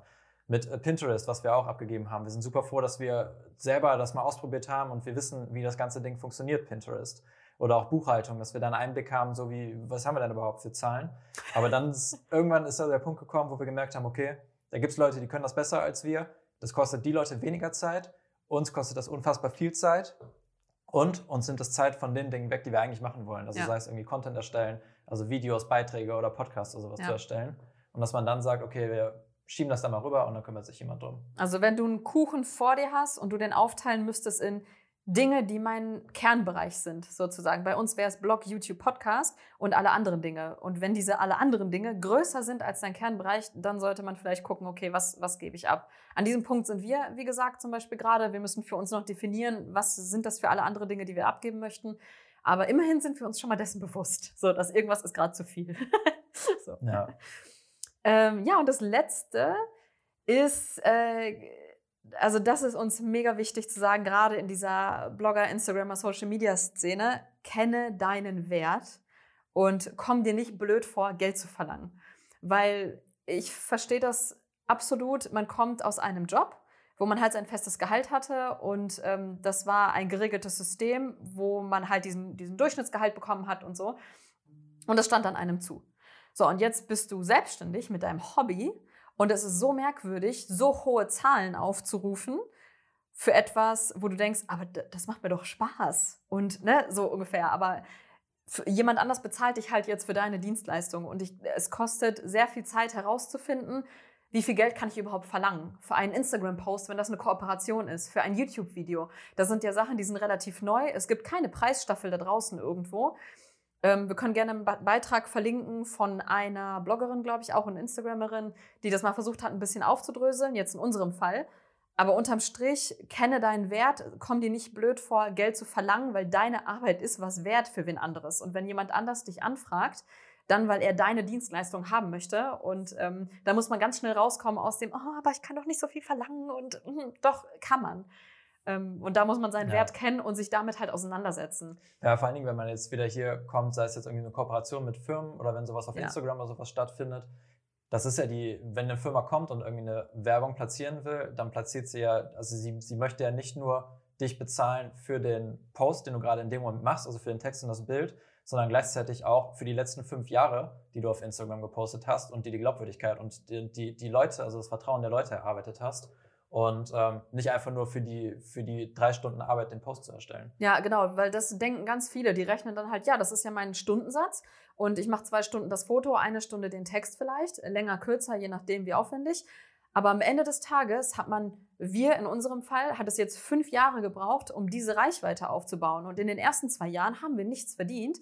mit äh, Pinterest, was wir auch abgegeben haben. Wir sind super froh, dass wir selber das mal ausprobiert haben und wir wissen, wie das ganze Ding funktioniert, Pinterest. Oder auch Buchhaltung, dass wir dann einen Einblick haben, so wie, was haben wir denn überhaupt für Zahlen? Aber dann ist, (laughs) irgendwann ist da der Punkt gekommen, wo wir gemerkt haben, okay, da gibt es Leute, die können das besser als wir. Das kostet die Leute weniger Zeit. Uns kostet das unfassbar viel Zeit. Und uns sind das Zeit von den Dingen weg, die wir eigentlich machen wollen. Also ja. sei es irgendwie Content erstellen, also Videos, Beiträge oder Podcasts oder sowas ja. zu erstellen. Und dass man dann sagt, okay, wir schieben das dann mal rüber und dann kümmert sich jemand drum. Also wenn du einen Kuchen vor dir hast und du den aufteilen müsstest in Dinge, die mein Kernbereich sind, sozusagen. Bei uns wäre es Blog, YouTube, Podcast und alle anderen Dinge. Und wenn diese alle anderen Dinge größer sind als dein Kernbereich, dann sollte man vielleicht gucken, okay, was, was gebe ich ab? An diesem Punkt sind wir, wie gesagt, zum Beispiel gerade. Wir müssen für uns noch definieren, was sind das für alle andere Dinge, die wir abgeben möchten. Aber immerhin sind wir uns schon mal dessen bewusst, so dass irgendwas ist gerade zu viel. (laughs) so. Ja. Ähm, ja, und das Letzte ist, äh, also das ist uns mega wichtig zu sagen, gerade in dieser Blogger, Instagramer, Social Media Szene, kenne deinen Wert und komm dir nicht blöd vor, Geld zu verlangen. Weil ich verstehe das absolut, man kommt aus einem Job, wo man halt sein festes Gehalt hatte und ähm, das war ein geregeltes System, wo man halt diesen, diesen Durchschnittsgehalt bekommen hat und so. Und das stand dann einem zu. So, und jetzt bist du selbstständig mit deinem Hobby und es ist so merkwürdig, so hohe Zahlen aufzurufen für etwas, wo du denkst, aber das macht mir doch Spaß. Und ne, so ungefähr. Aber jemand anders bezahlt dich halt jetzt für deine Dienstleistung. Und ich, es kostet sehr viel Zeit herauszufinden, wie viel Geld kann ich überhaupt verlangen? Für einen Instagram-Post, wenn das eine Kooperation ist, für ein YouTube-Video. Das sind ja Sachen, die sind relativ neu. Es gibt keine Preisstaffel da draußen irgendwo. Ähm, wir können gerne einen Beitrag verlinken von einer Bloggerin, glaube ich, auch eine Instagramerin, die das mal versucht hat, ein bisschen aufzudröseln, jetzt in unserem Fall. Aber unterm Strich, kenne deinen Wert, komm dir nicht blöd vor, Geld zu verlangen, weil deine Arbeit ist was wert für wen anderes. Und wenn jemand anders dich anfragt, dann, weil er deine Dienstleistung haben möchte. Und ähm, da muss man ganz schnell rauskommen aus dem, oh, aber ich kann doch nicht so viel verlangen. Und mh, doch, kann man. Ähm, und da muss man seinen ja. Wert kennen und sich damit halt auseinandersetzen. Ja, vor allen Dingen, wenn man jetzt wieder hier kommt, sei es jetzt irgendwie eine Kooperation mit Firmen oder wenn sowas auf ja. Instagram oder sowas stattfindet. Das ist ja die, wenn eine Firma kommt und irgendwie eine Werbung platzieren will, dann platziert sie ja, also sie, sie möchte ja nicht nur dich bezahlen für den Post, den du gerade in dem Moment machst, also für den Text und das Bild, sondern gleichzeitig auch für die letzten fünf Jahre, die du auf Instagram gepostet hast und die die Glaubwürdigkeit und die, die, die Leute, also das Vertrauen der Leute erarbeitet hast und ähm, nicht einfach nur für die, für die drei Stunden Arbeit den Post zu erstellen. Ja, genau, weil das denken ganz viele. Die rechnen dann halt, ja, das ist ja mein Stundensatz und ich mache zwei Stunden das Foto, eine Stunde den Text vielleicht, länger, kürzer, je nachdem, wie aufwendig. Aber am Ende des Tages hat man, wir in unserem Fall, hat es jetzt fünf Jahre gebraucht, um diese Reichweite aufzubauen. Und in den ersten zwei Jahren haben wir nichts verdient,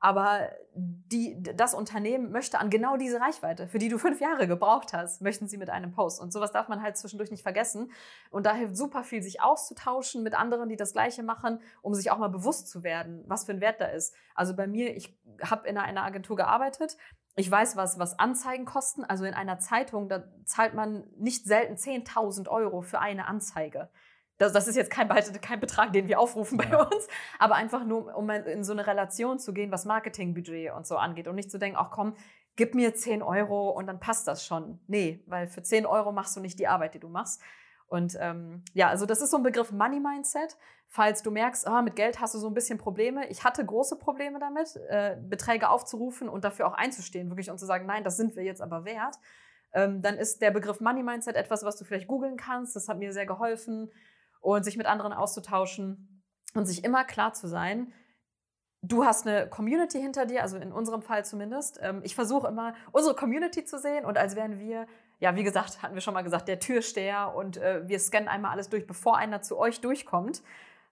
aber die, das Unternehmen möchte an genau diese Reichweite, für die du fünf Jahre gebraucht hast, möchten sie mit einem Post. Und sowas darf man halt zwischendurch nicht vergessen. Und da hilft super viel, sich auszutauschen mit anderen, die das Gleiche machen, um sich auch mal bewusst zu werden, was für ein Wert da ist. Also bei mir, ich habe in einer Agentur gearbeitet. Ich weiß, was, was Anzeigen kosten. Also in einer Zeitung, da zahlt man nicht selten 10.000 Euro für eine Anzeige. Das, das ist jetzt kein, kein Betrag, den wir aufrufen bei ja. uns, aber einfach nur, um in so eine Relation zu gehen, was Marketingbudget und so angeht und nicht zu denken, ach komm, gib mir 10 Euro und dann passt das schon. Nee, weil für 10 Euro machst du nicht die Arbeit, die du machst. Und ähm, ja, also das ist so ein Begriff Money Mindset. Falls du merkst, ah, mit Geld hast du so ein bisschen Probleme. Ich hatte große Probleme damit, äh, Beträge aufzurufen und dafür auch einzustehen, wirklich und zu sagen, nein, das sind wir jetzt aber wert. Ähm, dann ist der Begriff Money Mindset etwas, was du vielleicht googeln kannst. Das hat mir sehr geholfen und sich mit anderen auszutauschen und sich immer klar zu sein, du hast eine Community hinter dir, also in unserem Fall zumindest. Ähm, ich versuche immer, unsere Community zu sehen und als wären wir, ja, wie gesagt, hatten wir schon mal gesagt, der Türsteher und äh, wir scannen einmal alles durch, bevor einer zu euch durchkommt.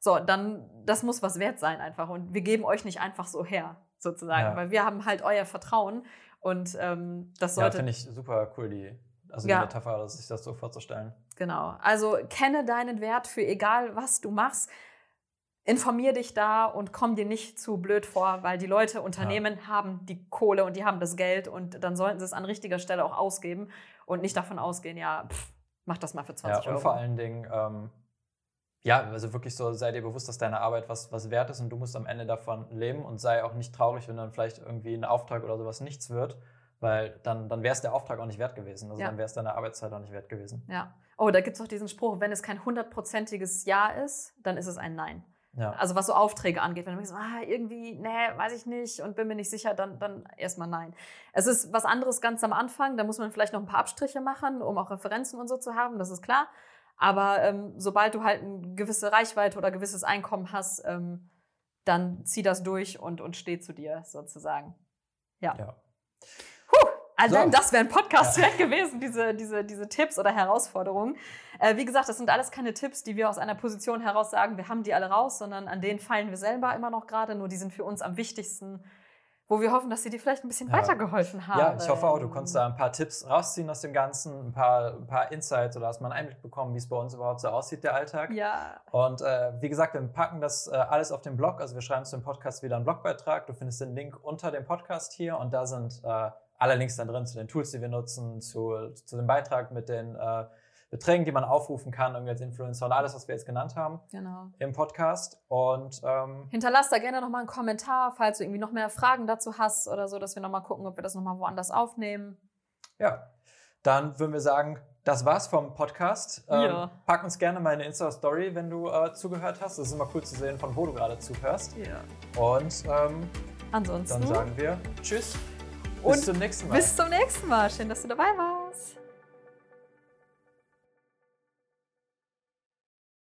So, dann, das muss was wert sein einfach und wir geben euch nicht einfach so her, sozusagen, ja. weil wir haben halt euer Vertrauen und ähm, das sollte. Ja, finde ich super cool, die also ja. die Metapher, sich das so vorzustellen. Genau. Also kenne deinen Wert für egal, was du machst. Informier dich da und komm dir nicht zu blöd vor, weil die Leute, Unternehmen ja. haben die Kohle und die haben das Geld und dann sollten sie es an richtiger Stelle auch ausgeben und nicht davon ausgehen, ja, pff, mach das mal für 20 ja, und Euro. vor allen Dingen, ähm, ja, also wirklich so, sei dir bewusst, dass deine Arbeit was, was wert ist und du musst am Ende davon leben und sei auch nicht traurig, wenn dann vielleicht irgendwie ein Auftrag oder sowas nichts wird weil dann, dann wäre es der Auftrag auch nicht wert gewesen. Also ja. dann wäre es deine Arbeitszeit auch nicht wert gewesen. Ja. Oh, da gibt es auch diesen Spruch, wenn es kein hundertprozentiges Ja ist, dann ist es ein Nein. Ja. Also was so Aufträge angeht, wenn du denkst, ah, irgendwie, nee, weiß ich nicht und bin mir nicht sicher, dann, dann erstmal nein. Es ist was anderes ganz am Anfang, da muss man vielleicht noch ein paar Abstriche machen, um auch Referenzen und so zu haben, das ist klar. Aber ähm, sobald du halt eine gewisse Reichweite oder gewisses Einkommen hast, ähm, dann zieh das durch und, und steh zu dir sozusagen. Ja. ja. Allein so. das wäre ein Podcast wert gewesen, diese, diese, diese Tipps oder Herausforderungen. Äh, wie gesagt, das sind alles keine Tipps, die wir aus einer Position heraus sagen, wir haben die alle raus, sondern an denen fallen wir selber immer noch gerade, nur die sind für uns am wichtigsten wo wir hoffen, dass sie dir vielleicht ein bisschen ja. weitergeholfen haben. Ja, ich hoffe auch, du konntest da ein paar Tipps rausziehen aus dem Ganzen, ein paar, ein paar Insights oder hast mal einen Einblick bekommen, wie es bei uns überhaupt so aussieht, der Alltag. Ja. Und äh, wie gesagt, wir packen das äh, alles auf den Blog. Also wir schreiben zu dem Podcast wieder einen Blogbeitrag. Du findest den Link unter dem Podcast hier und da sind äh, alle Links dann drin zu den Tools, die wir nutzen, zu, zu dem Beitrag mit den äh, Beträgen, die man aufrufen kann, irgendwie als Influencer und alles, was wir jetzt genannt haben genau. im Podcast. Und ähm, hinterlass da gerne nochmal einen Kommentar, falls du irgendwie noch mehr Fragen dazu hast oder so, dass wir nochmal gucken, ob wir das nochmal woanders aufnehmen. Ja, dann würden wir sagen, das war's vom Podcast. Ähm, ja. Pack uns gerne mal eine Insta-Story, wenn du äh, zugehört hast. Es ist immer cool zu sehen, von wo du gerade zuhörst. Ja. Und ähm, ansonsten dann sagen wir Tschüss. Und bis zum nächsten Mal. Bis zum nächsten Mal. Schön, dass du dabei warst.